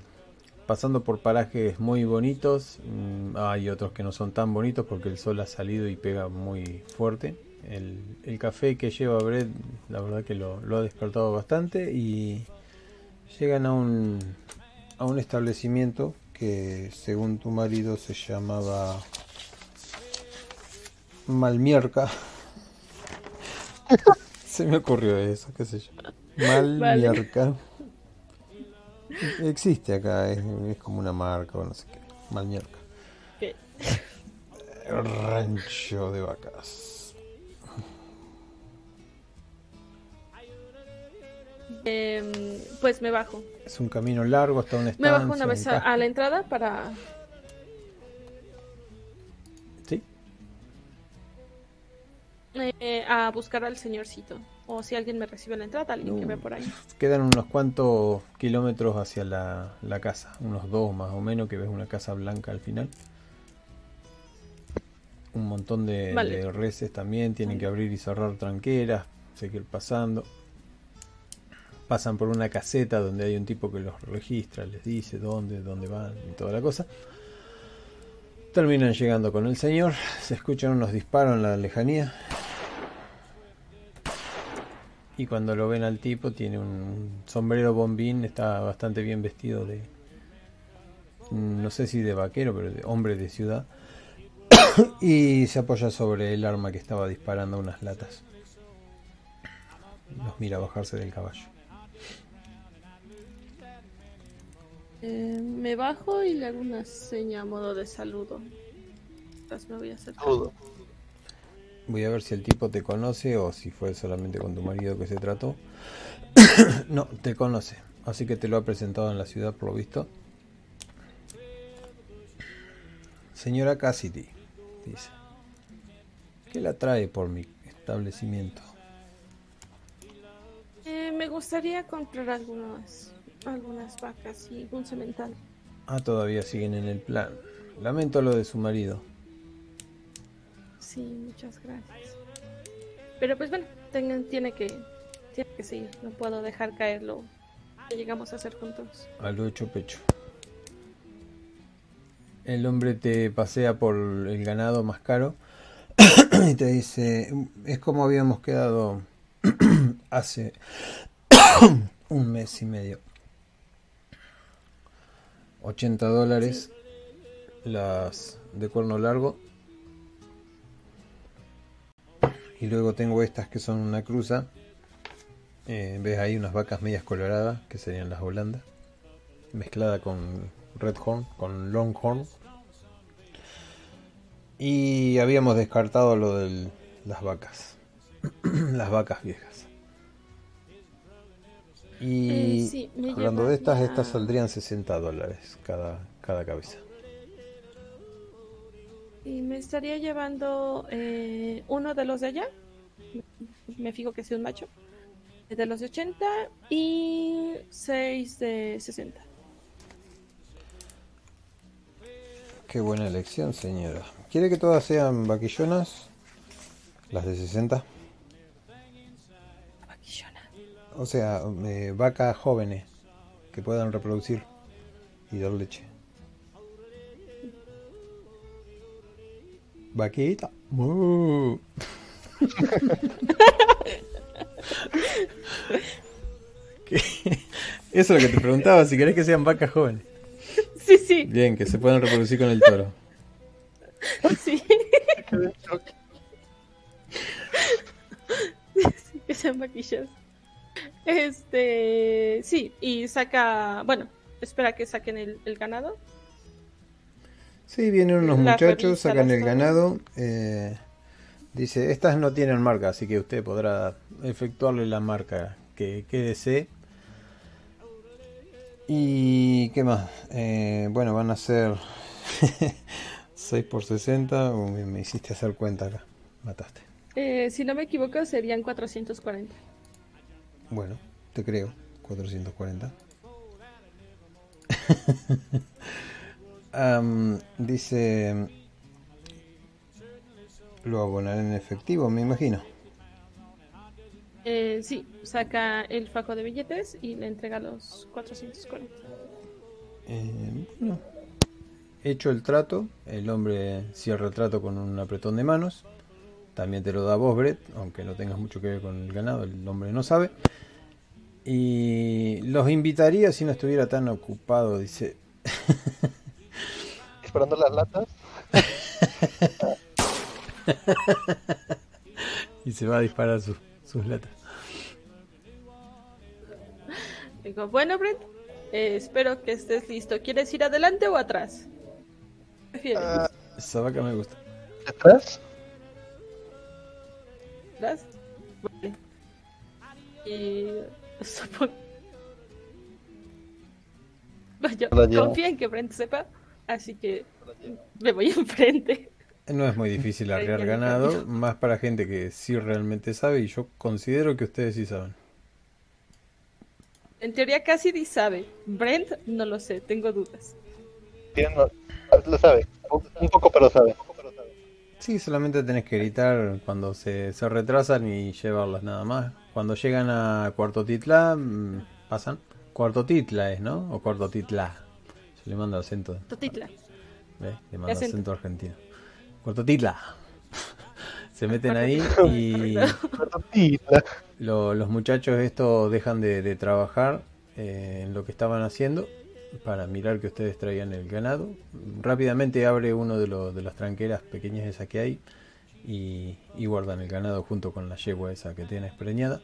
pasando por parajes muy bonitos, mm, hay otros que no son tan bonitos porque el sol ha salido y pega muy fuerte. El, café que lleva Brett, la verdad que lo, lo ha despertado bastante y llegan a un, a un establecimiento que según tu marido se llamaba Malmierca. [LAUGHS] Se me ocurrió eso, qué sé yo. Malmierca. [LAUGHS] Existe acá, es, es como una marca o no sé qué. Malmierca. ¿Qué? Rancho de vacas. Em, pues me bajo. Es un camino largo hasta una Me estancia. bajo una un vez a, a la entrada para... eh, a buscar al señorcito. O si alguien me recibe en la entrada, alguien que No. ve por ahí. quedan unos cuantos kilómetros hacia la, la casa. Unos dos más o menos, que ves una casa blanca al final. Un montón de, Vale. de reses también. Tienen que abrir y cerrar tranqueras. Seguir pasando. Pasan por una caseta donde hay un tipo que los registra, les dice dónde, dónde van y toda la cosa. Terminan llegando con el señor. Se escuchan unos disparos en la lejanía. Y cuando lo ven al tipo, tiene un sombrero bombín, está bastante bien vestido de. No sé si de vaquero, pero de hombre de ciudad. [COUGHS] y se apoya sobre el arma que estaba disparando a unas latas. Los mira bajarse del caballo. Eh, me bajo y le hago una seña a modo de saludo. Entonces me voy a acercar. Saludo. Voy a ver si el tipo te conoce o si fue solamente con tu marido que se trató. [COUGHS] no, te conoce. Así que te lo ha presentado en la ciudad por lo visto. Señora Cassidy, dice. ¿Qué la trae por mi establecimiento? Eh, me gustaría comprar algunas, algunas vacas y un cemental. Ah, todavía siguen en el plan. Lamento lo de su marido. Sí, muchas gracias. Pero pues bueno, tengan- tiene que tiene que seguir. No puedo dejar caer lo que llegamos a hacer juntos. A lo hecho pecho. El hombre te pasea por el ganado más caro [CLEARS THROAT] y te dice, es como habíamos quedado [CLEARS THROAT] hace [CLEARS THROAT] un mes y medio. 80 dólares las de cuerno largo. Y luego tengo estas que son una cruza. Eh, ves ahí unas vacas medias coloradas, que serían las holandas. Mezclada con redhorn, con longhorn. Y habíamos descartado lo de las vacas. [CLEARS THROAT] las vacas viejas. Y Eh, sí, hablando de estas, estas saldrían 60 dólares cada, cada cabeza. Y me estaría llevando eh, uno de los de allá. Me fijo que sea un macho. De los de 80 y 6 de 60. Qué buena elección, señora. ¿Quiere que todas sean vaquillonas? Las de 60. Vaquillona. O sea, eh, vacas jóvenes que puedan reproducir y dar leche. Vaquita. Mu. Eso es lo que te preguntaba, si querés que sean vacas jóvenes. Sí, sí, Bien, que se puedan reproducir con el toro. sí. Sí, que sean vaquillas. Este, sí, y saca, bueno, espera que saquen el, el ganado. Sí, vienen unos La muchachos, sacan el ganado. eh, dice, estas no tienen marca, así que usted podrá efectuarle la marca que, que desee. ¿Y qué más? Eh, bueno, van a ser [LAUGHS] 6 por 60. Uy, me, me hiciste hacer cuenta acá. Mataste. Eh, si no me equivoco, serían 440. Bueno, te creo. 440. [LAUGHS] Am, dice... Lo abonaré en efectivo, me imagino. Eh, sí, saca el fajo de billetes y le entrega los 440. Eh, bueno, hecho el trato, el hombre cierra el trato con un apretón de manos. También te lo da vos, Brett, aunque no tengas mucho que ver con el ganado, el hombre no sabe. Y los invitaría si no estuviera tan ocupado, dice. [LAUGHS] Esperando las latas. [LAUGHS] Y se va a disparar sus, sus latas. Digo, bueno, Brent, eh, espero que estés listo. ¿Quieres ir adelante o atrás? ¿Qué ¿Prefieres? Ah, Esa vaca me gusta. ¿Atrás? ¿Atrás? Vale. Y [LAUGHS] supongo... Vaya, confía en que Brent sepa, así que me voy [LAUGHS] enfrente. No es muy difícil el ganado, más para gente que sí realmente sabe, y yo considero que ustedes sí saben. En teoría Cassidy sabe. Brent no lo sé, tengo dudas. Tiene- no, lo sabe. Un poco, pero sabe. Sí, solamente tenés que gritar cuando se, se retrasan y llevarlas nada más. Cuando llegan a Cuarto Titla, mm, pasan. Cuarto Titla es, ¿no? O Cuarto Titla. Yo le mando acento, Totitla. ¿ves? Le mando acento? acento argentino. Cuarto Titla. [LAUGHS] se meten ahí y lo- los muchachos estos dejan de, de trabajar eh, en lo que estaban haciendo para mirar que ustedes traían el ganado. Rápidamente abre uno de, los de las tranqueras pequeñas esas que hay y, y guardan el ganado junto con la yegua esa que tienes preñada.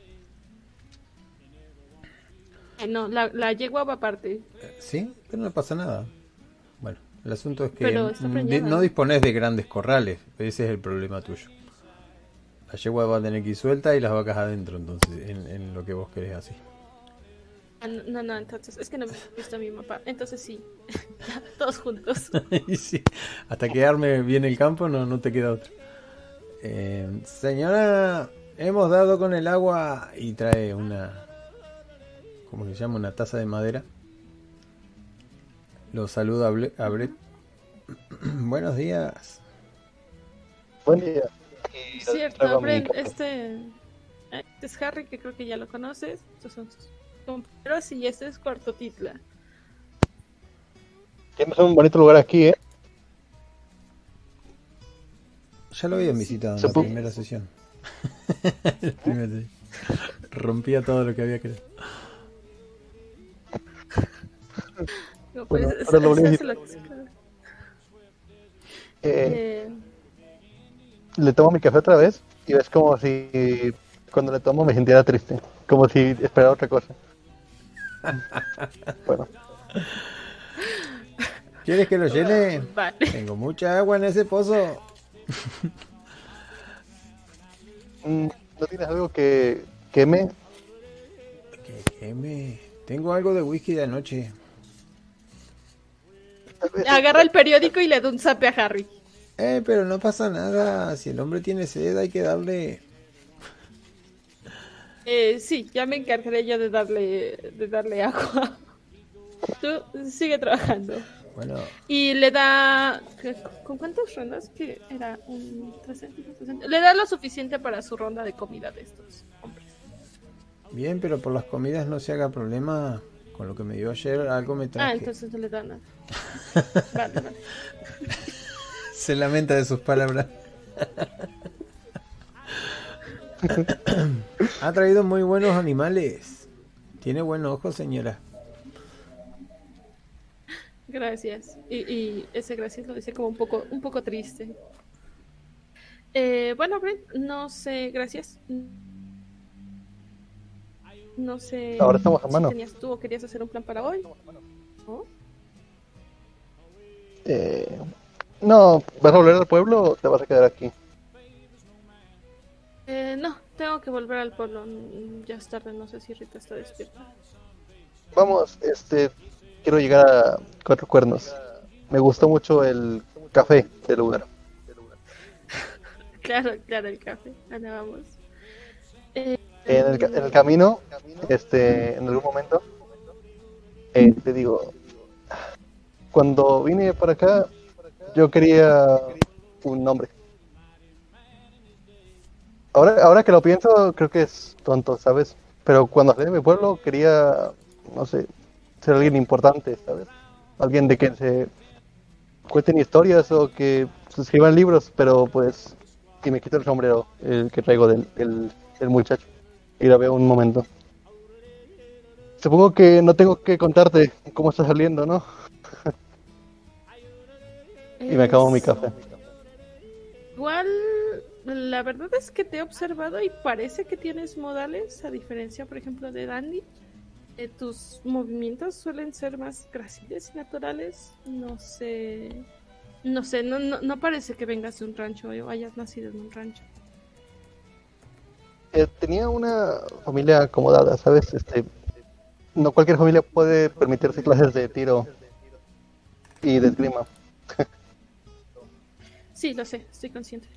Eh, No, la, la yegua va aparte. Sí, pero no pasa nada. Bueno, el asunto es que de- no dispones de grandes corrales, ese es el problema tuyo. La yegua va a tener que ir suelta y las vacas adentro, entonces, en, en lo que vos querés así. Ah, no, no, no, entonces es que no me he visto a mi mapa. Entonces sí, [LAUGHS] todos juntos. [LAUGHS] Y sí, hasta que arme bien el campo no, no te queda otra. Eh, señora, hemos dado con el agua y trae una, ¿cómo se llama? Una taza de madera. Lo saluda a Ble- a Brett. [CLEARS THROAT] Buenos días. Buen día. Y traigo Cierto, café. este, eh, este es Harry, que creo que ya lo conoces. Estos son sus compañeros y este es Cuarto Titla. Tienes un bonito lugar aquí, ¿eh? Ya lo habían visitado en la primera sesión. [LAUGHS] La primera sesión. Rompía todo lo que había que No, pues, Bueno, es- ahora lo es- lo que se. Eh, Eh, le tomo mi café otra vez y es como si cuando le tomo me sintiera triste. Como si esperara otra cosa. [LAUGHS] Bueno, ¿Quieres que lo llene? vale. Tengo mucha agua en ese pozo. [LAUGHS] mm, ¿no tienes algo que queme? ¿Qué M, tengo algo de whisky de anoche. [LAUGHS] Agarra el periódico y le da un zape a Harry. Eh, pero no pasa nada. Si el hombre tiene sed, hay que darle. [LAUGHS] Eh, sí, ya me encargaré yo de darle, de darle agua. [LAUGHS] Tú sigue trabajando. Bueno, Y le da. ¿qué- ¿Con cuántas rondas? Que era un 300, 300. Le da lo suficiente para su ronda de comida de estos hombres. bien, pero por las comidas no se haga problema. Con lo que me dio ayer, algo me Ah, traje. entonces no le da nada. [LAUGHS] Vale, vale. Se lamenta de sus palabras. ha traído muy buenos animales. Tiene buen ojo, señora. Gracias. Y, y ese gracias lo dice como un poco, un poco triste. Eh, bueno, Brent, no sé, gracias. No sé. Ahora estamos a si mano. tenías tú o querías hacer un plan para hoy. ¿No? Eh, no, ¿vas a volver al pueblo o te vas a quedar aquí? Eh, no, tengo que volver al pueblo. Ya es tarde, no sé si Rita está despierta. Vamos, este, quiero llegar a Cuatro Cuernos. Me gustó mucho el café del lugar. [LAUGHS] Claro, claro, el café. Allá vamos. Eh, En el, en el camino, este, en algún momento, eh, te digo, cuando vine para acá, yo quería un nombre. Ahora, ahora que lo pienso, creo que es tonto, ¿sabes? Pero cuando salí de mi pueblo, quería, no sé, ser alguien importante, ¿sabes? Alguien de que se cuenten historias o que se escriban libros, pero pues, y me quito el sombrero, el que traigo del, del, del muchacho y la veo un momento. Supongo que no tengo que contarte cómo está saliendo, ¿no? [LAUGHS] Y me acabo mi es- café. Igual, la verdad es que te he observado y parece que tienes modales, a diferencia, por ejemplo, de Dandy. Eh, tus movimientos suelen ser más graciles y naturales. No sé. No sé, no, no, no parece que vengas de un rancho o hayas nacido en un rancho. Eh, tenía una familia acomodada, ¿sabes? Este, no cualquier familia puede permitirse clases de tiro y de esgrima. [LAUGHS] Sí, lo sé, estoy consciente.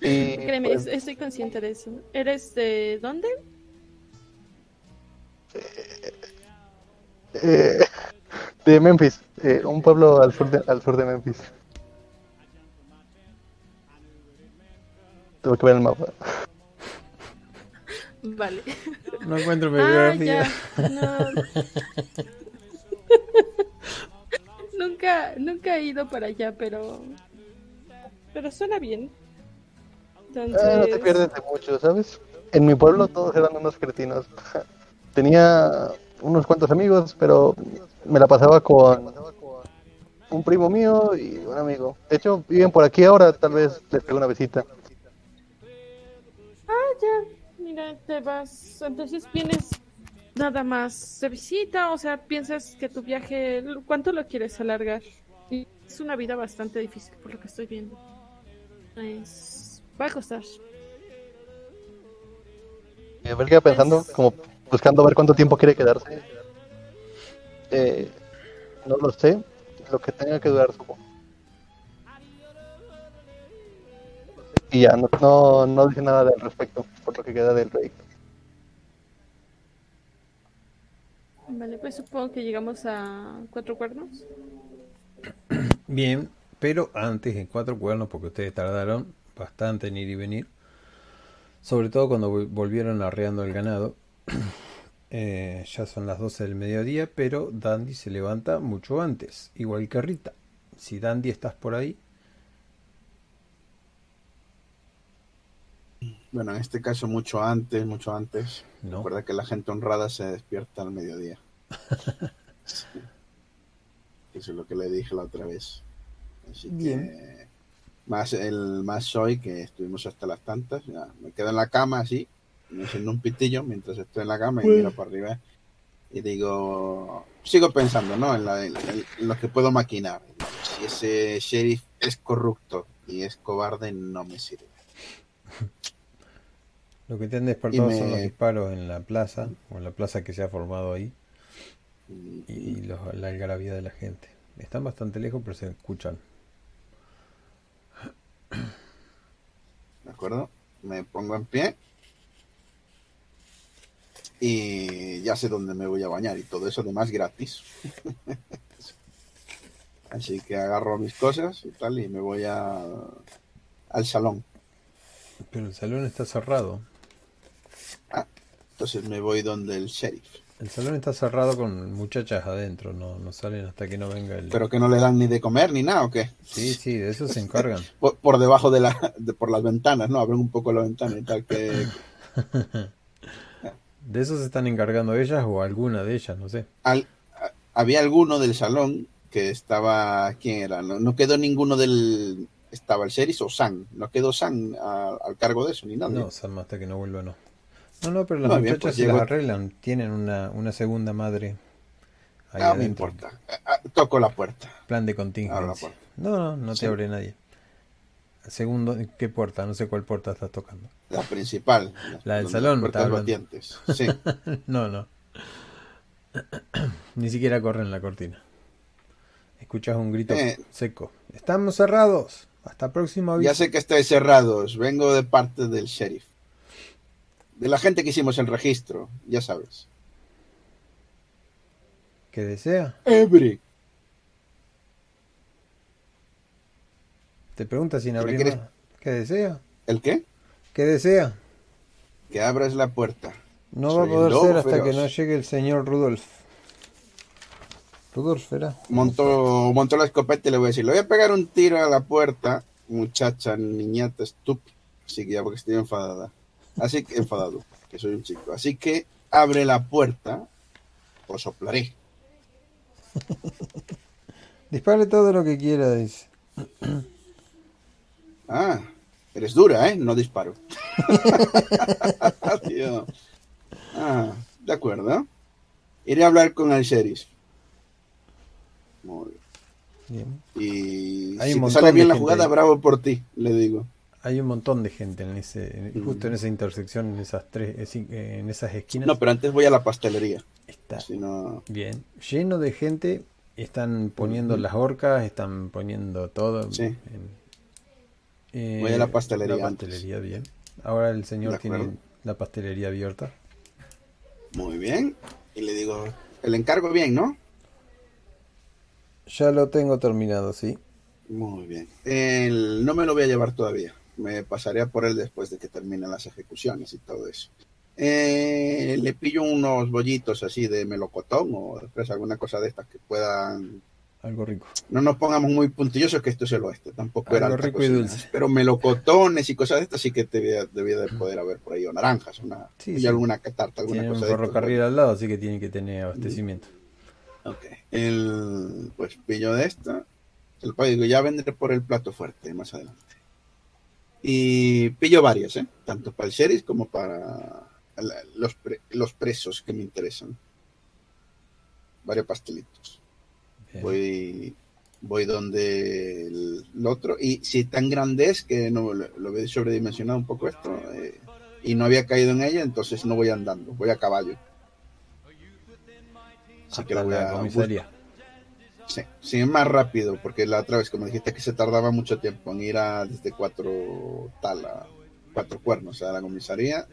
Y, Créeme, pues, es- estoy consciente de eso. ¿Eres de dónde? eh, [LAUGHS] de Memphis, eh, un pueblo al sur de, al sur de Memphis. Tengo que ver el mapa. [LAUGHS] Vale. No encuentro mi Ah, biografía. ya. No. [LAUGHS] nunca, nunca he ido para allá, pero. Pero suena bien. Entonces. Ah, no te pierdes de mucho, ¿sabes? En mi pueblo todos eran unos cretinos. [LAUGHS] Tenía unos cuantos amigos, pero me la pasaba con un primo mío y un amigo. De hecho, viven por aquí ahora, tal vez les pego una visita. Ya. Mira, te vas. Entonces vienes nada más de visita. O sea, piensas que tu viaje. ¿Cuánto lo quieres alargar? Y Es una vida bastante difícil por lo que estoy viendo. Es... Va a costar. Eh, quedé pensando, como buscando ver cuánto tiempo quiere quedarse. Eh, no lo sé, lo que tenga que durar, supongo. Y ya, no, no, no dije nada al respecto, por lo que queda del rey. Vale, pues supongo que llegamos a cuatro cuernos. [CLEARS THROAT] Bien, pero antes en cuatro cuernos, porque ustedes tardaron bastante en ir y venir, sobre todo cuando vol- volvieron arreando el ganado. [CLEARS THROAT] Eh, ya son las 12 del mediodía, pero Dandy se levanta mucho antes, igual que Rita. Si Dandy estás por ahí, Bueno, en este caso mucho antes, mucho antes. no. Recuerda que la gente honrada se despierta al mediodía. [LAUGHS] Eso es lo que le dije la otra vez. Así Bien. que más el más hoy que estuvimos hasta las tantas, ya, me quedo en la cama así, me enciendo un pitillo mientras estoy en la cama y miro para arriba y digo, sigo pensando, ¿no? En, la- en- en lo que puedo maquinar. Si ese sheriff es corrupto y es cobarde, no me sirve. [LAUGHS] Lo que te han despertado Y son los disparos en la plaza, o en la plaza que se ha formado ahí, y los- la algarabía de la gente. Están bastante lejos, pero se escuchan. ¿De acuerdo? Me pongo en pie. Y ya sé dónde me voy a bañar y todo eso además gratis. [LAUGHS] Así que agarro mis cosas y tal y me voy a, al salón. Pero el salón está cerrado. Entonces me voy donde el sheriff. El salón está cerrado con muchachas adentro, no, no salen hasta que no venga el... Pero que no le dan ni de comer ni nada, ¿o qué? Sí, sí, de eso se [LAUGHS] encargan. Por, por debajo de la, de- por las ventanas, ¿no? Abren un poco la ventana y tal que... [LAUGHS] De eso se están encargando ellas o alguna de ellas, no sé. al- a- había alguno del salón que estaba, ¿quién era? No, no quedó ninguno del, estaba el sheriff o San, no quedó San a- al cargo de eso ni nada. No, Sam, hasta que no vuelva no. No, no, pero las bien, muchachas pues se llego- las arreglan. Tienen una, una segunda madre ahí Ah, me adentro. importa. Ah, ah, Toco la puerta. Plan de contingencia. puerta. No, no, no te Sí. abre nadie. Segundo, ¿qué puerta? No sé cuál puerta estás tocando. La principal. La del salón, Puertas batientes. Sí. [LAUGHS] No, no. Ni siquiera corre en la cortina. Escuchas un grito Eh. seco. Estamos cerrados. Hasta próximo aviso. ya sé que estáis cerrados. Vengo de parte del sheriff. De la gente que hicimos el registro, ya sabes. ¿Qué desea? Every. Te pregunta sin ¿Qué abrir quieres? ¿Qué desea? ¿El qué? ¿Qué desea? Que abras la puerta. No va a poder ser hasta feroz. que no llegue el señor Rudolf. Rudolf era. Montó, montó la escopeta y le voy a decir, le voy a pegar un tiro a la puerta, muchacha, niñata, estúpida. Así que ya porque estoy enfadada. Así que enfadado, que soy un chico. Así que abre la puerta o soplaré. [LAUGHS] Dispare todo lo que quiera, dice. [CLEARS THROAT] Ah, eres dura, ¿eh? No disparo. [LAUGHS] Tío. Ah, de acuerdo. Iré a hablar con el sheriff. Muy Bien. bien. Y Hay si te sale bien la jugada, ahí. bravo por ti, le digo. Hay un montón de gente en ese, en- Mm. justo en esa intersección, en esas tres, eh, eh, en esas esquinas. No, pero antes voy a la pastelería. Está Si no... bien, lleno de gente. Están poniendo las horcas, están poniendo todo. Sí. en- eh, Voy a la pastelería La antes. pastelería, bien. Ahora el señor tiene la pastelería abierta. Muy bien. Y le digo, el encargo bien, ¿no? Ya lo tengo terminado, sí. Muy bien. El- no me lo voy a llevar todavía. Me pasaré a por él después de que terminen las ejecuciones y todo eso. Eh, le pillo unos bollitos así de melocotón o de fresa, alguna cosa de estas que puedan... Algo rico. No nos pongamos muy puntillosos que esto es el oeste. Tampoco era Algo alta rico y cocina. dulce. Pero melocotones y cosas de estas sí que debía, debía de poder haber por ahí. O naranjas, una, Sí, y sí. alguna tarta, alguna Tiene un cosa de estas. ferrocarril al lado, así que tiene que tener abastecimiento. Ok. El, pues pillo de esta. El ya vendré por el plato fuerte más adelante. Y pillo varias, ¿eh? Tanto para el sheriff como para la- los, pre- los presos que me interesan. Varios pastelitos. Bien. Voy, voy donde el, el otro. Y si tan grande es que no lo, lo veo sobredimensionado un poco esto. eh, y no había caído en ella, entonces no voy andando, voy a caballo. Así que Hasta la voy la a comisaría. Sí, sí, es más rápido, porque la otra vez, como dijiste, que se tardaba mucho tiempo en ir a desde cuatro tal a cuatro cuernos a la comisaría.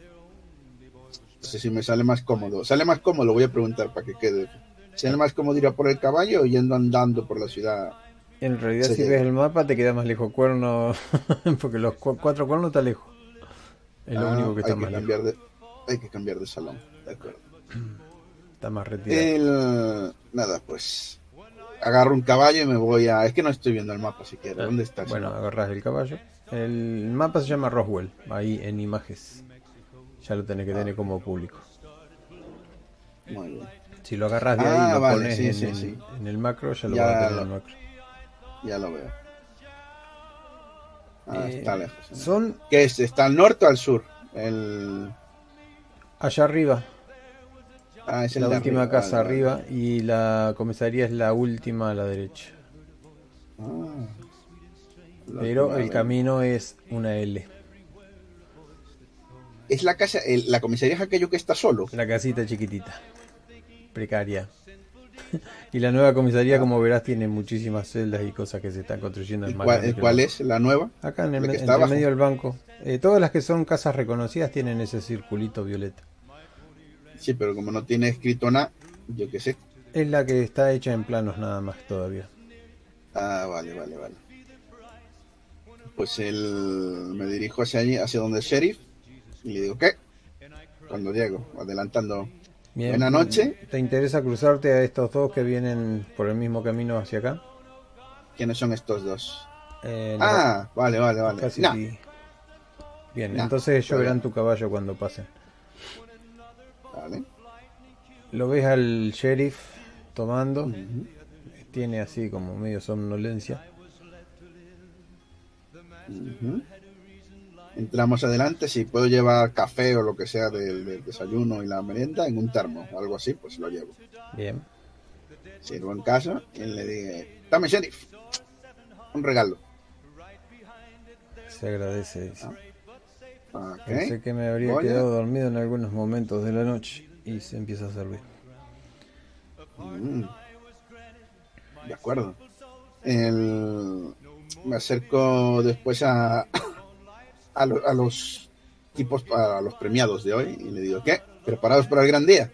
Entonces, si me sale más cómodo, sale más cómodo, voy a preguntar para que quede. ¿Sale más cómodo ir a por el caballo o yendo andando por la ciudad? En realidad, si ves el mapa, te queda más lejos cuerno, [LAUGHS] porque los cu- cuatro cuernos está lejos. Es lo Ah, único que está más lejos. cambiar de Hay que cambiar de salón, de acuerdo. Está más retirado. El, nada, pues agarro un caballo y me voy a. Es que no estoy viendo el mapa siquiera. ¿Dónde está? Bueno, agarras el caballo. El mapa se llama Roswell, ahí en imágenes. Ya lo tenés que tener como público. Muy bien. Si lo agarras de ahí Ah, y lo vale, pones sí, en, sí, sí. en el macro, ya lo Ya vas a tener lo- en el macro. Ya lo veo. Ah, Eh, está lejos. Son ¿Qué es? ¿Está al norte o al sur? El... allá arriba, Ah, es la última arriba, casa vale, arriba, vale. y la comisaría es la última a la derecha. Ah. La Pero el camino es una L. es la casa, el- la comisaría es aquello que está solo. La casita chiquitita, precaria. [LAUGHS] y la nueva comisaría, como verás, tiene muchísimas celdas y cosas que se están construyendo. ¿Y es más cuál, es la nueva? Acá en el, medio del banco. Eh, todas las que son casas reconocidas tienen ese circulito violeta. Sí, pero como no tiene escrito nada, yo qué sé. Es la que está hecha en planos nada más todavía. Ah, vale, vale, vale. Pues él me dirijo hacia allí, hacia donde el sheriff, y le digo, ¿qué? Cuando llego, adelantando. Bien. Buena noche. ¿Te interesa cruzarte a estos dos que vienen por el mismo camino hacia acá? ¿Quiénes son estos dos? Eh, Ah, vale, vale, vale. casi No, sí. Bien, No, entonces ellos verán tu caballo cuando pasen. Vale. Lo ves al sheriff tomando, tiene así como medio somnolencia. Entramos adelante, si puedo llevar café o lo que sea del, del desayuno y la merienda en un termo o algo así, pues lo llevo. Bien. Sirvo en casa y le dije, dame sheriff, un regalo. Se agradece. dice. Ok. Pensé que me habría Oye. quedado dormido en algunos momentos de la noche y se empieza a servir. Mm. De acuerdo. El- Me acerco después a, a, lo- a los tipos, a los premiados de hoy y le digo, ¿qué? ¿Preparados para el gran día?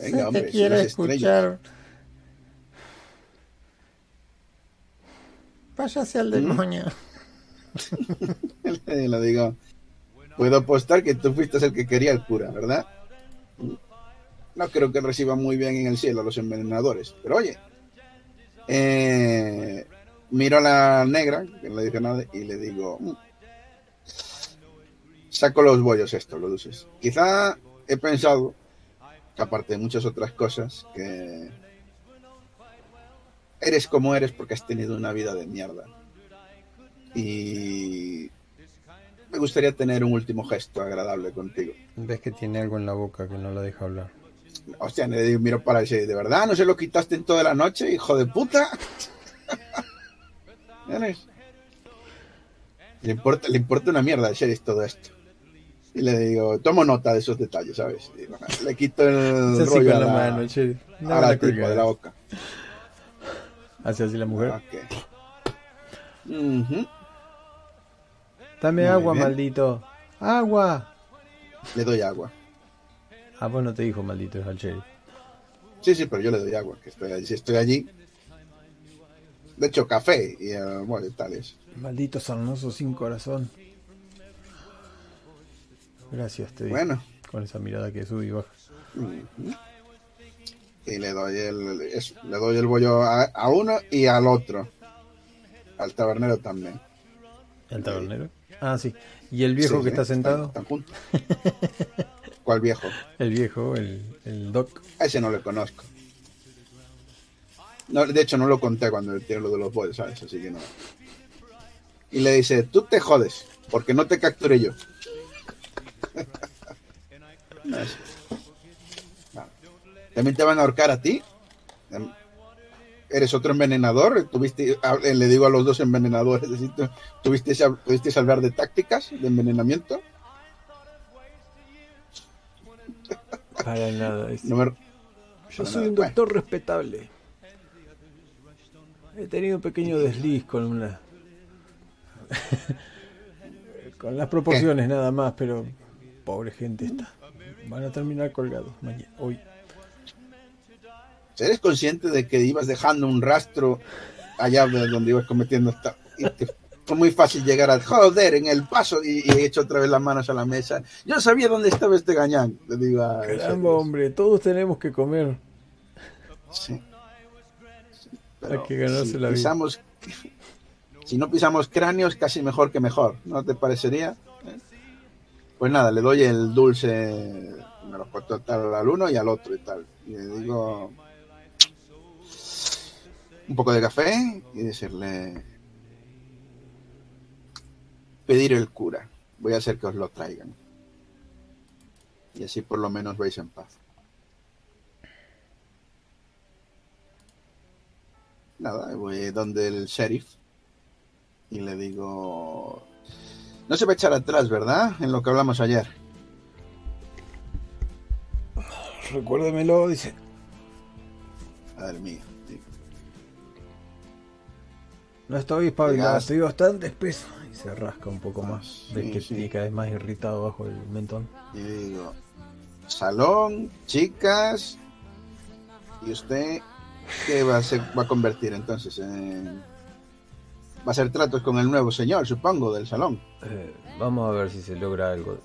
Venga, hombre, son las estrellas. Váyase al demonio. [LAUGHS] Le digo, puedo apostar que tú fuiste el que quería el cura, ¿verdad? No creo que reciba muy bien en el cielo a los envenenadores, pero oye, eh, miro a la negra, que no le dije nada, y le digo, "Mm, saco los bollos estos, los dulces. Quizá he pensado, aparte de muchas otras cosas, que eres como eres porque has tenido una vida de mierda. Y me gustaría tener un último gesto agradable contigo. Ves que tiene algo en la boca que no la deja hablar. Hostia, le digo, miro para ese, ¿de verdad no se lo quitaste en toda la noche, hijo de puta? [LAUGHS] ¿Eres? Le importa, le importa una mierda al sheriff todo esto. Y le digo, tomo nota de esos detalles, ¿sabes? Y digo, le quito el rollo a la mano, a la colgues. de la boca. Hace así la mujer. Dame Muy agua, bien. maldito. ¡Agua! Le doy agua. Ah, vos no te dijo maldito, es al sheriff. Sí, sí, pero yo le doy agua, que estoy allí. Si estoy allí. De hecho, café y, eh, bueno, tales. Maldito sarnoso sin corazón. Gracias, te digo. Bueno. Con esa mirada que sube y baja. Y le doy el, eso, le doy el bollo a, a uno y al otro. Al tabernero también. ¿El tabernero? Ah, sí. ¿Y el viejo Sí, que está sentado? están juntos. [LAUGHS] ¿Cuál viejo? El viejo, el, el doc. A ese no le conozco. No, de hecho, no lo conté cuando le tiré lo de los bollos, ¿sabes? Así que no. Y le dice, tú te jodes, porque no te capturé yo. [LAUGHS] [LAUGHS] También te van a ahorcar a ti. Eres otro envenenador. Tuviste, a- eh, le digo a los dos envenenadores, [LAUGHS] es decir, ¿tuviste, ¿tuviste hablar de tácticas de envenenamiento? Para nada. es- No me- Yo para soy nada. un doctor respetable. He tenido un pequeño desliz con una. [LAUGHS] con las proporciones nada más, pero. Pobre gente está. Van a terminar colgados mañana. Hoy. ¿Eres consciente de que ibas dejando un rastro allá de donde ibas cometiendo esta... fue muy fácil llegar a joder en el paso y, y he hecho otra vez las manos a la mesa. Yo sabía dónde estaba este gañán. Le digo Caramba, hombre, todos tenemos que comer. Sí. Hay que ganarse si la vida. pisamos, si no pisamos cráneos, casi mejor que mejor. ¿No te parecería? Pues nada, le doy el dulce, me lo puedo tal al uno y al otro y tal. Y le digo un poco de café y decirle pedir el cura. Voy a hacer que os lo traigan. Y así por lo menos vais en paz. Nada, voy donde el sheriff y le digo, no se va a echar atrás, ¿verdad? En lo que hablamos ayer. Recuérdemelo, dice. Madre mía. No estoy espabilado, estoy bastante espeso. Y se rasca un poco más. Ves Sí, que sí. tiene cada vez más irritado bajo el mentón. Y digo, salón, chicas, y usted, ¿qué va a, ser, va a convertir entonces? En- Va a hacer tratos con el nuevo señor, supongo, del salón. Eh, vamos a ver si se logra algo.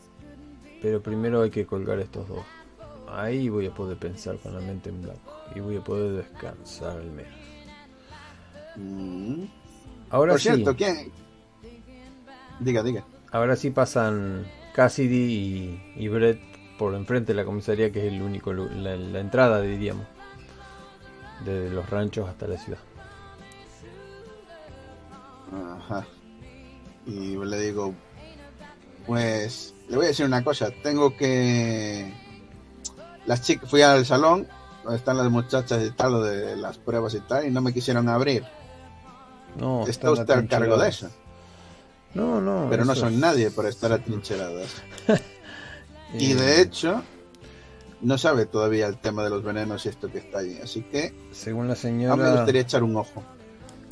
Pero primero hay que colgar estos dos. Ahí voy a poder pensar con la mente en blanco. Y voy a poder descansar al menos. Mm. Ahora Por sí, cierto, ¿quién? Diga, diga. ahora sí pasan Cassidy y, y Brett por enfrente de la comisaría, que es el único la, la entrada, diríamos, de los ranchos hasta la ciudad. Ajá. Y le digo, pues, le voy a decir una cosa, tengo que... Las chicas, fui al salón, donde están las muchachas y tal, de las pruebas y tal, y no me quisieron abrir. No, Está usted al cargo de eso. No, no. Pero no son es- nadie por estar atrincheradas. [LAUGHS] Y Eh, de hecho, no sabe todavía el tema de los venenos y esto que está ahí. Así que según la a mí me señora, gustaría echar un ojo.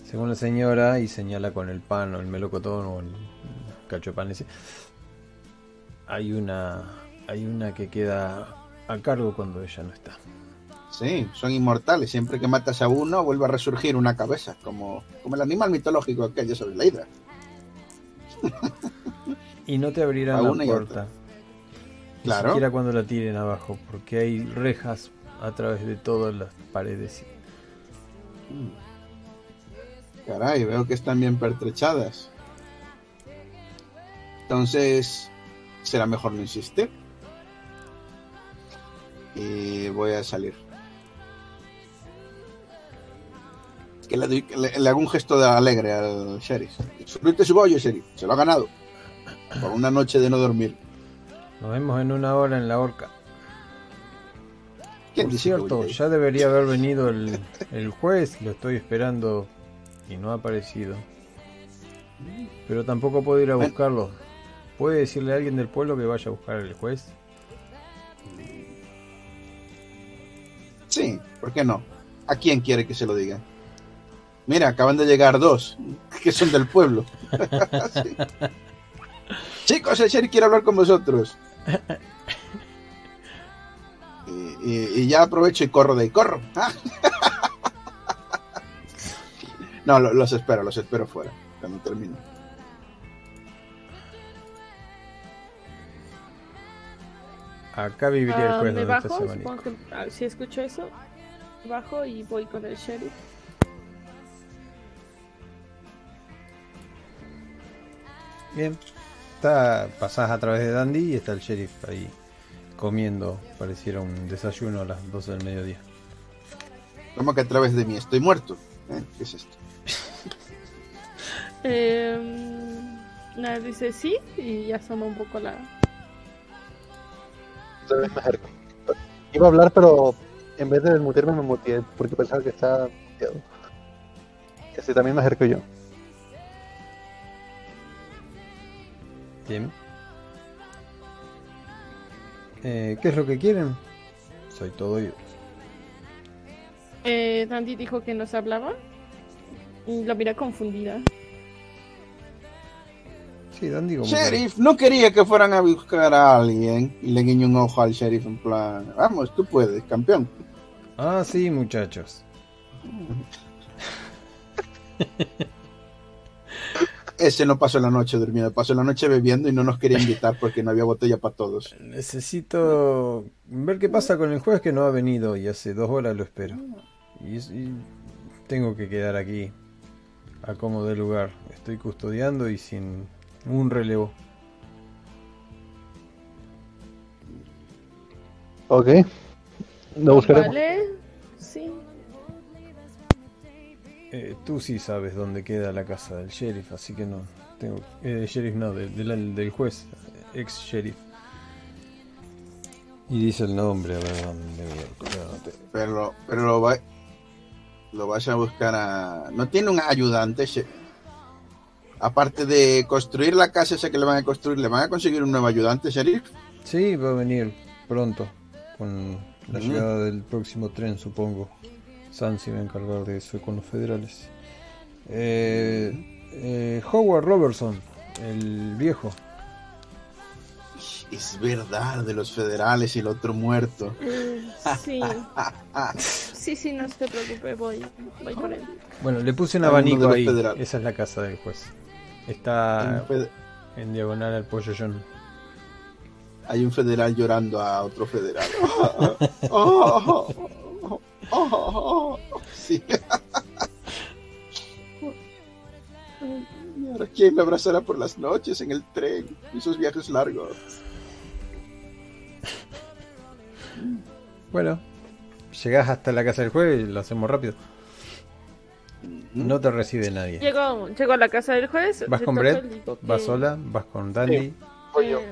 según la señora y señala con el pan o el melocotón o el cacho de pan ese, hay una, hay una que queda a cargo cuando ella no está. Sí, son inmortales. Siempre que matas a uno, vuelve a resurgir una cabeza. Como, como el animal mitológico aquel, ya sabes, la hidra. Y no te abrirán la puerta. Ni Claro. siquiera cuando la tiren abajo, porque hay rejas a través de todas las paredes. Caray, veo que están bien pertrechadas. Entonces, será mejor no insistir. Y voy a salir. Que le, doy- le- le hago un gesto de alegre al sheriff. Disfrute su bollo, sheriff. Se lo ha ganado. Por una noche de no dormir. Nos vemos en una hora en la horca. ¿Quién Por cierto, ya debería haber venido el, el juez, lo estoy esperando y no ha aparecido. Pero tampoco puedo ir a buscarlo. ¿Puede decirle a alguien del pueblo que vaya a buscar al juez? Sí, ¿por qué no? ¿A quién quiere que se lo diga? Mira, acaban de llegar dos, que son del pueblo. [LAUGHS] Sí. Chicos, el sheriff quiere hablar con vosotros. [LAUGHS] Y, y- y ya aprovecho y corro de ahí, corro. [LAUGHS] No, lo- los espero, los espero fuera, cuando termine. Acá viviría el Ah, juez me donde está bajo, supongo que- ah, si escucho eso, bajo y voy con el sheriff. Bien. Está, pasás a través de Dandy y está el sheriff ahí comiendo. Pareciera un desayuno a las 12 del mediodía. ¿Cómo que a través de mí? Estoy muerto. ¿Eh? ¿Qué es esto? [LAUGHS] Eh, nada, dice sí y asoma un poco la... Entonces me acerco. Iba a hablar, pero en vez de desmutearme me muteé porque pensaba que estaba muteado. Este también me acerco yo. Bien. Eh, ¿Qué es lo que quieren? Soy todo oídos. Eh, Dandy dijo que nos hablaba. Y lo mira confundida. Sí, Dandy como que- Sheriff, no quería que fueran a buscar a alguien. Y le guiño un ojo al sheriff en plan, vamos, tú puedes, campeón. Ah, sí, muchachos. [LAUGHS] Ese no pasó la noche durmiendo, pasó la noche bebiendo y no nos quería invitar porque no había botella para todos. Necesito ver qué pasa con el juez que no ha venido y hace dos horas lo espero. Y, tengo que quedar aquí a como de lugar. Estoy custodiando y sin un relevo. Ok. Lo buscaremos. Vale, sí. Eh, tú sí sabes dónde queda la casa del sheriff, así que no tengo. Eh, sheriff no, de- de la- del juez, ex sheriff. Y dice el nombre, a ver dónde voy a- anoté. Pero, pero lo, va, lo vas a buscar a... ¿No tiene un ayudante? Aparte de construir la casa esa que le van a construir, ¿le van a conseguir un nuevo ayudante, sheriff? Sí, va a venir pronto, con la llegada del próximo tren, supongo. Sansi va a encargar de eso con los federales. Eh, eh, Howard Robertson, el viejo. Es verdad, de los federales y el otro muerto. Eh, sí. [LAUGHS] Sí, sí, no se preocupe, voy, voy por él. Bueno, le puse un abanico ahí. federales. Esa es la casa del juez. Está en diagonal al pollo John. Hay un federal llorando a otro federal. [LAUGHS] [LAUGHS] Oh, oh. [LAUGHS] Sí. Y ahora quién me abrazará por las noches en el tren y esos viajes largos. Bueno, llegás hasta la casa del juez y lo hacemos rápido. No te recibe nadie. Llego, llego a la casa del juez. ¿Vas con Brett? ¿Vas sola? ¿Vas con Dandy? Voy yo. eh,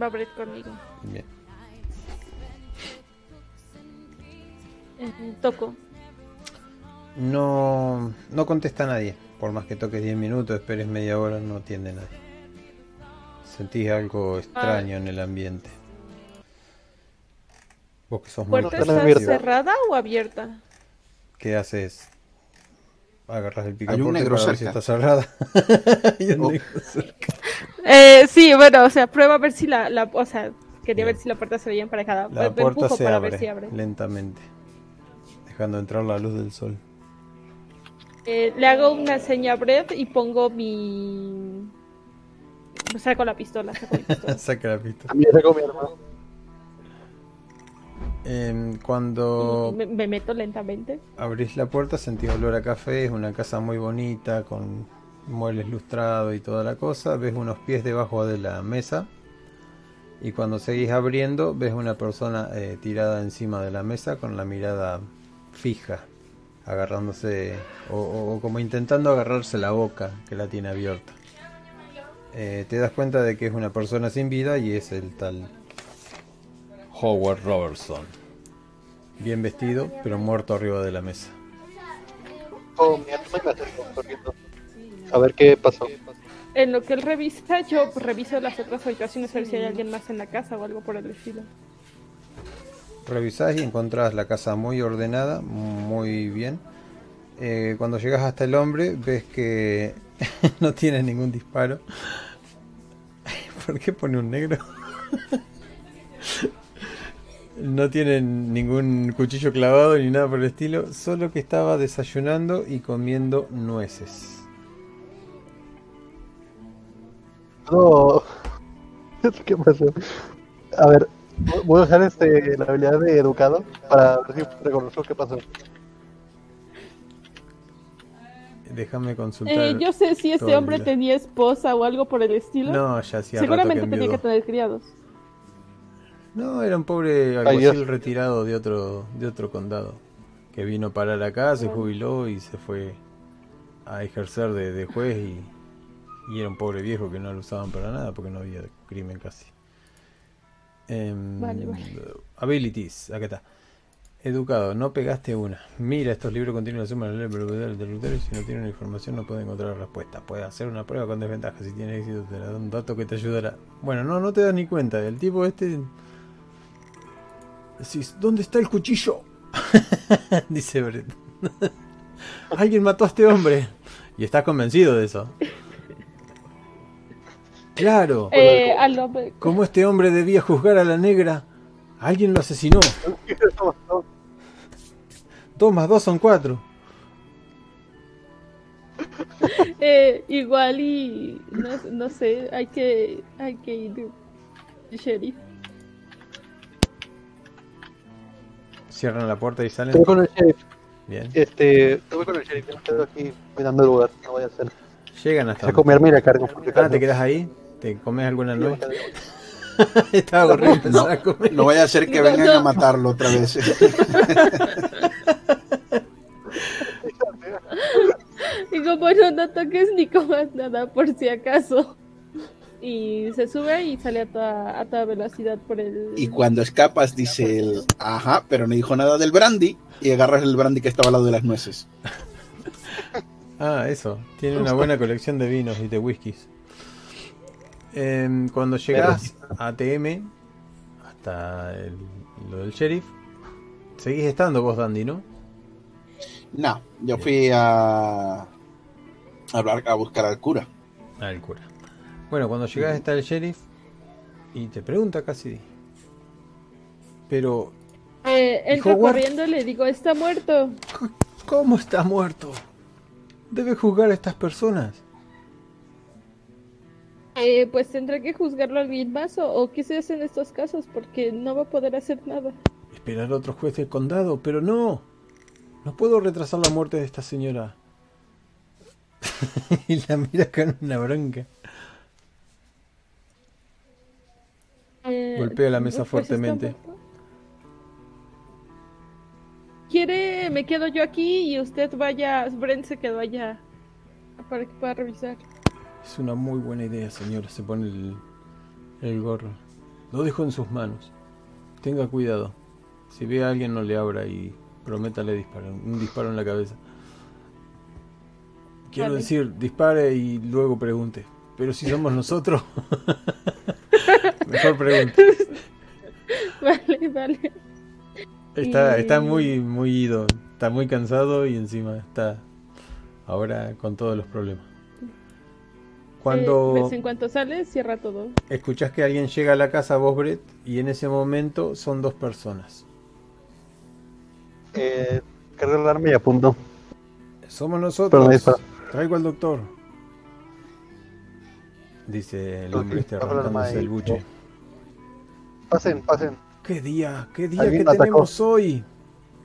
va Brett conmigo. Bien. Eh, toco. No, no contesta nadie. Por más que toques 10 minutos, esperes media hora, no atiende nadie. Sentís algo extraño en el ambiente. Vos que sos muy ¿Puerta está cerrada o abierta? ¿Qué haces? Agarras el Hay picaporte un negro para ver si cerca. está cerrada. [LAUGHS] Hay un Oh. negro cerca. Eh, sí, bueno, o sea, prueba a ver si la, la o sea, quería Bien. ver si la puerta se veía emparejada. La Me puerta empujo se para abre, ver si abre. lentamente, dejando entrar la luz del sol. Eh, le hago una seña a Brett y pongo mi... Saco la pistola, saco pistola. [LAUGHS] Saca la pista. A mí me sacó mi hermano. Em, cuando me, me meto lentamente. abrís la puerta sentís olor a café, es una casa muy bonita, con muebles lustrados y toda la cosa. Ves unos pies debajo de la mesa. Y cuando seguís abriendo, ves una persona eh, tirada encima de la mesa con la mirada fija, agarrándose, o, o- o como intentando agarrarse la boca, que la tiene abierta. Eh, te das cuenta de que es una persona sin vida y es el tal Howard Robertson. Bien vestido, pero muerto arriba de la mesa. Oh, me corriendo. A ver qué pasó. En lo que él revisa, yo reviso las otras habitaciones a ver si hay alguien más en la casa o algo por el estilo. Revisás y encontrás la casa muy ordenada, muy bien. Eh, cuando llegas hasta el hombre, ves que [LAUGHS] no tiene ningún disparo. [LAUGHS] ¿Por qué pone un negro? [LAUGHS] no tiene ningún cuchillo clavado ni nada por el estilo, solo que estaba desayunando y comiendo nueces. No. ¿Qué pasó? A ver, voy a usar este, la habilidad de educado para ver si reconozco qué pasó. Déjame consultar. Eh, yo sé si ese hombre tenía esposa o algo por el estilo. No, ya hacía Seguramente rato que tenía que tener criados. No, era un pobre alguacil retirado de otro, de otro condado. Que vino a parar acá, se jubiló y se fue a ejercer de, de juez y, y era un pobre viejo que no lo usaban para nada porque no había crimen casi. Em, Vale, vale. Abilities, acá está. Educado, no pegaste una. Mira, estos libros contienen la suma de la ley del derrotero y si no tienen la información no pueden encontrar la respuesta. Puedes hacer una prueba con desventaja. Si tiene éxito te dará un dato que te ayudará. Bueno, no, no te das ni cuenta. El tipo este... Decís, ¿dónde está el cuchillo? [LAUGHS] Dice Brett. [LAUGHS] Alguien mató a este hombre. Y estás convencido de eso. Claro. Eh, al. ¿Cómo este hombre debía juzgar a la negra? Alguien lo asesinó. Dos más dos son cuatro. [LAUGHS] Eh, igual y no, no sé, hay que hay que ir sheriff. Cierran la puerta y Estoy salen. con el sheriff. Bien. Este, estoy con el sheriff. Me quedo aquí cuidando el lugar. No voy a hacer. Llegan hasta. Saco mi arma y la cargo. Ah. ¿te quedas ahí? ¿Te comes alguna nuez? [LAUGHS] Estaba aburrido empezar a comer. No vaya a ser que No, vengan no. a matarlo otra vez. Y como no, no toques ni comas nada por si acaso. Y se sube y sale a toda, a toda velocidad por el... Y cuando escapas dice el, ajá, pero no dijo nada del brandy y agarras el brandy que estaba al lado de las nueces. Ah, eso. Tiene una buena colección de vinos y de whiskies. Em, cuando llegas a ATM, hasta el- lo del sheriff, seguís estando vos, Dandy, ¿no? No, yo fui a, a hablar, a buscar al cura. El cura. Bueno, cuando llegas está el sheriff y te pregunta casi. Pero, Eh, ¿Y entro Howard? corriendo y le digo, está muerto. [LAUGHS] ¿cómo está muerto? ¿Debe juzgar a estas personas? Eh, pues tendré que juzgarlo alguien más o, o qué se hace en estos casos porque no va a poder hacer nada. Esperar a otro juez del condado, pero no. No puedo retrasar la muerte de esta señora. [LAUGHS] y la mira con una bronca. Eh, Golpea la mesa pues, fuertemente. ¿Quiere? Me quedo yo aquí y usted vaya, Brent se quedó allá para que pueda revisar. Es una muy buena idea, señora. Se pone el, el gorro. Lo dejo en sus manos. Tenga cuidado. Si ve a alguien, no le abra y prométale disparo, un disparo en la cabeza. Quiero Vale. decir, dispare y luego pregunte. Pero si somos nosotros, [LAUGHS] mejor pregunte. Vale, vale. Está, está muy, muy ido, está muy cansado y encima está ahora con todos los problemas. Cuando Eh, ves, en cuanto sale, cierra todo. escuchás que alguien llega a la casa, vos, Brett, y en ese momento son dos personas. Eh, cargo el arma y apunto. Somos nosotros. dispara. Traigo al doctor. Dice el hombre este arrancándose el buche. Pasen, pasen. ¿Qué día? ¿Qué día que atacó. tenemos hoy?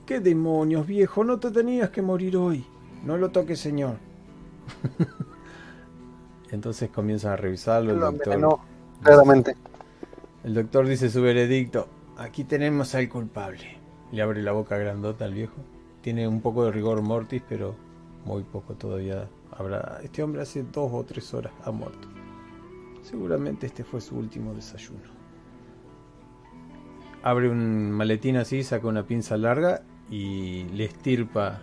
¿Qué demonios, viejo? No te tenías que morir hoy. No lo toques, señor. [LAUGHS] Entonces comienzan a revisarlo. El doctor, envenenó, claramente. el doctor dice su veredicto. Aquí tenemos al culpable. Le abre la boca grandota al viejo. Tiene un poco de rigor mortis, pero muy poco todavía habrá. Este hombre hace dos o tres horas ha muerto. Seguramente este fue su último desayuno. Abre un maletín así, saca una pinza larga y le estirpa.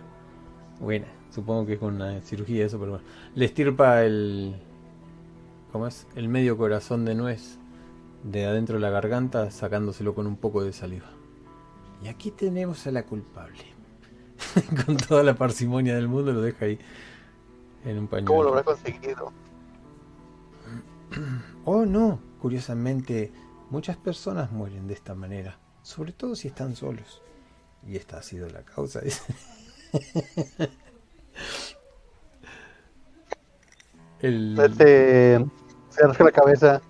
Buena, supongo que es con una cirugía eso, pero bueno. Le estirpa el. ¿Cómo es? El medio corazón de nuez de adentro de la garganta, sacándoselo con un poco de saliva. Y aquí tenemos a la culpable. [LAUGHS] con toda la parsimonia del mundo lo deja ahí en un pañuelo. ¿Cómo lo habrá conseguido? [CLEARS THROAT] Oh, no. Curiosamente, muchas personas mueren de esta manera, sobre todo si están solos. Y esta ha sido la causa. [LAUGHS] el, Este, se rasca la cabeza.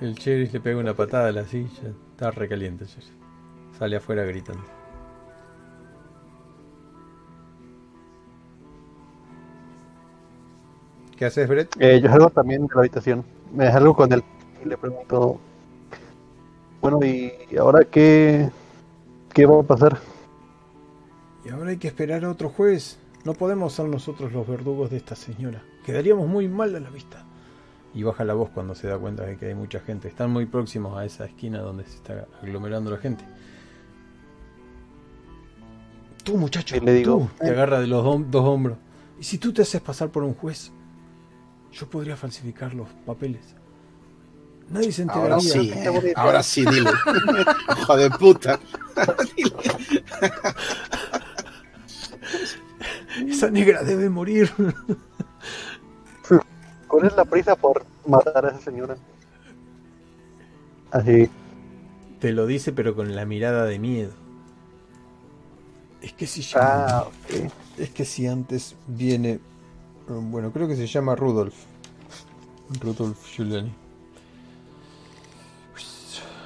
el sheriff le pega una patada a la silla. Está recaliente el sheriff. Sale afuera gritando. ¿Qué haces, Brett? Eh, yo salgo también de la habitación. Me salgo con él y le pregunto: Bueno, ¿y ahora qué, qué va a pasar? Y ahora hay que esperar a otro juez. No podemos ser nosotros los verdugos de esta señora. Quedaríamos muy mal a la vista. Y baja la voz cuando se da cuenta de que hay mucha gente. Están muy próximos a esa esquina donde se está aglomerando la gente. Tú, muchacho, le digo, tú. Te agarra de los hom- dos hombros. ¿Y si tú te haces pasar por un juez? Yo podría falsificar los papeles. Nadie se enteraría. Ahora sí, ahora sí, dile. Hijo de puta. Esa negra debe morir. ¿Cuál es la prisa por matar a esa señora? Así, Te lo dice, pero con la mirada de miedo. Es que si ya. ah, ok. Es que si antes viene. Bueno, creo que se llama Rudolf. Rudolf Giuliani.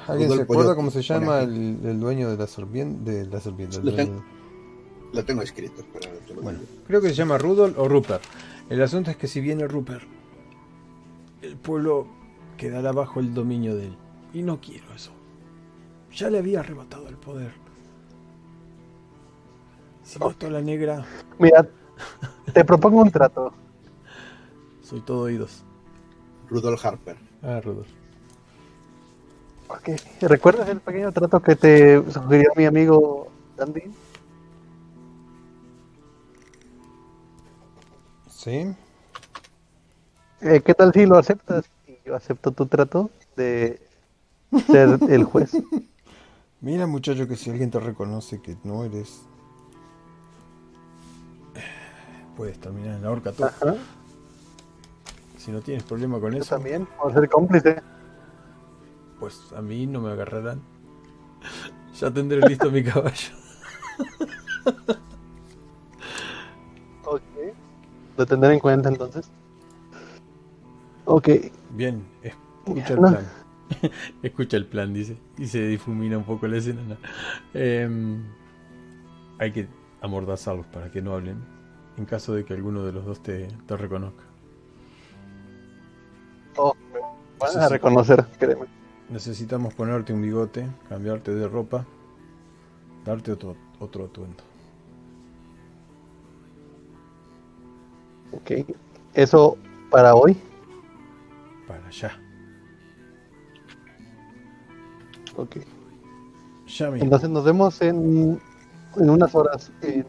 ¿Alguien Rudolf se acuerda cómo se llama el, el dueño de la serpiente? De la serpiente. Lo tengo. Lo tengo escrito, espera, te lo Bueno, creo que se llama Rudolf o Rupert. El asunto es que si viene Rupert, el pueblo quedará bajo el dominio de él. Y no quiero eso. Ya le había arrebatado el poder. Si mato a la negra, Mira, te propongo un trato. soy todo oídos. Rudolf Harper. Ah, Rudolf. Ok. ¿Recuerdas el pequeño trato que te sugirió mi amigo Dandy? ¿Sí? Eh, ¿Qué tal si lo aceptas? Y yo acepto tu trato de ser el juez. [LAUGHS] Mira, muchacho, que si alguien te reconoce que no eres. Puedes terminar en la horca tú. Ajá. Si no tienes problema con Yo eso, también, por ser cómplice. pues a mí no me agarrarán. [LAUGHS] Ya tendré listo mi caballo. [LAUGHS] Lo tendré en cuenta entonces. Ok. Bien, escucha el No. plan. [LAUGHS] escucha el plan, dice. Y se difumina un poco la escena. ¿no? Em, hay que amordazarlos para que no hablen. En caso de que alguno de los dos te, te reconozca. Oh, me van Sí, a reconocer, créeme. Necesitamos ponerte un bigote, cambiarte de ropa, darte otro, otro atuendo. Ok. Eso para hoy. Para allá. Ok. Ya mismo. Entonces nos vemos en, en unas horas en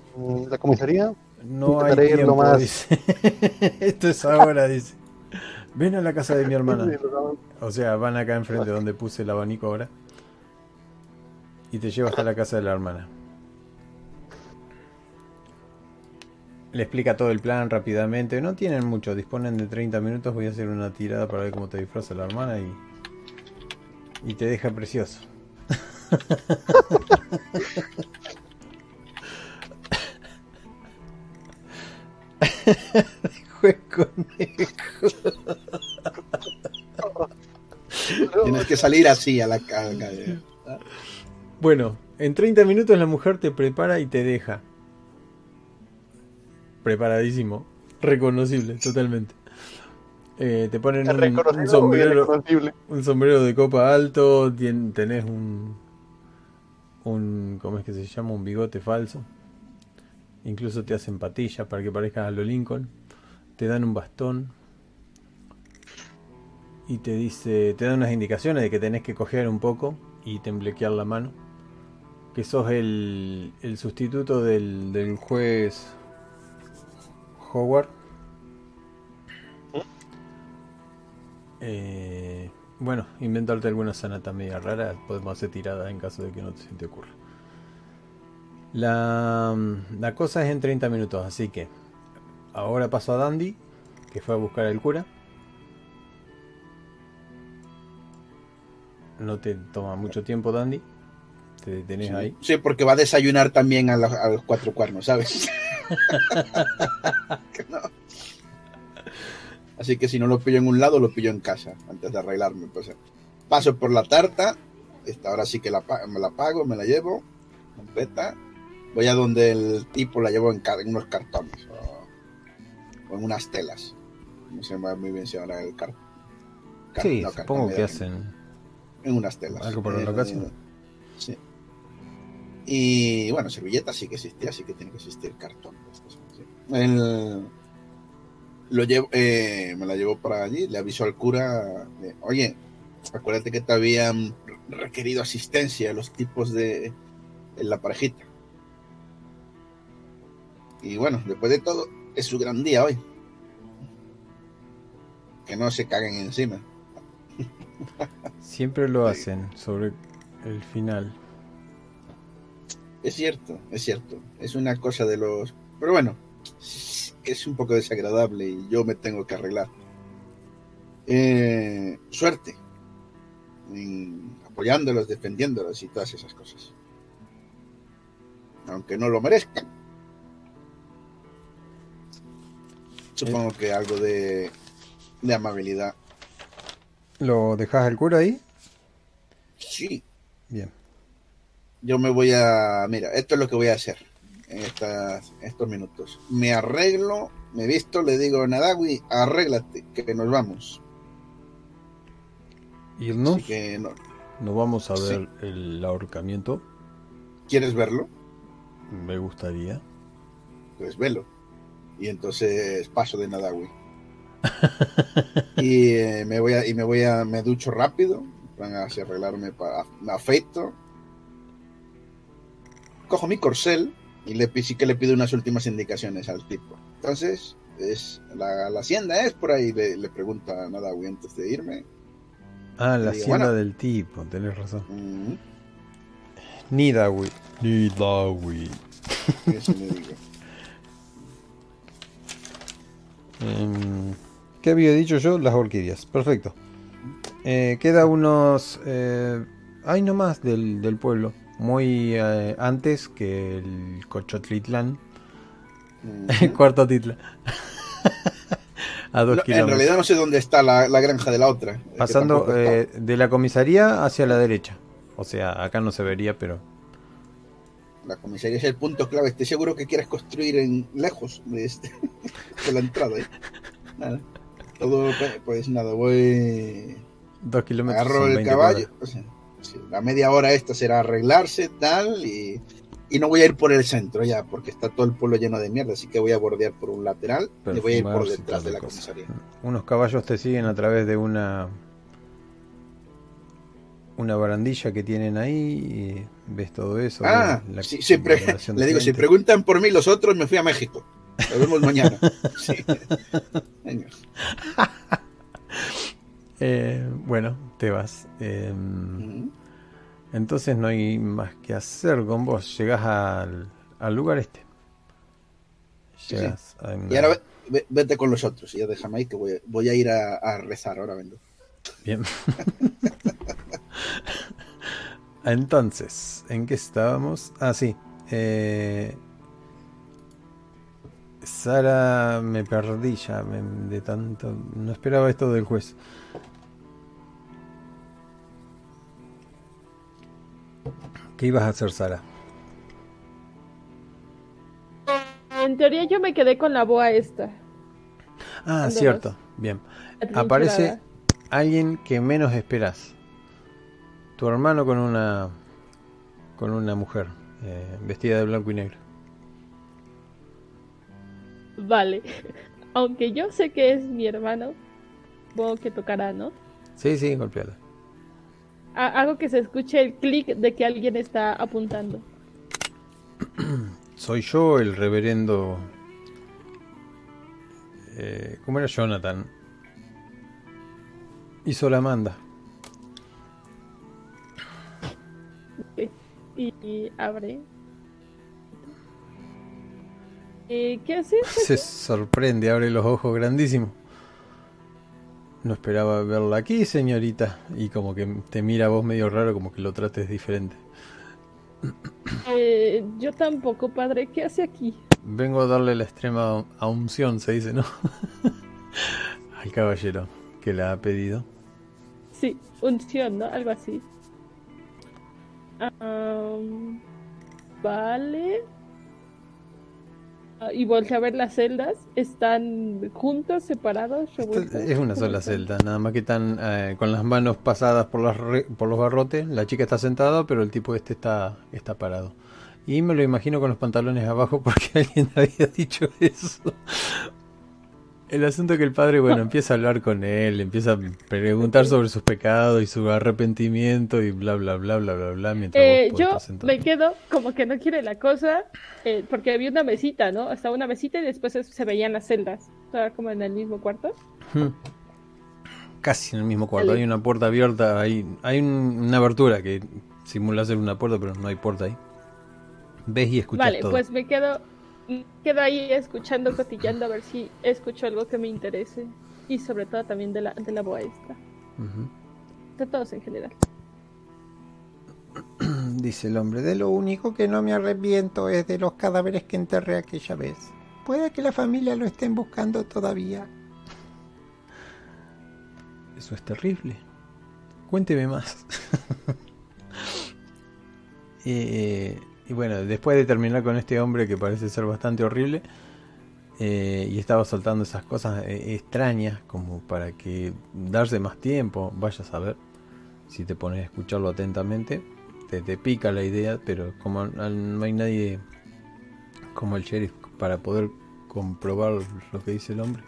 la comisaría. No hay tiempo, más- dice. [LAUGHS] Esto es ahora, dice. Ven a la casa de mi hermana. O sea, van acá enfrente donde puse el abanico ahora. Y te llevo hasta la casa de la hermana. Le explica todo el plan rápidamente. No tienen mucho, disponen de 30 minutos. Voy a hacer una tirada para ver cómo te disfraza la hermana y. Y te deja precioso. [LAUGHS] Juez conejo. Tienes que salir así a la calle. Bueno, en 30 minutos la mujer te prepara y te deja. Preparadísimo. Reconocible, totalmente. Eh, te ponen ¿Es un, un sombrero, un sombrero de copa alto, tien- tenés un, un, ¿cómo es que se llama? Un bigote falso. Incluso te hacen patillas para que parezcas a lo Lincoln. Te dan un bastón. Y te dice, te dan unas indicaciones de que tenés que cojear un poco y temblequear la mano. Que sos el, el sustituto del, del juez Howard. Eh, bueno, inventarte alguna sanata media rara, podemos hacer tiradas en caso de que no se te ocurra. La, la cosa es en 30 minutos, así que ahora paso a Dandy, que fue a buscar al cura. No te toma mucho tiempo, Dandy. Te detenés ahí. Sí, porque va a desayunar también a, los- a los cuatro cuernos, ¿sabes? [LAUGHS] Que [LAUGHS] no. Así que si no lo pillo en un lado, lo pillo en casa, antes de arreglarme. Pues, paso por la tarta, esta ahora sí que la, me la pago, me la llevo, completa. Voy a donde el tipo la llevo en, en unos cartones o, o en unas telas. No sé muy bien si ahora el car car- Sí, no, supongo cartón, que en- hacen. En unas telas. Algo por la Eh, ocasión. Sí. Y bueno, servilletas sí que existía, así que tiene que existir cartón. El- lo llevo, eh, me la llevo para allí, le aviso al cura, de, oye, acuérdate que te habían requerido asistencia los tipos de, de la parejita. Y bueno, después de todo, es su gran día hoy. Que no se caguen encima. Siempre lo hacen sobre el final. Es cierto, es cierto. Es una cosa de los... Pero bueno, es un poco desagradable y yo me tengo que arreglar. Eh, suerte. En apoyándolos, defendiéndolos y todas esas cosas. Aunque no lo merezcan. Supongo que algo de, de amabilidad. ¿Lo dejas al cura ahí? Sí, Bien. Yo me voy a... Mira, esto es lo que voy a hacer en estas, estos minutos. Me arreglo, me visto, le digo, Nadawi, arréglate, que nos vamos. Irnos. Así que, no, No vamos a Sí. ver el ahorcamiento. ¿quieres verlo? Me gustaría. Pues velo. Y entonces paso de Nadawi. [LAUGHS] y eh, me voy a, y me voy a, me ducho rápido, van a arreglarme para, me afeito. Cojo mi corcel y le sí que le pido unas últimas indicaciones al tipo. Entonces, es la, la hacienda es por ahí, le, le pregunta a Nadawi antes de irme. Ah, la Digo, hacienda bueno. del tipo, tenés razón. Mm, Nidawi. Nidawi. eso le digo. [LAUGHS] Em, ¿Qué había dicho yo? Las orquídeas. Perfecto. Eh, queda unos... Eh, hay nomás del, del pueblo. Muy eh, antes que el Cochotlitlán. Mm. [LAUGHS] Cuarto Titla. [LAUGHS] A dos No, en realidad no sé dónde está la, la granja de la otra. eh, Pasando eh, de la comisaría hacia la derecha. O sea, acá no se vería, pero... La comisaría es el punto clave. Estoy seguro que quieres construir en lejos de, este, [LAUGHS] de la entrada. ¿eh? Nada. Todo, pues nada, voy. Dos kilómetros. Agarro el 20 caballo. o sea, la media hora esta será arreglarse, tal. Y, y no voy a ir por el centro ya, porque está todo el pueblo lleno de mierda. Así que voy a bordear por un lateral y voy a ir por detrás de la cosa. comisaría. Unos caballos te siguen a través de una una barandilla que tienen ahí y ves todo eso. Ah, la- sí, sí, la pre- relación le digo, si preguntan por mí los otros, me fui a México. Nos vemos mañana. [LAUGHS] Sí. Eh, bueno, te vas. Eh, Ujú. entonces no hay más que hacer con vos. Llegás al, al lugar este. Sí, Llegas a una- Y ahora ve- ve- vete con los otros y ya déjame ahí que voy, voy a ir a, a rezar. Ahora vengo. Bien. [LAUGHS] Entonces, ¿en qué estábamos? Ah, sí. Eh, Sara, me perdí ya me- de tanto. No esperaba esto del juez. ¿Qué ibas a hacer, Sara? En teoría yo me quedé con la boa esta. Ah, ¿Dónde cierto. Bien. Aparece alguien que menos esperas. Tu hermano con una con una mujer eh, vestida de blanco y negro. Vale. [LAUGHS] Aunque yo sé que es mi hermano, supongo que tocará, ¿no? Sí, sí, golpeala. Ha- Hago que se escuche el clic de que alguien está apuntando. Soy yo el reverendo. Eh, ¿Cómo era Jonathan? Y Solamanda. Y, y abre. Eh, ¿Qué haces? Se sorprende, abre los ojos grandísimos. No esperaba verla aquí, señorita. Y como que te mira a vos medio raro, como que lo trates diferente. Eh, yo tampoco, padre. ¿Qué hace aquí? Vengo a darle la extrema unción, se dice, ¿no? [LAUGHS] Al caballero que la ha pedido. Sí, unción, ¿no? Algo así. Vale. Ah, y volteé a ver las celdas. ¿Están juntos, separados, revueltos? Es una ¿Cómo sola celda, nada más que están eh, con las manos pasadas por, las re- por los barrotes. La chica está sentada, pero el tipo este está, está parado. Y me lo imagino con los pantalones abajo [LAUGHS] porque alguien había dicho eso. El asunto es que el padre, bueno, empieza a hablar con él, empieza a preguntar sobre sus pecados y su arrepentimiento y bla, bla, bla, bla, bla, bla, mientras Eh, vos yo estás sentado. me quedo como que no quiere la cosa, eh, porque había una mesita, ¿no? Estaba una mesita y después es- se veían las celdas. Estaba como en el mismo cuarto. Hmm. Casi en el mismo cuarto. Hay una puerta abierta. Hay, hay un- una abertura que simula ser una puerta, pero no hay puerta ahí. Ves y escuchas Vale, todo. pues me quedo, me quedo ahí escuchando, cotillando a ver si escucho algo que me interese. Y sobre todo también de la, de la boa esta. Ujú. De todos en general. [CLEARS THROAT] Dice el hombre, de lo único que no me arrepiento es de los cadáveres que enterré aquella vez. Puede que la familia lo estén buscando todavía. Eso es terrible. Cuénteme más. [LAUGHS] Eh, y bueno, después de terminar con este hombre que parece ser bastante horrible, eh, y estaba soltando esas cosas eh, extrañas como para que darse más tiempo, vayas a ver, si te pones a escucharlo atentamente, te, te pica la idea, pero como no hay nadie como el sheriff para poder comprobar lo que dice el hombre,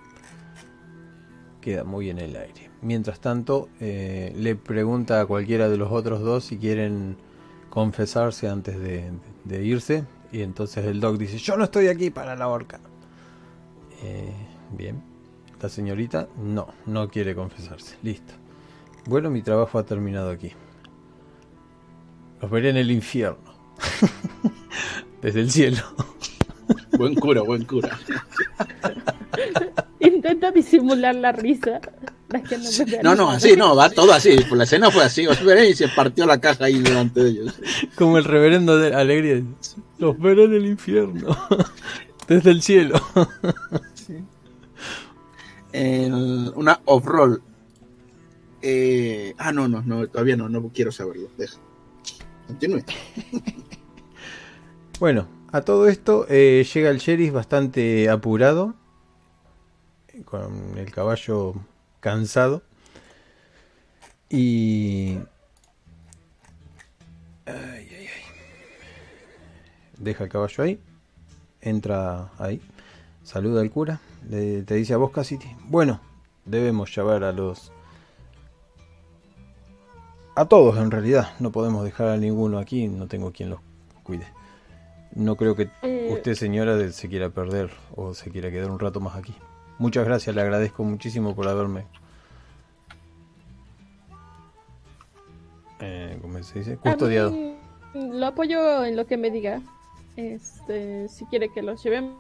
queda muy en el aire. Mientras tanto, eh, le pregunta a cualquiera de los otros dos si quieren confesarse antes de, de irse, y entonces el doc dice, yo no estoy aquí para la horca. Eh, Bien. La señorita no, no quiere confesarse. Listo. Bueno, mi trabajo ha terminado aquí. Los veré en el infierno. [LAUGHS] Desde el cielo. Buen cura, buen cura. [LAUGHS] Intenta disimular la risa. que no, No, así, no, va todo así. Por la escena fue así. Os veréis y se partió la caja ahí delante de ellos. Como el reverendo de Alegría. Los veré en el infierno. [LAUGHS] Desde el cielo. [LAUGHS] El- una off-roll. Eh, ah, no, no, no, todavía no, no quiero saberlo. Deja. Continúe. Bueno, a todo esto eh, llega el sheriff bastante apurado, con el caballo cansado, y... Deja el caballo ahí, entra ahí, saluda al cura, le- te dice a vos Cassidy, bueno, debemos llevar a los... A todos en realidad, no podemos dejar a ninguno aquí, no tengo quien los cuide. No creo que Eh, usted, señora, se quiera perder o se quiera quedar un rato más aquí. Muchas gracias, le agradezco muchísimo por haberme. Eh, ¿Cómo se dice? Custodiado. mí, Lo apoyo en lo que me diga. Este, si quiere que los llevemos,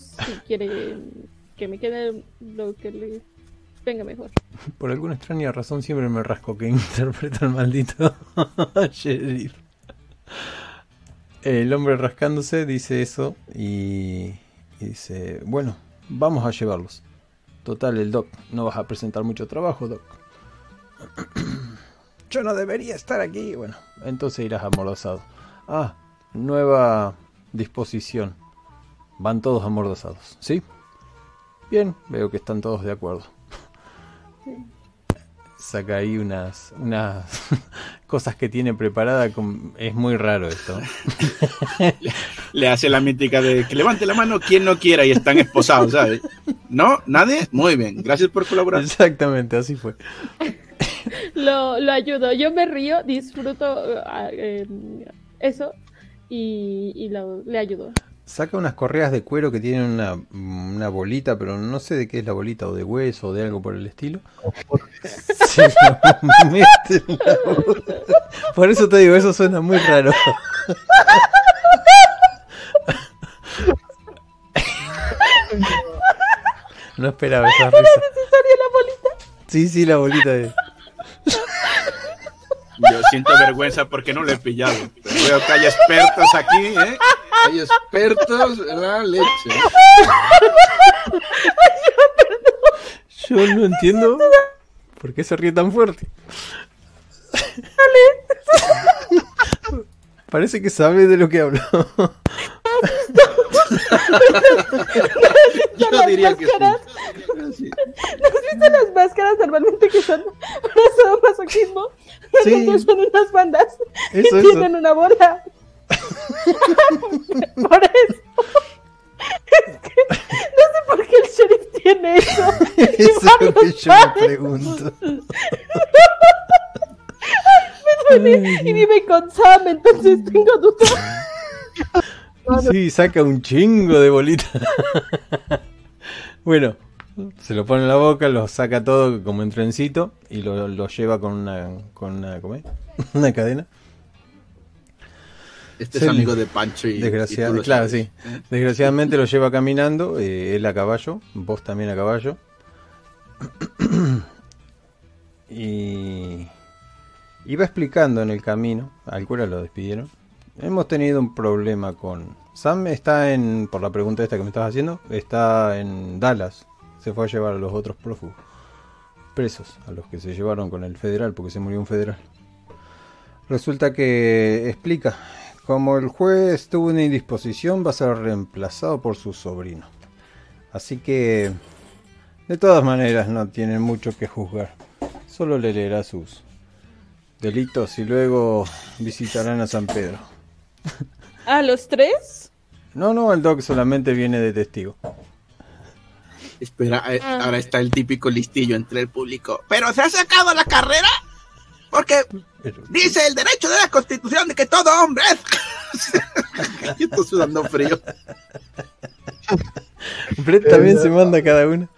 si quiere que me quede lo que le venga mejor. Por alguna extraña razón siempre me rasco que [LAUGHS] interpreta al maldito [LAUGHS] sheriff. El hombre rascándose dice eso y, y dice, bueno, vamos a llevarlos. Total, el doc, no vas a presentar mucho trabajo, doc. [CLEARS THROAT] Yo no debería estar aquí. Bueno, entonces irás amordazado. Ah, nueva disposición. Van todos amordazados, ¿sí? Bien, veo que están todos de acuerdo. Saca ahí unas, unas [LAUGHS] cosas que tiene preparada. con- Es muy raro esto. [LAUGHS] Le hace la mítica de que levante la mano quien no quiera y están esposados, ¿sabes? ¿No? ¿Nadie? Muy bien. Gracias por colaborar. Exactamente, así fue. Lo, lo ayudo. Yo me río, disfruto eh, ah, eh, eso y, y lo- le ayudo. Saca unas correas de cuero que tienen una, una bolita, pero no sé de qué es la bolita, o de hueso, o de algo por el estilo. [LAUGHS] Se lo mete en la boca. Por eso te digo, eso suena muy raro. No esperaba esa risa. ¿Necesaria la bolita? Sí, sí, la bolita de... [LAUGHS] Yo siento vergüenza porque no lo he pillado. Pero veo que hay expertos aquí, ¿eh? Hay expertos en la leche. Yo no entiendo por qué se ríe tan fuerte. Parece que sabe de lo que hablo. [LAUGHS] Yo las diría que sí. máscaras. ¿No has visto las máscaras normalmente que son para masoquismo? Sí. Son unas bandas Eso, y eso. tienen una bola. [LAUGHS] por eso. Es que no sé por qué el sheriff tiene eso. Eso es lo que yo me pregunto. [LAUGHS] Y vive con Sam, entonces tengo dudas. Sí, saca un chingo de bolitas. [LAUGHS] bueno, se lo pone en la boca, lo saca todo como en trencito y lo, lo lleva con una, con una, ¿cómo es? [LAUGHS] una cadena. Este es amigo de Pancho y. claro, sí. Desgraciadamente lo lleva caminando, eh, él a caballo, vos también a caballo. [CLEARS THROAT] y iba explicando en el camino, al cura lo despidieron. Hemos tenido un problema con... Sam está en, por la pregunta esta que me estabas haciendo, está en Dallas. Se fue a llevar a los otros prófugos. Presos, a los que se llevaron con el federal, porque se murió un federal. Resulta que explica, como el juez tuvo una indisposición, va a ser reemplazado por su sobrino. Así que, de todas maneras, no tienen mucho que juzgar. Solo le leerá sus delitos y luego visitarán a San Pedro. [LAUGHS] ¿A los tres? No, no, el doc solamente viene de testigo. Espera, eh, Ah. ahora está el típico listillo entre el público. ¿Pero se ha sacado la carrera? Porque dice el derecho de la constitución de que todo hombre es. Yo [LAUGHS] estoy sudando frío. Brett también se manda cada una.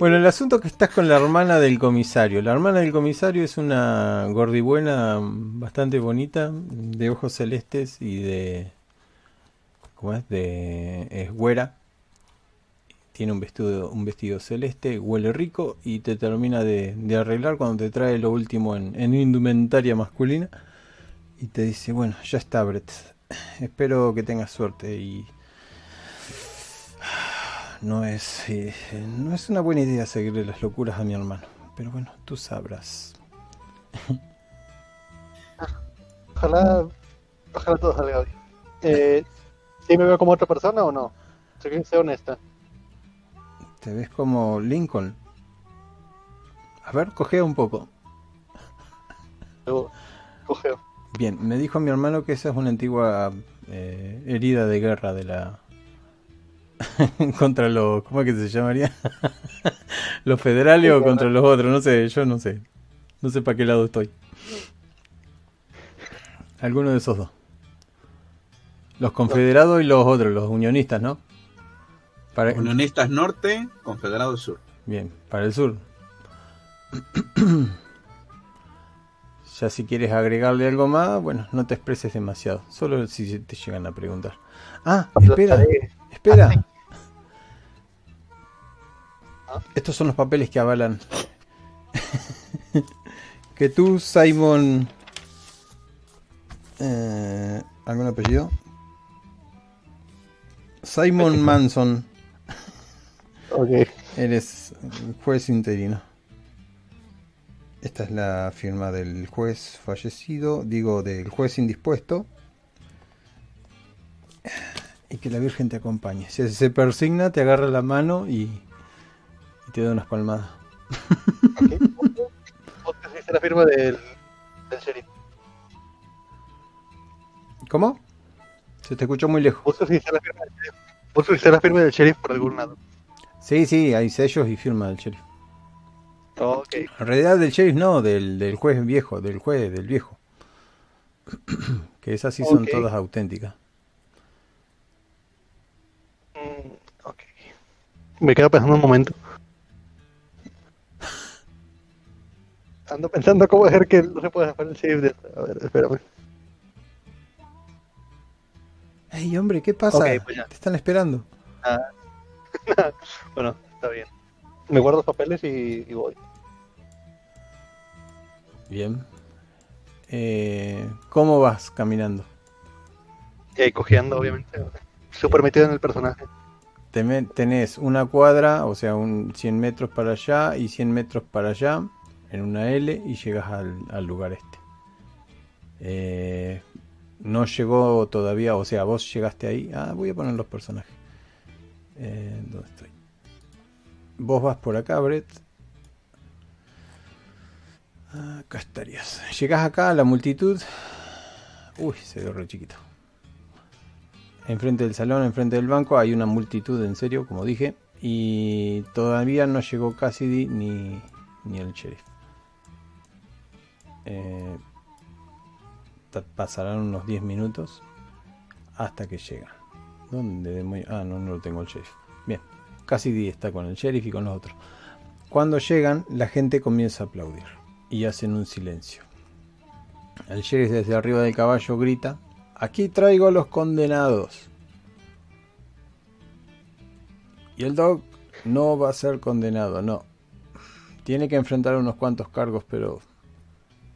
Bueno, el asunto es que estás con la hermana del comisario. La hermana del comisario es una gordibuena bastante bonita, de ojos celestes y de. ¿Cómo es? De. Es güera. Tiene un vestido, un vestido celeste, huele rico y te termina de, de arreglar cuando te trae lo último en, en indumentaria masculina. Y te dice: Bueno, ya está, Brett. Espero que tengas suerte y no es, eh, no es una buena idea seguirle las locuras a mi hermano. Pero bueno, tú sabrás. [LAUGHS] Ojalá, ojalá todo salga bien. Eh, ¿Sí me veo como otra persona o no? Sé que sea honesta. ¿Te ves como Lincoln? A ver, cogea un poco. Cogeo. Bien, me dijo mi hermano que esa es una antigua eh, herida de guerra de la... [LAUGHS] contra los... ¿Cómo es que se llamaría? [LAUGHS] los federales o contra los otros, no sé, yo no sé. No sé para qué lado estoy. Alguno de esos dos. Los confederados y los otros, los unionistas, ¿no? Para... Unionistas norte, confederados sur. Bien, para el sur. [CLEARS THROAT] ya si quieres agregarle algo más, bueno, no te expreses demasiado. Solo si te llegan a preguntar. Ah, espera, espera. Estos son los papeles que avalan. [LAUGHS] que tú, Simon... Eh, ¿Algún apellido? Simon Manson. Ok. Eres juez interino. Esta es la firma del juez fallecido, digo, del juez indispuesto. Y que la Virgen te acompañe. Si se persigna, te agarra la mano y, y te da unas palmadas. ¿Vos te la firma del, del sheriff? ¿Cómo? Se te escuchó muy lejos. ¿Vos pusiste la firma del sheriff? ¿Vos pusiste la firma del sheriff por algún lado? Sí, sí, hay sellos y firma del sheriff. Ok. En realidad del sheriff no, del, del juez viejo, del juez del viejo. [CLEARS THROAT] que esas sí son Ok. todas auténticas. Mm, ok. Me quedo pensando un momento. Ando pensando cómo hacer que no se pueda hacer el sheriff de. A ver, espérame. Ey, hombre, ¿qué pasa? Ok, pues ya. Te están esperando. [LAUGHS] Bueno, está bien. Me guardo los papeles y, y voy. Bien. Eh, ¿Cómo vas caminando? Ahí cojeando, obviamente. Súper metido en el personaje. Tenés una cuadra, o sea, un 100 metros para allá y 100 metros para allá, en una L, y llegas al, lugar este. Eh, no llegó todavía, o sea, vos llegaste ahí. Ah, voy a poner los personajes. Eh, ¿Dónde estoy? Vos vas por acá, Brett. Acá estarías. Llegás acá a la multitud. Uy, se ve re chiquito. Enfrente del salón, enfrente del banco, hay una multitud, en serio, como dije. Y todavía no llegó Cassidy ni, ni el sheriff. Eh, pasarán unos 10 minutos hasta que llegan. ¿Dónde? Ah, no, no lo tengo el sheriff. Bien, Cassidy está con el sheriff y con los otros. Cuando llegan, la gente comienza a aplaudir y hacen un silencio. El sheriff desde arriba del caballo grita: Aquí traigo a los condenados. Y el dog no va a ser condenado, no. Tiene que enfrentar unos cuantos cargos, pero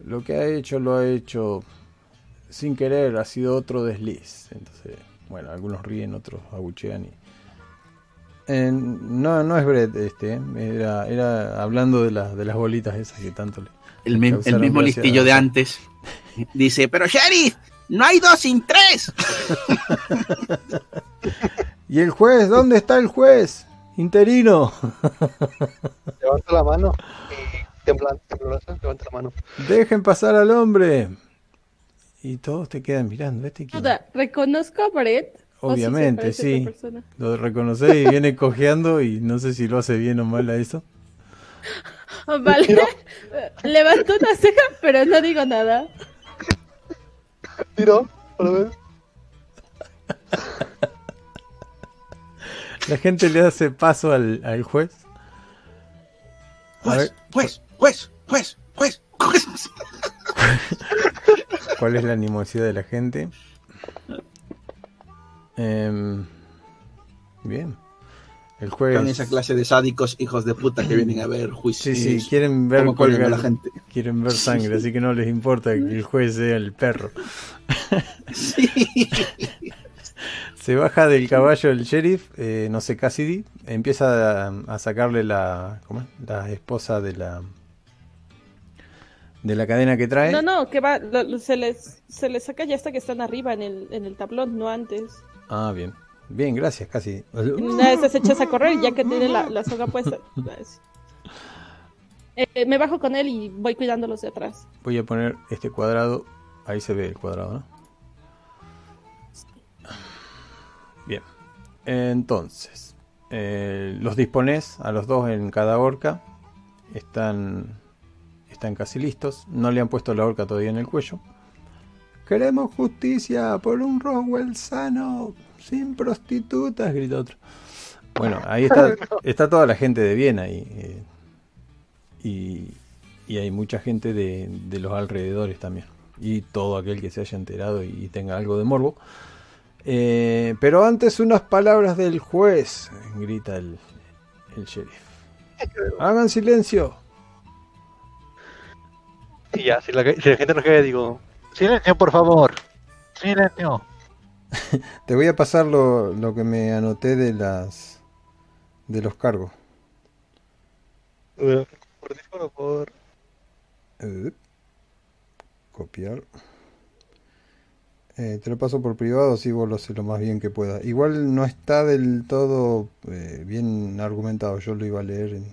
lo que ha hecho lo ha hecho sin querer, ha sido otro desliz. Entonces, bueno, algunos ríen, otros abuchean y... Eh, no, no es Brett este, ¿eh? era, era hablando de, las de las bolitas esas que tanto le... El, mi- el Causaron mismo gracia. listillo de antes. Dice, pero Sheriff, no hay dos sin tres. [LAUGHS] ¿Y el juez? ¿Dónde está el juez? Interino. Levanta la mano y temblando, temblorosa, levanta la mano. Dejen pasar al hombre. Y todos te quedan mirando. ¿Este quién? Duda, ¿reconozco a Brett? ¿O sí se Obviamente, sí. Lo reconoce y viene cojeando y no sé si lo hace bien o mal a eso. [LAUGHS] Vale. [LAUGHS] Levanto una ceja, pero no digo nada. Tiro, para ver. La gente le hace paso al, al juez. Ver, Juez, juez, juez, juez, juez. [LAUGHS] ¿cuál es la animosidad de la gente? Em, bien. El juez. Con esa clase de sádicos hijos de puta que vienen a ver Sí, juicios. sí, quieren ver cómo colgan a colgar- la gente. Quieren ver sangre, así que no les importa que el juez sea el perro. [LAUGHS] Sí. Se baja del caballo el sheriff, eh, no sé, Cassidy, empieza a, a sacarle la, ¿cómo es? la esposa de la de la cadena que trae. No, no, que va, lo- se les, se les saca ya hasta que están arriba en el, en el tablón, no antes. Ah, bien. Bien, gracias, Cassidy. Y Una vez se echas a correr ya que tiene la, la soga puesta. Es- [LAUGHS] Eh, me bajo con él y voy cuidándolos de atrás. Voy a poner este cuadrado, ahí se ve el cuadrado, ¿no? Bien. Entonces, eh, los dispones a los dos en cada horca. Están, están casi listos. No le han puesto la horca todavía en el cuello. Queremos justicia por un Roswell sano, sin prostitutas, grita otro. Bueno, ahí está, [LAUGHS] está toda la gente de Viena y, eh, y, y hay mucha gente de, de los alrededores también. Y todo aquel que se haya enterado y, y tenga algo de morbo. Eh, pero antes unas palabras del juez, grita el, el sheriff. Hagan silencio. Y ya, si la, si la gente no quiere, digo, silencio, por favor. Silencio. [LAUGHS] Te voy a pasar lo, lo que me anoté de las de los cargos. Por Discord o por... Eh, copiar. Eh, te lo paso por privado, si vos lo haces lo más bien que pueda. Igual no está del todo eh, bien argumentado. Yo lo iba a leer. en-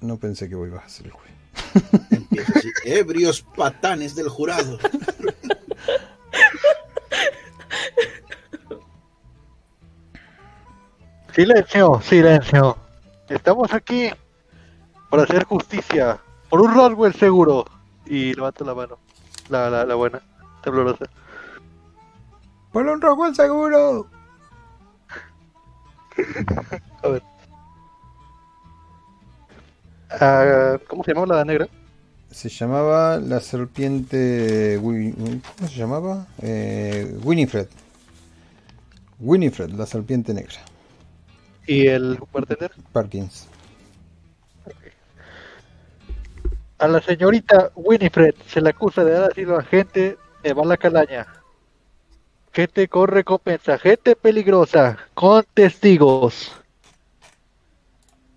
No pensé que vos ibas a ser el juez. Empieza así, Ebrios patanes del jurado. Silencio, silencio. Estamos aquí para hacer justicia. Por un Roswell seguro. Y levanto la mano. La, la, la buena. Temblorosa. ¡Por un Roswell seguro! [LAUGHS] A ver. Ah, ¿Cómo se llamaba la negra? Se llamaba la serpiente. ¿Cómo se llamaba? Eh, Winifred. Winifred, la serpiente negra. Y el bartender. Parkins. A la señorita Winifred se le acusa de haber sido agente de mala calaña. Gente con recompensa, gente peligrosa, con testigos.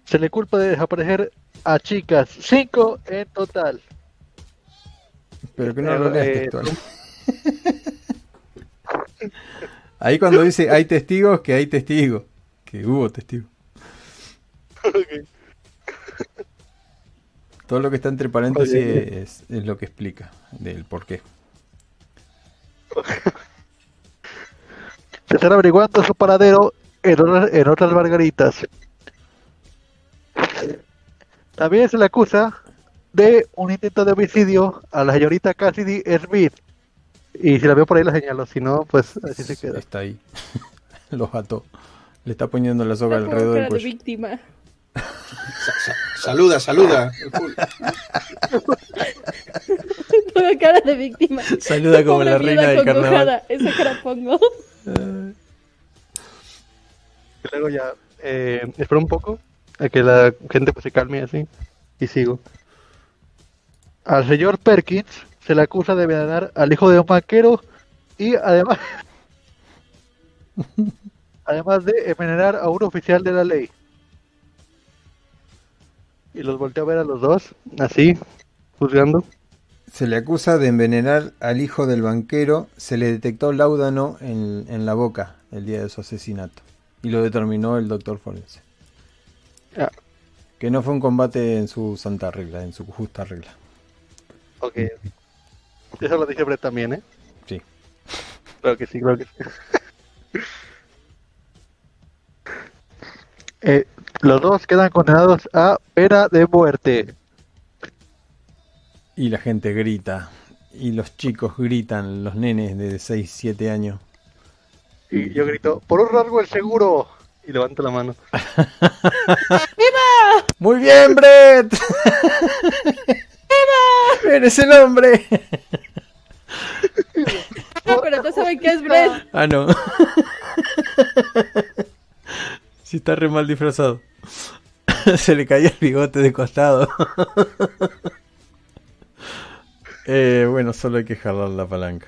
Se le culpa de desaparecer a chicas, cinco en total. Pero que no lo leas Eh, textual. [LAUGHS] Ahí cuando dice hay testigos, que hay testigos. Que hubo testigos. Todo lo que está entre paréntesis Oye. es, es lo que explica del por qué. Se están averiguando su paradero en otras, en otras margaritas. También se le acusa de un intento de homicidio a la señorita Cassidy Smith. Y si la veo por ahí la señalo, si no, pues así se queda. Está ahí. [LAUGHS] Los ató. Le está poniendo la soga alrededor del cara de cuello. víctima. Sa- sa- saluda, saluda. [LAUGHS] Pongo cara de víctima. Saluda como la reina del carnaval. Esa cara pongo. Y [LAUGHS] luego ya, eh, espero un poco a que la gente pues se calme así y sigo. Al señor Perkins se le acusa de envenenar al hijo de un banquero y además [LAUGHS] además de envenenar a un oficial de la ley. Y los volteo a ver a los dos, así, juzgando. Se le acusa de envenenar al hijo del banquero. Se le detectó láudano en, en la boca el día de su asesinato. Y lo determinó el doctor forense. Ah, Que no fue un combate en su santa regla, en su justa regla. ok. Eso lo dice Brett también, ¿eh? Sí. Claro que sí, claro que sí. [LAUGHS] Eh, los dos quedan condenados a pena de muerte. Y la gente grita. Y los chicos gritan, los nenes de 6, 7 años. Y yo grito, por un rasgo el seguro. Y levanto la mano. Muy bien, Brett. Eres el hombre. No, pero no saben qué es Brett. Ah, no. Sí, está re mal disfrazado. Se le caía el bigote de costado. Eh, bueno, solo hay que jalar la palanca.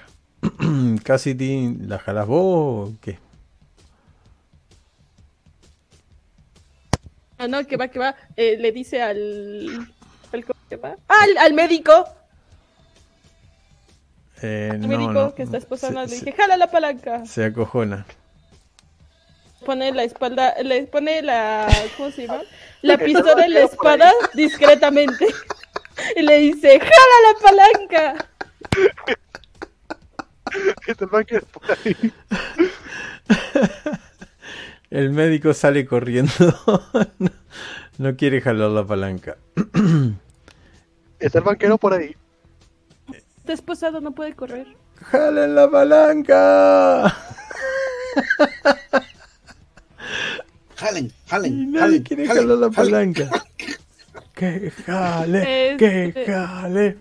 Cassidy, ¿la jalás vos o qué? Ah, no, que va, que va. Eh, le dice al. al ¿cómo se llama? Ah, al, al médico. Eh, Al no, médico no. que está esposando. Se- Le dije, jala la palanca. se, acojona. Pone la espalda. Le pone la. ¿Cómo se llama? [LAUGHS] La pistola en la espada discretamente. [LAUGHS] Y le dice, jala la palanca. [LAUGHS] Este banquero por ahí. El médico sale corriendo. [LAUGHS] no, no quiere jalar la palanca. [CLEARS THROAT] Está el banquero por ahí. Está esposado, no puede correr. ¡Jalen la palanca! Jalen, Y jalen, nadie jalen. quiere jalen, jalar la jalen. palanca. ¡Que jale! Este- ¡Que jale!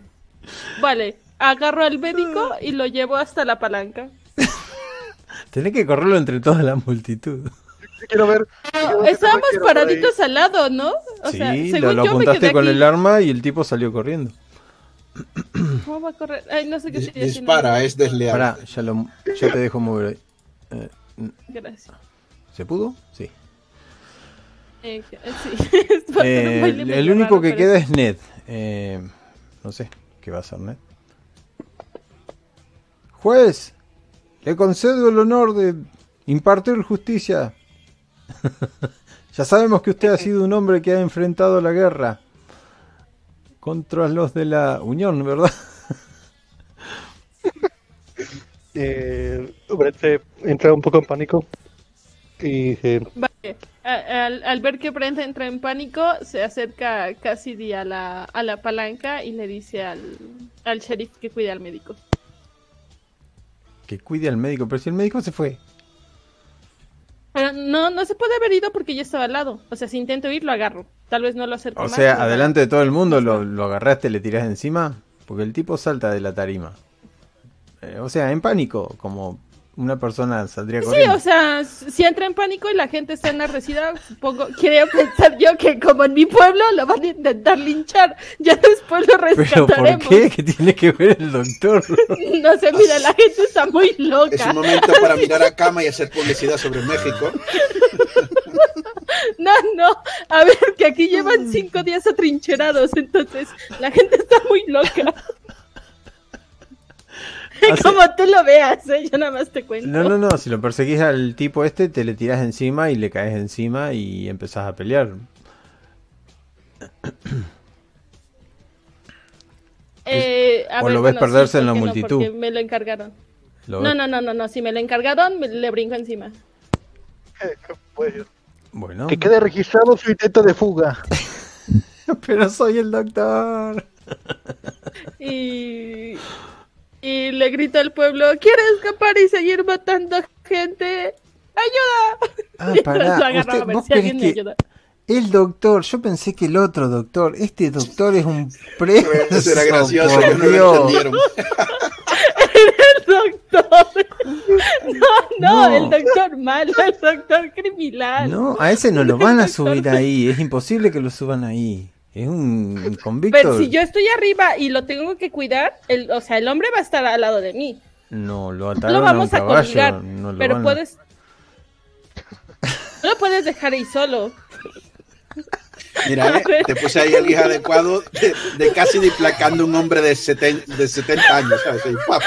Vale, agarro al médico y lo llevo hasta la palanca. [LAUGHS] Tenés que correrlo entre toda la multitud. [LAUGHS] Quiero ver. quiero Estábamos paraditos al lado, ¿no? O sea, sí, según lo, lo yo me apuntaste quedé con aquí. el arma y el tipo salió corriendo. ¿Cómo va a correr? Ay, no sé qué Dis-. Dispara, es desleal. Pará, ya, lo, ya te dejo mover ahí. Eh, Gracias. ¿Se pudo? Sí. Eh, eh, sí. [LAUGHS] Eh, el único raro, que pero- queda es Ned. Eh, no sé, ¿qué va a hacer Ned? Juez, le concedo el honor de impartir justicia. [LAUGHS] ya sabemos que usted ha sido un hombre que ha enfrentado la guerra contra los de la Unión, ¿verdad? [LAUGHS] Eh, Brett se entra un poco en pánico. Y dice, Vale. A- Al, al ver que Brent entra en pánico, se acerca Cassidy a la, a la palanca y le dice al, al sheriff que cuide al médico. Que cuide al médico, pero si el médico se fue. Pero no, no se puede haber ido porque yo estaba al lado. O sea, si intento ir, lo agarro. Tal vez no lo acerco O más, sea, adelante de todo el mundo lo agarraste, le tirás encima, porque el tipo salta de la tarima. Eh, o sea, en pánico, como una persona saldría Sí, corriendo. o sea, si entra en pánico y la gente está enardecida, supongo, quiero pensar yo que como en mi pueblo lo van a intentar linchar. Ya después lo Pero rescataremos. ¿por qué? ¿Qué tiene que ver el doctor? [LAUGHS] No sé, mira, la gente está muy loca. Es un momento para [LAUGHS] mirar a cama y hacer publicidad sobre México. [LAUGHS] No, no, a ver, que aquí llevan cinco días atrincherados, entonces la gente está muy loca. [LAUGHS] Hace- Como tú lo veas, ¿eh? yo nada más te cuento. No, no, no, si lo perseguís al tipo este, te le tirás encima y le caes encima y empezás a pelear. Eh, a o ver, lo ves bueno, perderse sí, en la multitud. Me lo encargaron. Lo No, no, no, no, no, si me lo encargaron, me- le brinco encima. [LAUGHS] Bueno, que quede registrado su intento de fuga. [LAUGHS] pero soy el doctor. Y, y le grito al pueblo, ¿quiere escapar y seguir matando gente? ¡Ayuda! Ah, [LAUGHS] Mientras pará, usted- a ver vos si alguien me ayuda. El doctor, yo pensé que el otro doctor, este doctor es un preso. Eso era gracioso, por que no lo Dios. entendieron. [LAUGHS] El doctor. No, [LAUGHS] no, No. el doctor malo, el doctor criminal. No, a ese no lo van a subir ahí, es imposible que lo suban ahí. Es un convicto. Pero si yo estoy arriba y lo tengo que cuidar, el, o sea, el hombre va a estar al lado de mí. No, lo No ataron lo vamos a un caballo. colgar, no lo pero van a- puedes... No lo puedes dejar ahí solo. Mira, [LAUGHS] eh, te puse ahí el hijo adecuado de, de casi displacando un hombre de, seten- de 70 años, ¿sabes? Ahí, ¡pap!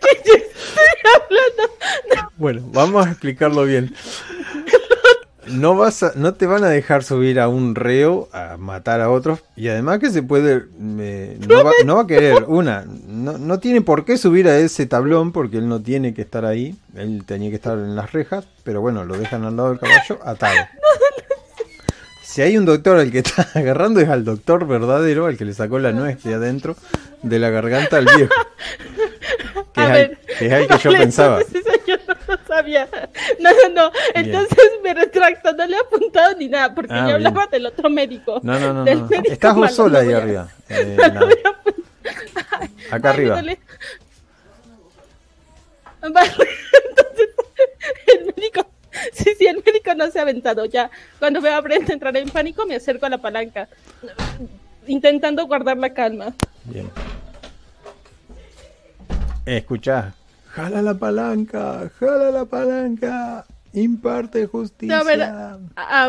¿Qué yo estoy hablando? Bueno, vamos a explicarlo bien. No vas a, no te van a dejar subir a un reo a matar a otros y además que se puede eh, no, va, no va a querer una no, no tiene por qué subir a ese tablón porque él no tiene que estar ahí él tenía que estar en las rejas pero bueno lo dejan al lado del caballo atado si hay un doctor al que está [LAUGHS] agarrando es al doctor verdadero al que le sacó la nuez de adentro de la garganta al viejo ver. que es ahí que yo pensaba. [LAUGHS] no sabía. No, no, no. Entonces me retracto, no le he apuntado ni nada, porque Ah, yo hablaba bien. del otro médico. No, no, no. Del no. Estás vos sola ahí arriba. [LAUGHS] Eh, No. Acá Ay, arriba. le- [LAUGHS] entonces el médico, sí, sí, el médico no se ha aventado ya. Cuando veo a Brent entrar en pánico, me acerco a la palanca, intentando guardar la calma. Bien. Escuchá. Jala la palanca, jala la palanca. Imparte justicia. A ver, a, a-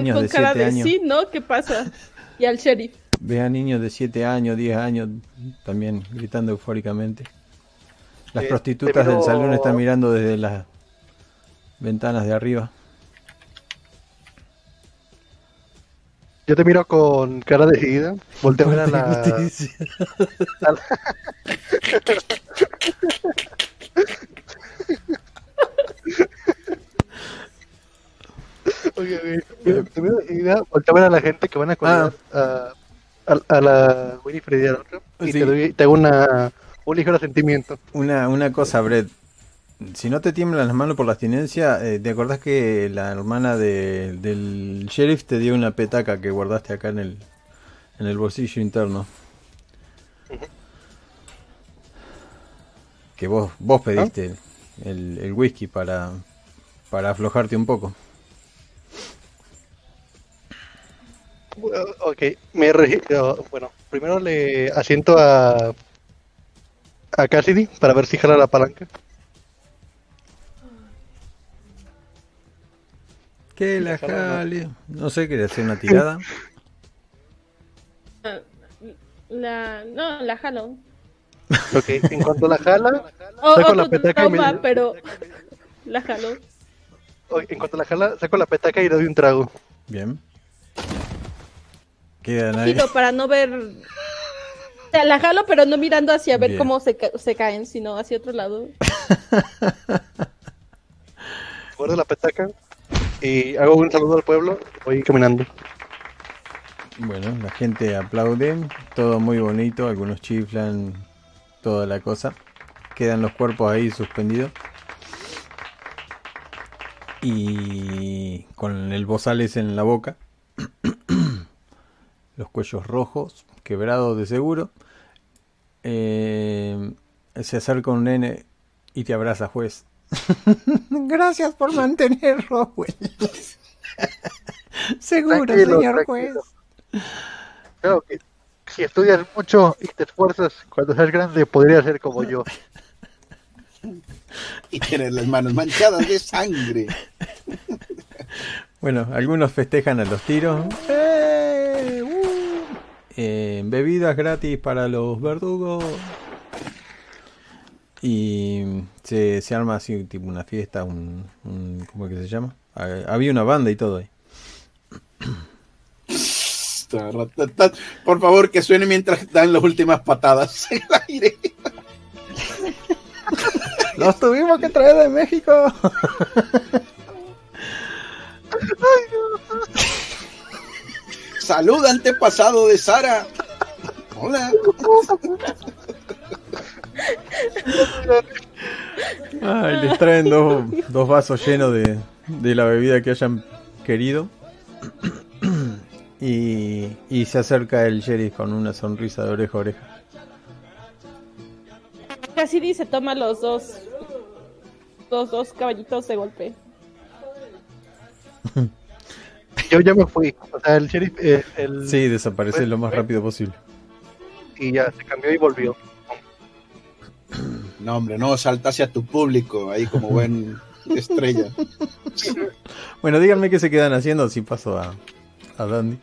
niños con de cara 7 de años. sí, ¿no? ¿Qué pasa? Y al sheriff. Ves a niños de 7 años, 10 años también gritando eufóricamente. Las Eh, prostitutas pero- del salón están mirando desde las ventanas de arriba. Yo te miro con cara decidida. Volteo a ver a la. Justicia. a la- Oye, oye, mira, te miro decidida, volteo a ver a la gente que van a colgar a, a, a la Winifred y a la otra. Y Sí. te, doy, te hago una, un ligero sentimiento. Una, una cosa, Brett. Si no te tiemblan las manos por la abstinencia, eh, ¿te acordás que la hermana de- del sheriff te dio una petaca que guardaste acá en el, en el bolsillo interno? Que vos, vos pediste el, el whisky para, para aflojarte un poco. Bueno, Ok, me registro. Bueno, primero le asiento a. a Cassidy para ver si jala la palanca. Que la jale. No sé, quería hacer una [LAUGHS] tirada. La, no, la jalo. Ok, en cuanto la jala, [LAUGHS] O, Saco o la tu petaca y me- trauma, pero la jalo. en cuanto la jala, saco la petaca y le doy un trago. Bien. Queda nadie. Para no ver. O sea, la jalo, pero no mirando hacia ver Bien. cómo se, ca- se caen, sino hacia otro lado. [LAUGHS] Guardo la petaca y hago un saludo al pueblo. Voy caminando. Bueno, la gente aplaude, todo muy bonito, algunos chiflan, toda la cosa. Quedan los cuerpos ahí suspendidos. Y con el bozales en la boca. [COUGHS] los cuellos rojos, quebrados de seguro. Eh, se acerca un nene y te abraza, juez. [LAUGHS] Gracias por mantener Rowell. Seguro, Tranquilo, señor tranquilo. juez. Que si estudias mucho y te esfuerzas, cuando seas grande podrías ser como yo. Y tiene las manos manchadas de sangre. Bueno, algunos festejan a los tiros. ¡Eh! ¡Uh! Eh, bebidas gratis para los verdugos. Y se, se arma así, tipo una fiesta, un, un- ¿cómo es que se llama? Ah, Había una banda y todo ahí. Por favor, que suene mientras dan las últimas patadas [LAUGHS] en el aire. ¡Los tuvimos que traer de México! Salud, antepasado de Sara. Hola. [LAUGHS] Ay, les traen dos, dos vasos llenos de, de la bebida que hayan querido. Y, y se acerca el sheriff con una sonrisa de oreja a oreja. Cassidy se toma los dos. Los dos caballitos de golpe. Yo ya me fui. O sea, el sheriff, eh, el, Sí, desaparece lo más rápido posible. y ya se cambió y volvió. [CLEARS THROAT] No, hombre, no, salta hacia tu público, ahí como buen estrella. Bueno, díganme qué se quedan haciendo si paso a, a Dandy.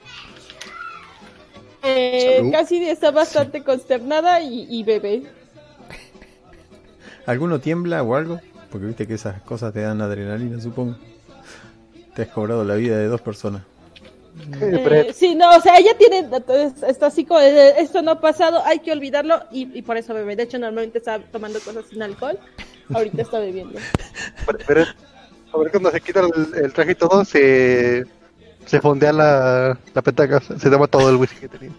Eh. Cassidy está bastante consternada y, y bebe. ¿Alguno tiembla o algo? Porque viste que esas cosas te dan adrenalina, supongo. Te has cobrado la vida de dos personas. Eh, sí, no, o sea, ella tiene, entonces, está así como, esto no ha pasado, hay que olvidarlo y, y por eso bebe. De hecho, normalmente está tomando cosas sin alcohol, ahorita está bebiendo. A ver cuando se quita el, el traje y todo, se, se fondea la, la petaca, se se toma todo el whisky que tenía.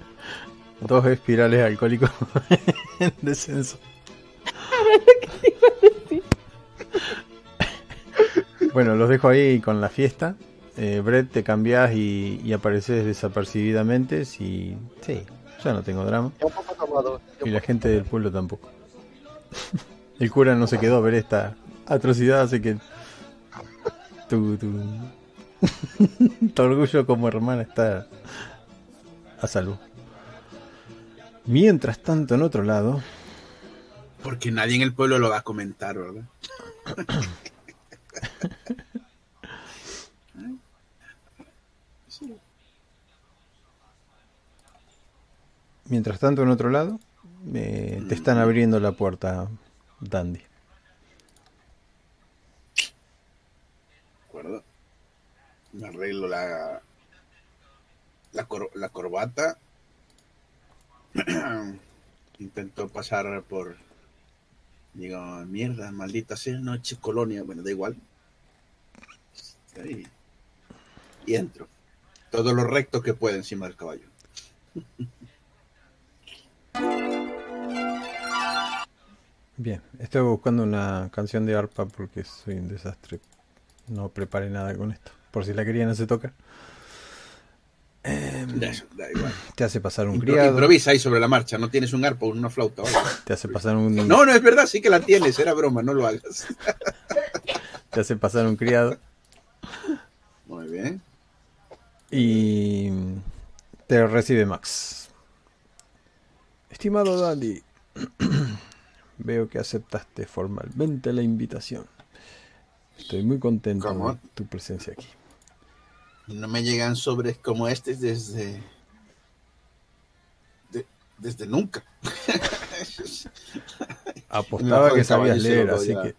Dos espirales alcohólicos [LAUGHS] en descenso. Bueno, los dejo ahí con la fiesta. Eh, Brett, te cambias y, y apareces desapercibidamente. Si... Sí, ya no tengo drama. Tomado. Y la gente del pueblo tampoco. [LAUGHS] El cura no se quedó a ver esta atrocidad, así que. Tu, tu, [LAUGHS] tu orgullo como hermana está a salud. Mientras tanto, en otro lado, Porque nadie en el pueblo lo va a comentar, ¿verdad? [COUGHS] mientras tanto en otro lado, eh, te están abriendo la puerta, Dandy. ¿De acuerdo? Me arreglo la, la, cor- la corbata. [CLEARS THROAT] Intento pasar por. Digo, mierda, maldita sea, noche colonia. Bueno, da igual. Y, y entro. Todo lo recto que pueda encima del caballo. [LAUGHS] Bien, estoy buscando una canción de arpa porque soy un desastre. No preparé nada con esto. Por si la Da, eso, da igual. te hace pasar un Impro- criado. improvisa ahí sobre la marcha. No tienes un arpa o una flauta. Te hace pasar un. No, no es verdad, sí que la tienes. Era broma, no lo hagas. [LAUGHS] Te hace pasar un criado. Muy bien. Y te recibe Max. Estimado Dandy, [CLEARS THROAT] veo que aceptaste formalmente la invitación. Estoy muy contento ¿Cómo? de tu presencia aquí. No me llegan sobres como este desde. de- desde nunca. [LAUGHS] Apostaba que sabías leer, así que.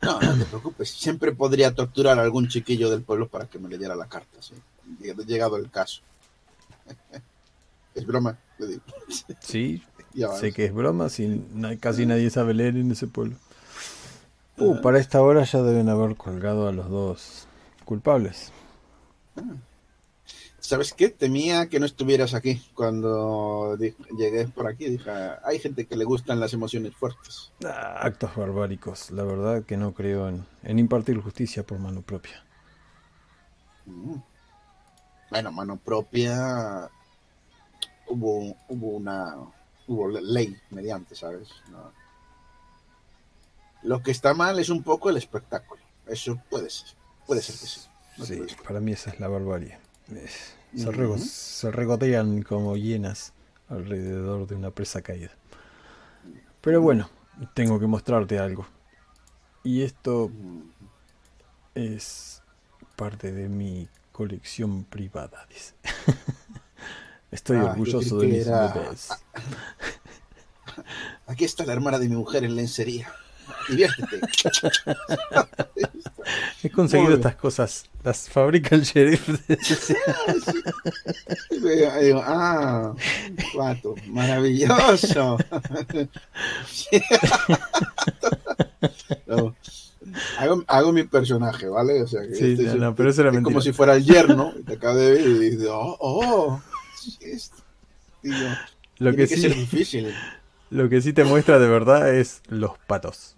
No, no te preocupes. Siempre podría torturar a algún chiquillo del pueblo para que me leyera la carta. ¿sí? Lleg- Llegado el caso. Es broma, le digo. sí, sé que es broma, si casi nadie sabe leer en ese pueblo. Uh, para esta hora ya deben haber colgado a los dos culpables. ¿Sabes qué? Temía que no estuvieras aquí cuando llegué por aquí. Dije, hay gente que le gustan las emociones fuertes. Ah, actos barbáricos, la verdad que no creo en, en impartir justicia por mano propia. Mm. Bueno, mano propia. Hubo, hubo una hubo le- ley mediante, ¿sabes? No. Lo que está mal es un poco el espectáculo. Eso puede ser. Puede ser que sí. No Sí, para mí esa es la barbarie. Es- se, Ujú. rego- se regotean como hienas alrededor de una presa caída. Pero bueno, tengo que mostrarte algo. Y esto es parte de mi colección privada, dice. [LAUGHS] Estoy Ah, orgulloso de mis era- bebés. Aquí está la hermana de mi mujer en lencería. Diviértete. [LAUGHS] He conseguido Muy bien. estas cosas. Las fabrica el sheriff. [LAUGHS] Digo, digo, ah, cuatro, maravilloso. No, hago, hago mi personaje, ¿vale? O sea, que Sí, este no, es- no, pero eso era es como si fuera el yerno. y Te acabo de ver y digo, oh, oh. Digo, Lo que sí, difícil. lo que sí te muestra de verdad es los patos.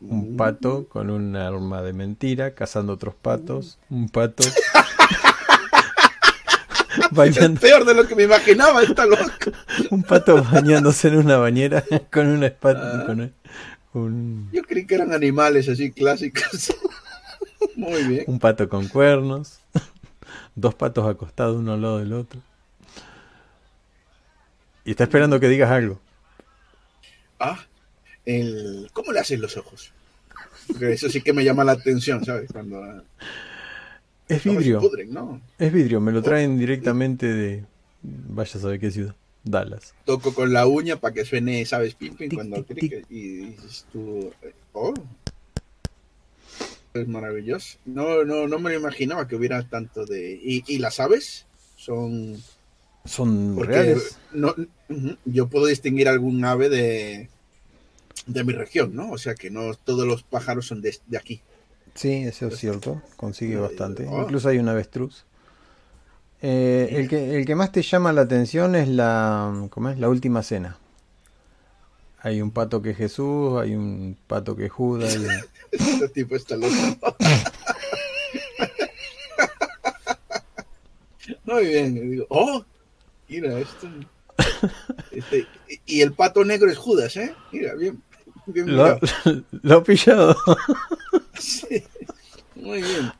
Un Mm. pato con un arma de mentira cazando otros patos. Un pato Es [LAUGHS] bañando, peor de lo que me imaginaba, está loco. [LAUGHS] un pato bañándose en una bañera con una Ah. espada, con un, Yo creí que eran animales así clásicos. [LAUGHS] Muy bien. un pato con cuernos, [LAUGHS] dos patos acostados uno al lado del otro. Y está esperando que digas algo. Ah, el... ¿cómo le hacen los ojos? Porque eso sí que me llama la atención, ¿sabes? Cuando ah, Es vidrio, pudren, ¿no? es vidrio, me lo traen directamente de vaya a saber qué ciudad, Dallas. Toco con la uña para que suene, ¿sabes? Pim, pim, Tic, cuando y dices tú, oh, es maravilloso. No, no, no me lo imaginaba que hubiera tanto de... ¿Y, y las aves? Son... Son Porque reales. no, yo puedo distinguir algún ave de, de mi región, ¿no? O sea que no todos los pájaros son de, de aquí. Sí, eso es cierto, consigue Eh, bastante. oh. Incluso hay un avestruz. Eh, el, que, el que más te llama la atención es la, ¿cómo es? la última cena. Hay un pato que es Jesús, hay un pato que es Judas. y- [LAUGHS] Este tipo está loco. [LAUGHS] Muy bien, y digo, oh, mira esto. Este, y- el pato negro es Judas, ¿eh? Mira, bien, bien Lo, mirado. [LAUGHS] lo ha pillado. Sí, muy bien.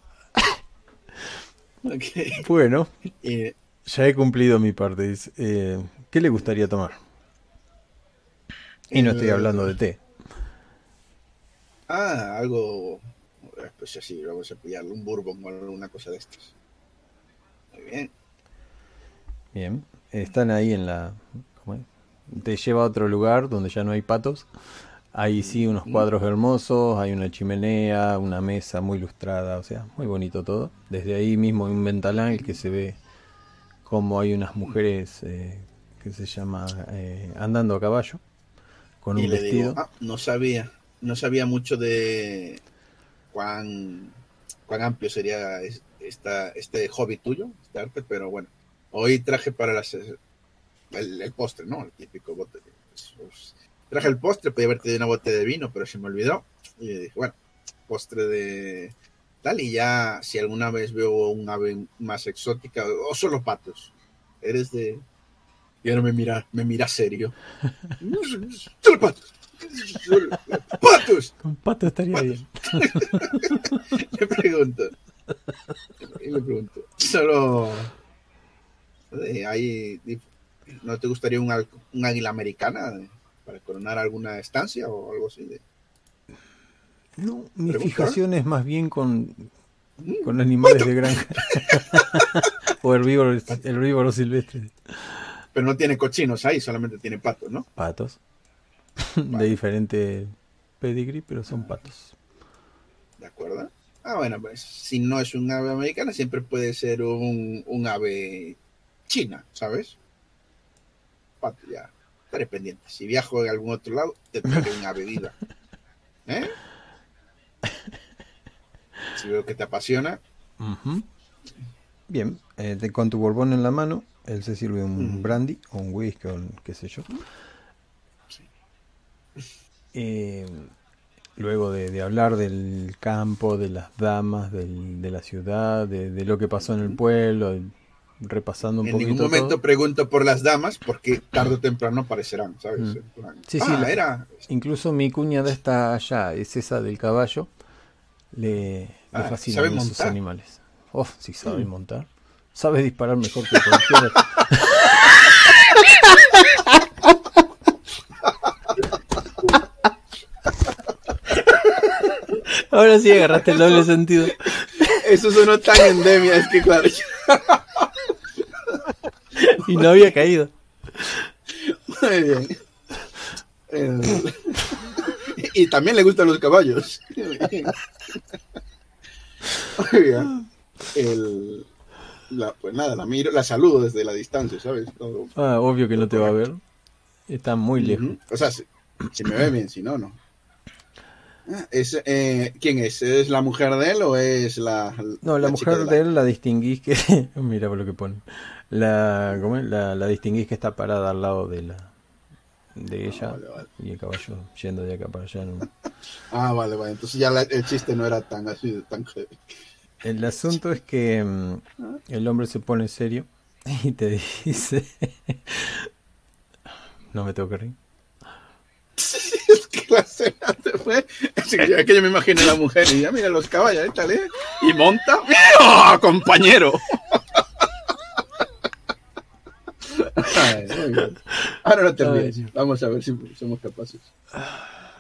Ok. [LAUGHS] Bueno, Eh, ya he cumplido mi parte. Eh, ¿Qué le gustaría tomar? Y no estoy Eh, hablando de té. ah, algo. Pues así, vamos a pillarlo, un bourbon o alguna cosa de estas. Muy bien. Bien. Están ahí en la... ¿cómo es? Te lleva a otro lugar donde ya no hay patos. Hay sí unos cuadros hermosos, hay una chimenea, una mesa muy ilustrada, o sea, muy bonito todo. Desde ahí mismo hay un ventanal que se ve como hay unas mujeres eh, que se llama eh, andando a caballo con Y un le vestido. digo, ah, no sabía, no sabía mucho de cuán, cuán amplio sería es- esta, este hobby tuyo, este arte, pero bueno, hoy traje para las, el, el postre, ¿no? El típico bote. pues, traje el postre, podía haberte dado una botella de vino, pero se me olvidó. Y dije, bueno, postre de tal, y ya si alguna vez veo un ave más exótica, o solo patos, eres de... Y ahora me mira, me mira serio. [LAUGHS] Solo patos. Patos. Con pato estaría bien. [LAUGHS] Le pregunto. Y le pregunto. Solo. eh, hay, ¿No te gustaría un, águila americana para coronar alguna estancia o algo así? De... No, mi fijación es más bien con, Mm, con animales de granja. [LAUGHS] o herbívoros, herbívoros silvestres. Pero no tiene cochinos ahí, solamente tiene patos, ¿no? Patos. Vale. De diferente pedigree, pero son patos. ¿De acuerdo? Ah, bueno, pues si no es un ave americana, siempre puede ser un, un ave china, ¿sabes? Pato, ya. Estaré pendiente. Si viajo en algún otro lado, te traeré una bebida. [LAUGHS] ¿Eh? Si veo que te apasiona. Bien, eh, te- con tu borbón en la mano, él se sirve un Mm. brandy o un whisky o un qué sé yo. Eh, luego de, de hablar del campo, de las damas, del- de la ciudad, de, de lo que pasó en el pueblo, repasando un en poquito ningún momento todo. pregunto por las damas, porque tarde o temprano aparecerán, ¿sabes? Mm. En Sí, sí, ah, la- era. Incluso mi cuñada está allá, es esa del caballo. Le, le Ah, fascinan ¿sabe esos montar? animales. Oh, sí sabe Mm. montar. Sabe disparar mejor que cualquiera. [LAUGHS] Ahora sí agarraste el doble sentido. Eso sonó tan endemia, es que claro. [LAUGHS] Y no había caído. Muy bien. El- Y también le gustan los caballos. Muy bien. El- la- pues nada, la miro, la saludo desde la distancia, ¿sabes? Todo- Ah, obvio que no te va a ver. Está muy lejos. O sea, si, si me ve bien, si no, no. Ah, Es, eh, ¿Quién es? ¿Es la mujer de él o es la, No, la, chica mujer la- de él la distinguís que. [LAUGHS] Mira por lo que pone. La, ¿cómo es? la, la distinguís que está parada al lado de la de ella. Ah, vale, vale. Y el caballo yendo de acá para allá. ¿no? [LAUGHS] Ah, vale, vale. Entonces ya la- el chiste no era tan así, tan. El asunto es que mm, el hombre se pone serio [LAUGHS] y te dice. [LAUGHS] no me tengo que reír. Es que la escena se fue. Es que, yo me imagino a la mujer y ya mira los caballos, tal, ¿eh? Y monta. ¡Mira, compañero! Ay, muy bien. Ahora no te Ay, ríes. Dios. Vamos a ver si somos capaces.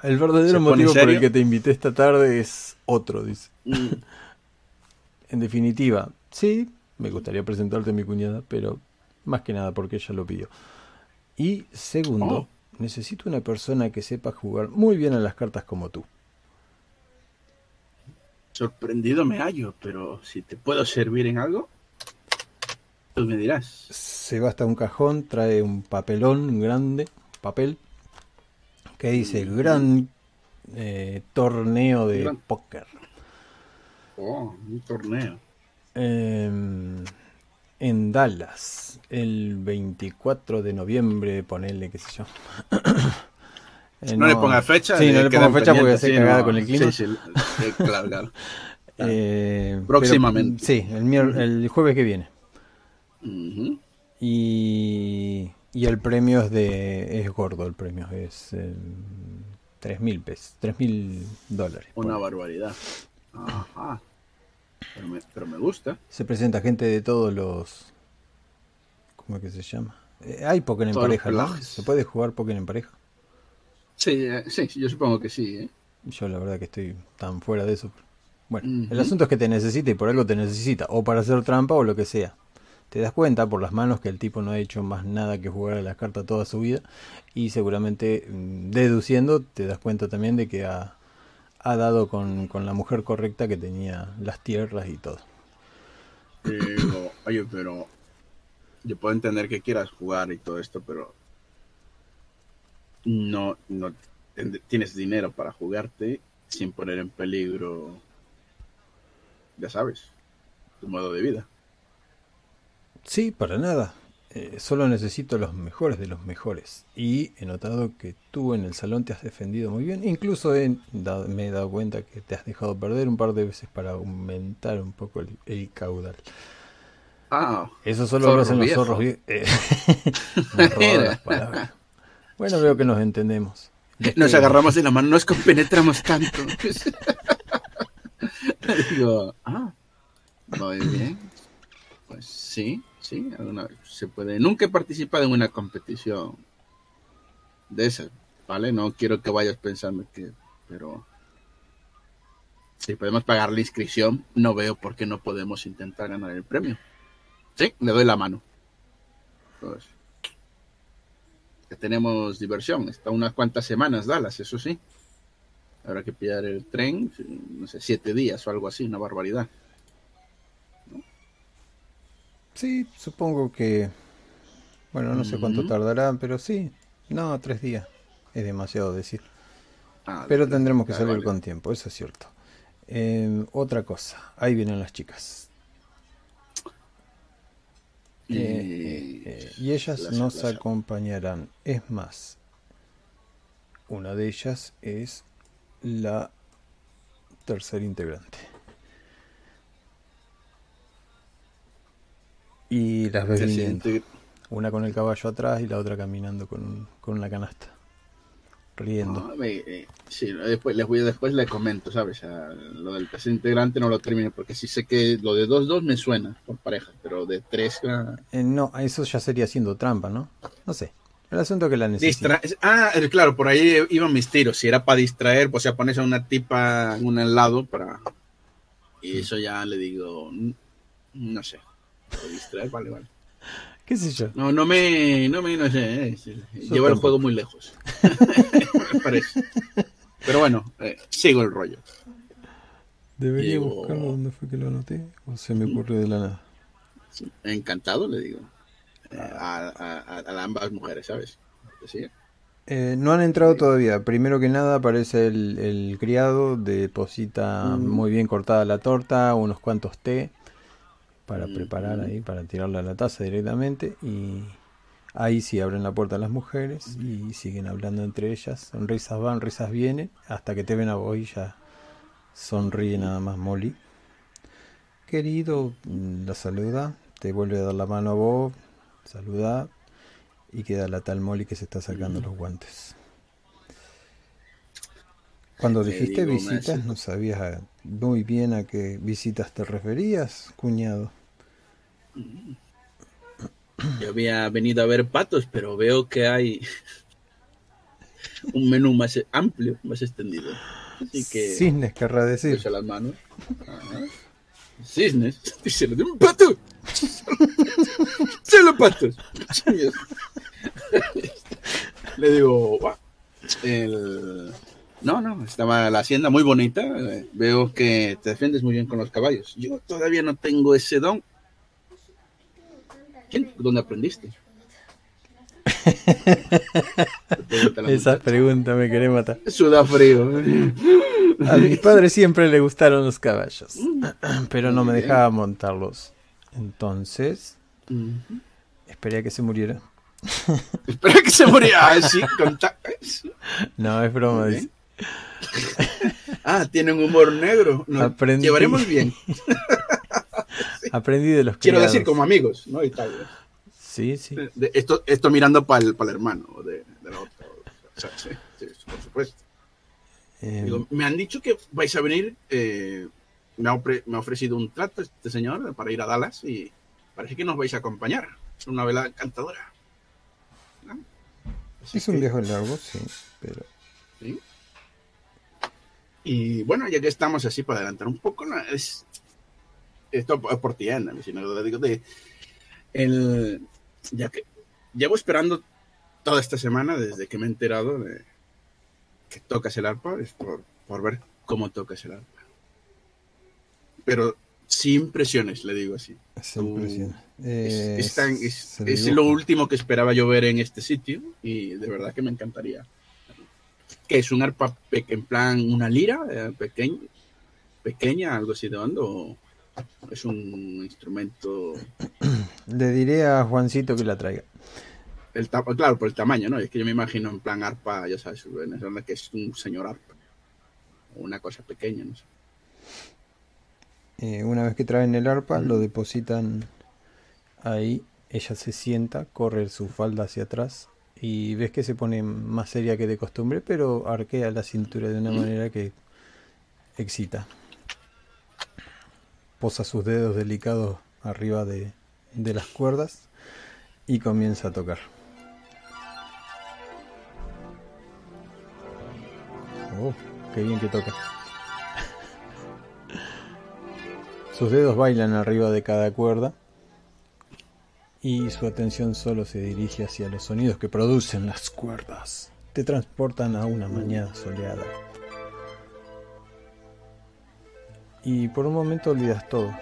El verdadero ¿Se pone motivo por el que te invité esta tarde es otro, dice. Mm, [LAUGHS] En definitiva, sí, me gustaría presentarte a mi cuñada, pero más que nada porque ella lo pidió. Y segundo, Oh. necesito una persona que sepa jugar muy bien a las cartas como tú. Sorprendido me hallo, pero si te puedo servir en algo, pues me dirás. Se va hasta un cajón, trae un papelón grande, papel, que dice gran eh, torneo de Gran- póker. Oh, un torneo. Em, en Dallas, el 24 de noviembre, ponele, qué sé yo. Eh, No, le pongas fecha. Sí, no le pongas fecha porque hace sí, cagada no. con el clima. Sí, sí, eh, claro, claro. [LAUGHS] Eh, Próximamente. pero, sí, el, el jueves que viene. Y, y el premio es de es gordo el premio es eh, tres mil pesos tres mil dólares Una barbaridad. Ajá. Pero me, pero me gusta. se presenta gente de todos los cómo es que se llama Eh, hay Pokémon en pareja se puede jugar Pokémon en pareja Sí, eh, sí, yo supongo que sí. ¿eh? yo la verdad que estoy tan fuera de eso bueno el asunto es que te necesita y por algo te necesita o para hacer trampa o lo que sea te das cuenta por las manos que el tipo no ha hecho más nada que jugar a las cartas toda su vida y seguramente mm, deduciendo te das cuenta también de que ha, ha dado con, con la mujer correcta que tenía las tierras y todo. Pero, oye, pero yo puedo entender que quieras jugar y todo esto, pero no, no tienes dinero para jugarte sin poner en peligro, ya sabes, tu modo de vida. Sí, para nada. Eh, solo necesito los mejores de los mejores. Y he notado que tú en el salón te has defendido muy bien. Incluso he me he dado cuenta que te has dejado perder un par de veces para aumentar un poco el, el caudal. Ah, Eso solo lo hacen los zorros eh. [LAUGHS] Bueno, veo que nos entendemos. [LAUGHS] Nos que- agarramos de la mano, nos compenetramos tanto. [LAUGHS] Digo, ah, muy bien. Pues sí, sí, alguna vez se puede. Nunca he participado en una competición de esas, ¿vale? No quiero que vayas pensando que, pero si podemos pagar la inscripción, no veo por qué no podemos intentar ganar el premio. Sí, le doy la mano. Pues, tenemos diversión. Está unas cuantas semanas Dallas, eso sí. Habrá que pillar el tren, no sé, siete días o algo así, una barbaridad. Sí, supongo que... Bueno, no sé cuánto Ujú. tardará, pero sí. No, tres días. Es demasiado decir. Ah, Pero tendremos que salir vale. con tiempo, eso es cierto. Eh, otra cosa. Ahí vienen las chicas. Y, Eh, eh, y ellas las- nos acompañarán. Es más, una de ellas es la tercer integrante. Y las ves viniendo. Una con el caballo atrás y la otra caminando con, con una canasta. Riendo. Ah, me- eh, sí, después, les voy, después le comento, ¿sabes? A lo del tercer integrante no lo termino porque sí sé que lo de 2-2 me suena por pareja, pero de 3 Eh, no, eso ya sería siendo trampa, ¿no? No sé. El asunto es que la necesito. Distra ah, claro, por ahí iban mis tiros. Si era para distraer, pues ya pones a una tipa en un lado para. Y eso ya le digo. mm, No sé. Distraer, vale, vale. ¿Qué sé yo? No, no me. No me. No sé. eh, Lleva el juego muy lejos. [LAUGHS] parece. Pero bueno, eh, sigo el rollo. Debería buscarlo donde fue que lo anoté. O se me ocurrió de la nada. Sí, Encantado, le digo. eh, a, a- a- a ambas mujeres, ¿sabes? Sí. Eh, no han entrado todavía. Primero que nada aparece el, el criado, deposita Mm. muy bien cortada la torta, unos cuantos té para Mm. preparar ahí, para tirarla a la taza directamente. Y ahí sí abren la puerta a las mujeres y siguen hablando entre ellas. Risas van, risas vienen, hasta que te ven a vos y ya sonríe nada más Molly. Querido, mm, la saluda, te vuelve a dar la mano a vos, saluda y queda la tal Molly que se está sacando los guantes. Cuando dijiste visitas, no sabías muy bien a qué visitas te referías, cuñado. Yo había venido a ver patos, pero veo que hay un menú más amplio, más extendido. Así que Cisnes querrá decir. las manos. Ajá. Cisnes. [LAUGHS] Dice de un pato. [LAUGHS] Solo patos. [LAUGHS] Le digo, el... no, no, estaba la hacienda muy bonita. Veo que te defiendes muy bien con los caballos. Yo todavía no tengo ese don. ¿Quién? ¿Dónde aprendiste? [LAUGHS] Esa pregunta me querés matar. Suda frío. A mi padre siempre le gustaron los caballos, [CLEARS THROAT] pero no me dejaba montarlos. Entonces, esperé a que se muriera [LAUGHS] Espera que se moría así. Con no, es broma. ah, tiene un humor negro. Nos llevaremos bien. [LAUGHS] Aprendí de los Quiero decir, como amigos, ¿no? Y tal. Sí, sí. esto, esto mirando para el, el, hermano de, la otra. sí, por supuesto. Em. me han dicho que vais a venir. Eh, me, ha, me, ha, ofrecido un trato este señor para ir a Dallas y parece que nos vais a acompañar. Es una vela encantadora. Es un viejo largo, sí, pero. ¿Sí? Y bueno, ya que estamos así para adelantar un poco, es, esto es por ti, Ana, sino de, el, ya que llevo esperando toda esta semana desde que me he enterado de que tocas el arpa, es por, por ver cómo tocas el arpa. Pero sin presiones, le digo así. Sin presiones. Es, es, lo último que esperaba yo ver en este sitio y de verdad que me encantaría. Que es un arpa en plan una lira eh, pequeña, pequeña, algo así de hondo, es un instrumento. Le diré a Juancito que la traiga. El claro, por el tamaño, ¿no? Es que yo me imagino en plan arpa, ya sabes, que es un señor arpa. O una cosa pequeña, no sé. Eh, una vez que traen el arpa, lo depositan ahí. Ella se sienta, corre su falda hacia atrás y ves que se pone más seria que de costumbre, pero arquea la cintura de una manera que excita posa sus dedos delicados arriba de, las cuerdas y comienza a tocar. Oh, qué bien que toca. Sus dedos bailan arriba de cada cuerda y su atención solo se dirige hacia los sonidos que producen las cuerdas. Te transportan a una mañana soleada y por un momento olvidas todo.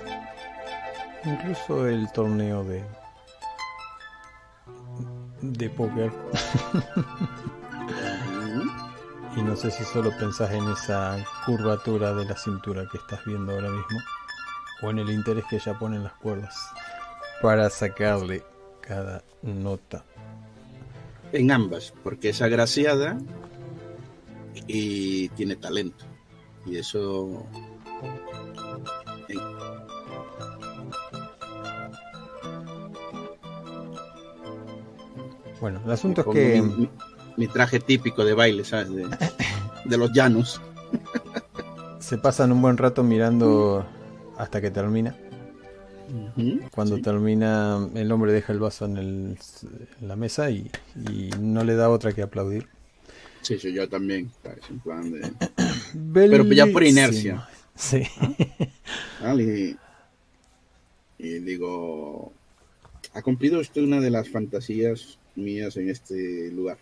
Incluso el torneo de de póker. [LAUGHS] y no sé si solo pensás en esa curvatura de la cintura que estás viendo ahora mismo o en el interés que ella pone en las cuerdas para sacarle cada nota. En ambas, porque es agraciada y tiene talento. Y eso bueno, el asunto es que. Mi, traje típico de baile, ¿sabes? [LAUGHS] De, los llanos. Se pasan un buen rato mirando hasta que termina. Cuando termina, el hombre deja el vaso en, la mesa y, no le da otra que aplaudir. Sí, sí, yo también. [CLEARS THROAT] Pero ya por inercia. Sí. [LAUGHS] Y, digo, ha cumplido usted una de las fantasías mías en este lugar.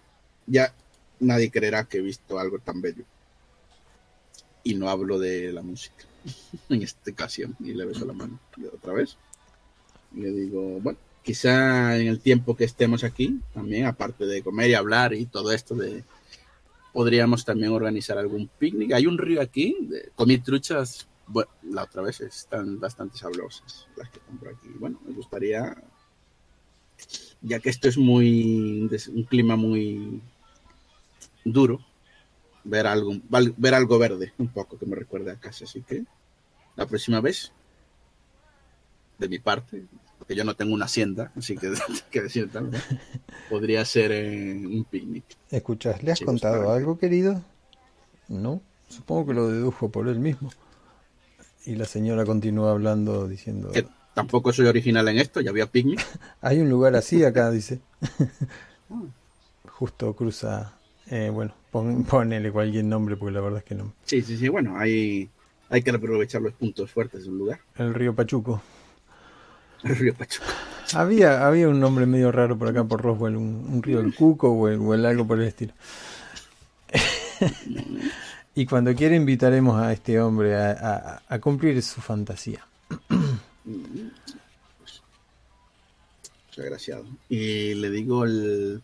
Ya nadie creerá que he visto algo tan bello. Y no hablo de la música [LAUGHS] en esta ocasión. Y le beso la mano otra vez. le digo, bueno, quizá en el tiempo que estemos aquí, también, aparte de comer y hablar y todo esto de podríamos también organizar algún picnic. Hay un río aquí, de, comí truchas, bueno, la otra vez están bastante sabrosas las que compro aquí. Bueno, me gustaría, ya que esto es muy, un clima muy duro, ver algo, ver algo verde, un poco que me recuerde a casa. Así que la próxima vez, de mi parte, porque yo no tengo una hacienda, así que, [LAUGHS] que decir tal, podría ser eh, un picnic. Escuchas, ¿le has contado algo, querido? No, supongo que lo dedujo por él mismo. Y la señora continúa hablando diciendo... Que tampoco soy original en esto, ya había picnic. [LAUGHS] Hay un lugar así acá, [LAUGHS] dice. Justo cruza... Eh, bueno, ponele cualquier nombre porque la verdad es que no. Sí, sí, sí, bueno, hay, hay que aprovechar los puntos fuertes de un lugar. El río Pachuco. El río Pachuco. Había, había un nombre medio raro por acá por Roswell, un, río del Cuco o, el, algo por el estilo. [LAUGHS] y cuando quiera invitaremos a este hombre a, cumplir su fantasía. Agraciado. Y le digo el,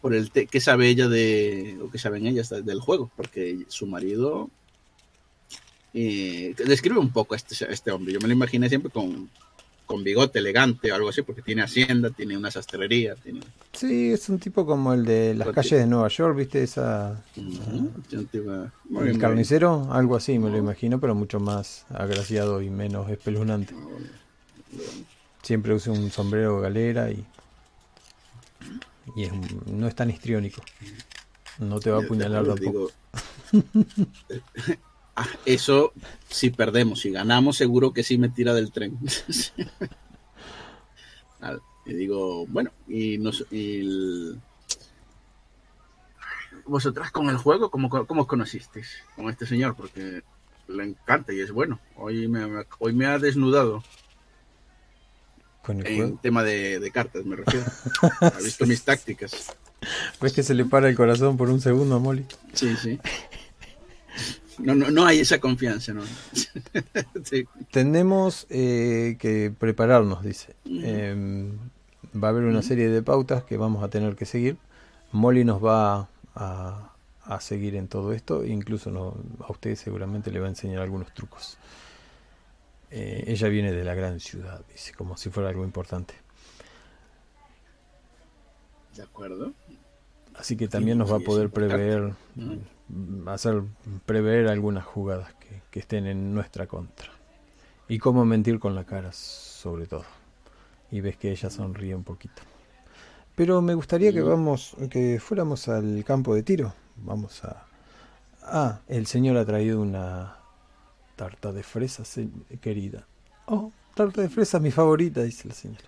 por el que sabe ella de, o que saben ellas del juego, porque su marido eh, describe un poco a este, este hombre. Yo me lo imaginé siempre con con bigote elegante o algo así, porque tiene hacienda, tiene una sastrería, tiene... Sí, es un tipo como el de las calles de Nueva York, ¿viste? Esa... el carnicero, algo así me lo imagino, pero mucho más agraciado y menos espeluznante. Siempre usa un sombrero galera y, y no es tan histriónico. No te va a apuñalar tampoco. [LAUGHS] Ah, eso, si perdemos, si ganamos, seguro que sí me tira del tren. [LAUGHS] y digo, bueno, y, nos, vosotras con el juego, ¿cómo, ¿cómo os conocisteis con este señor? Porque le encanta y es bueno. Hoy me, hoy me ha desnudado. en tema de, cartas, me refiero. [LAUGHS] ha visto mis tácticas. ¿Ves que se le para el corazón por un segundo a Molly? Sí, sí. No, no, no hay esa confianza, ¿no? [LAUGHS] Tenemos eh, que prepararnos, dice. Em, va a haber una serie de pautas que vamos a tener que seguir. Molly nos va a, seguir en todo esto, incluso no, a usted seguramente le va a enseñar algunos trucos. Eh, ella viene de la gran ciudad, dice, como si fuera algo importante. De acuerdo. Así que también nos va a poder prever hacer prever algunas jugadas que, estén en nuestra contra. Y cómo mentir con la cara, sobre todo. Y ves que ella sonríe un poquito. Pero me gustaría que vamos, que fuéramos al campo de tiro. Vamos a. Ah, el señor ha traído una tarta de fresas, querida. Oh, tarta de fresas, mi favorita, dice la señora.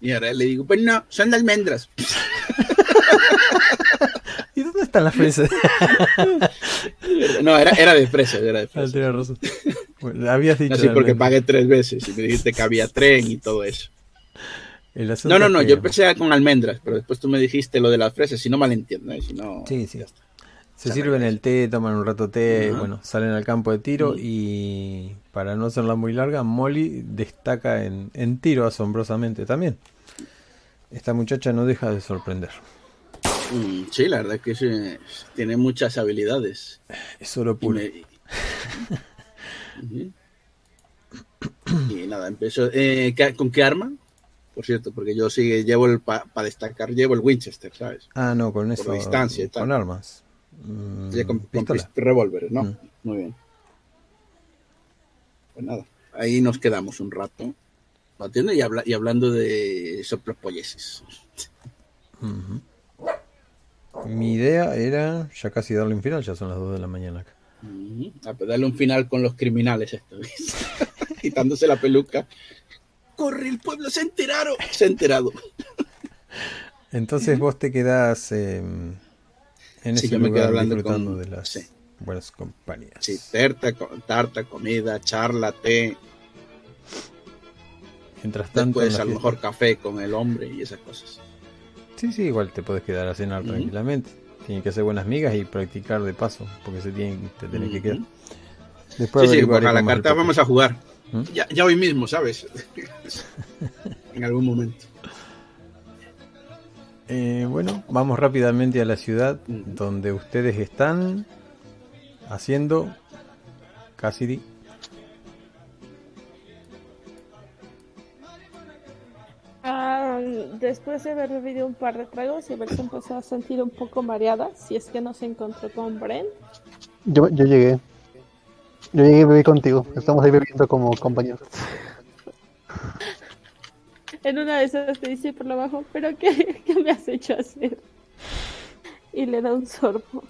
Y ahora le digo, pues no, son de almendras. [LAUGHS] ¿Y dónde están las fresas? [LAUGHS] no, era, era de fresas, era de fresas. Ah, razón. habías dicho. Así porque pagué tres veces y me dijiste que había tren y todo eso. No, no, no, yo empecé con almendras, pero después tú me dijiste lo de las fresas, si no malentiendo, ¿eh? si no... Sí, sí. Se sirven el té, toman un rato té, bueno, salen al campo de tiro y para no hacerla muy larga, Molly destaca en, en tiro asombrosamente también. Esta muchacha no deja de sorprender. Mm, sí, la verdad es que tiene muchas habilidades. Es solo puro. [LAUGHS] Y, nada, empezó. Eh, ¿Con qué arma? Por cierto, porque yo sí llevo el. Para destacar, llevo el Winchester, ¿sabes? Ah, no, con eso. Por distancia y tal. Con armas. Mm, con, con revólveres, ¿no? Mm. Muy bien. Pues nada, ahí nos quedamos un rato. Y, habla, y hablando de soplopolleses. Mi idea era ya casi darle un final, ya son las 2 de la mañana acá. A pues darle un final con los criminales esto, [LAUGHS] quitándose la peluca. ¡Corre, el pueblo se enteraron! [LAUGHS] Se ha enterado. Entonces vos te quedás em, en ese lugar disfrutando de las buenas compañías. Sí, tarta, tarta, comida, charla, té. Mientras tanto, Después a lo mejor café con el hombre y esas cosas. Sí, sí, igual te puedes quedar a cenar tranquilamente. Tienes que hacer buenas migas y practicar de paso, porque se tienen, te tienes que quedar. Después sí, sí, a la carta vamos a jugar. ¿Mm? Ya, hoy mismo, ¿sabes? [LAUGHS] en algún momento. Eh, bueno, vamos rápidamente a la ciudad donde ustedes están haciendo Cassidy. Después de haber bebido un par de tragos y haberse empezado a sentir un poco mareada, si es que no se encontró con Bren. Yo, yo llegué. Yo llegué y bebí contigo. Estamos ahí bebiendo como compañeros. En una de esas te dice por lo bajo, ¿pero qué, qué me has hecho hacer? Y le da un sorbo.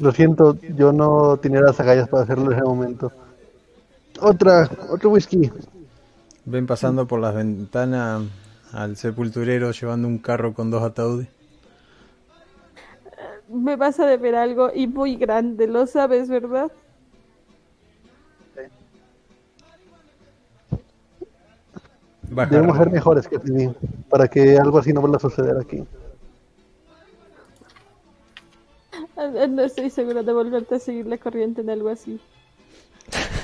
Lo siento, yo no tenía las agallas para hacerlo en ese momento. Otra, otro whisky. Ven pasando por las ventanas al sepulturero llevando un carro con dos ataúdes. Me vas a deber algo y muy grande, lo sabes, ¿verdad? Debemos ser mejores que ti, para que algo así no vuelva a suceder aquí. No estoy seguro de volverte a seguir la corriente en algo así. [LAUGHS]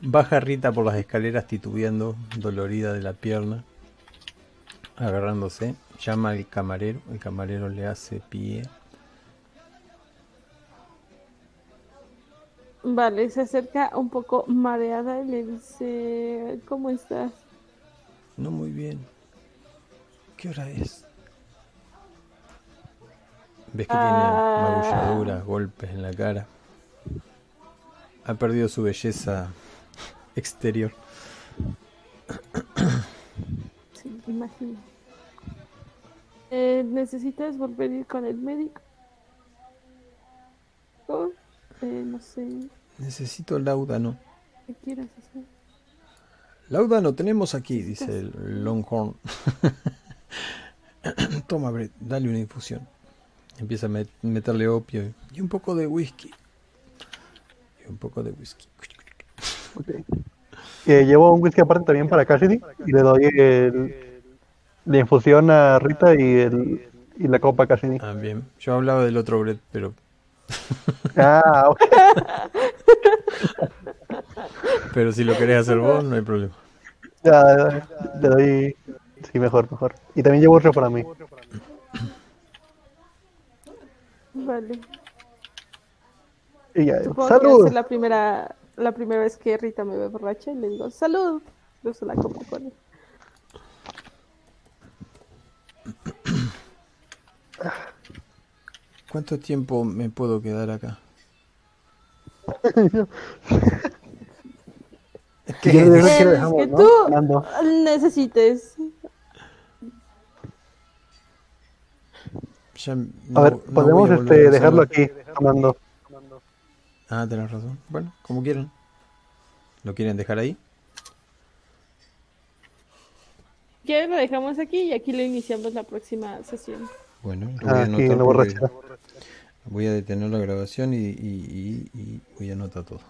Baja Rita por las escaleras titubeando, dolorida de la pierna, agarrándose. Llama al camarero, el camarero le hace pie. Vale, se acerca un poco mareada y le dice, ¿cómo estás? No muy bien. ¿Qué hora es? Ves que Ah. tiene magulladuras, golpes en la cara. Ha perdido su belleza exterior. Sí, imagino. Eh, ¿Necesitas volver a ir con el médico? Oh, eh, no sé, Necesito láudano. ¿qué quieras hacer? Láudano tenemos aquí, dice el Longhorn. [LAUGHS] Toma, Brett, dale una infusión. Empieza a met- meterle opio y un poco de whisky. Y un poco de whisky. Ok. Eh, llevo un whisky aparte también para Cassidy y le doy el- la infusión a Rita y, el, y la copa a Cassidy. Ah, bien. Yo hablaba del otro Brett, pero, [LAUGHS] Ah, ok. [LAUGHS] pero si lo querés hacer vos, no hay problema. Ya, ya, le doy. Sí, mejor, mejor. Y también llevo otro para mí. Vale. Y ya, Supongo ¡Salud! que es la primera, la primera vez que Rita me ve borracha y le digo, ¡salud! Cruzo la copa con él. ¿Cuánto tiempo me puedo quedar acá? Yo creo que lo El dejamos, que ¿no? tú necesites. Ya A ver, podemos a este, dejarlo aquí, hablando. Ah, tenés razón. Bueno, como quieran. ¿Lo quieren dejar ahí? ¿Quieres lo dejamos aquí y aquí lo iniciamos la próxima sesión? Bueno, lo voy a Ah, Aquí anotar voy a detener la grabación y, y- y- y voy a anotar todo.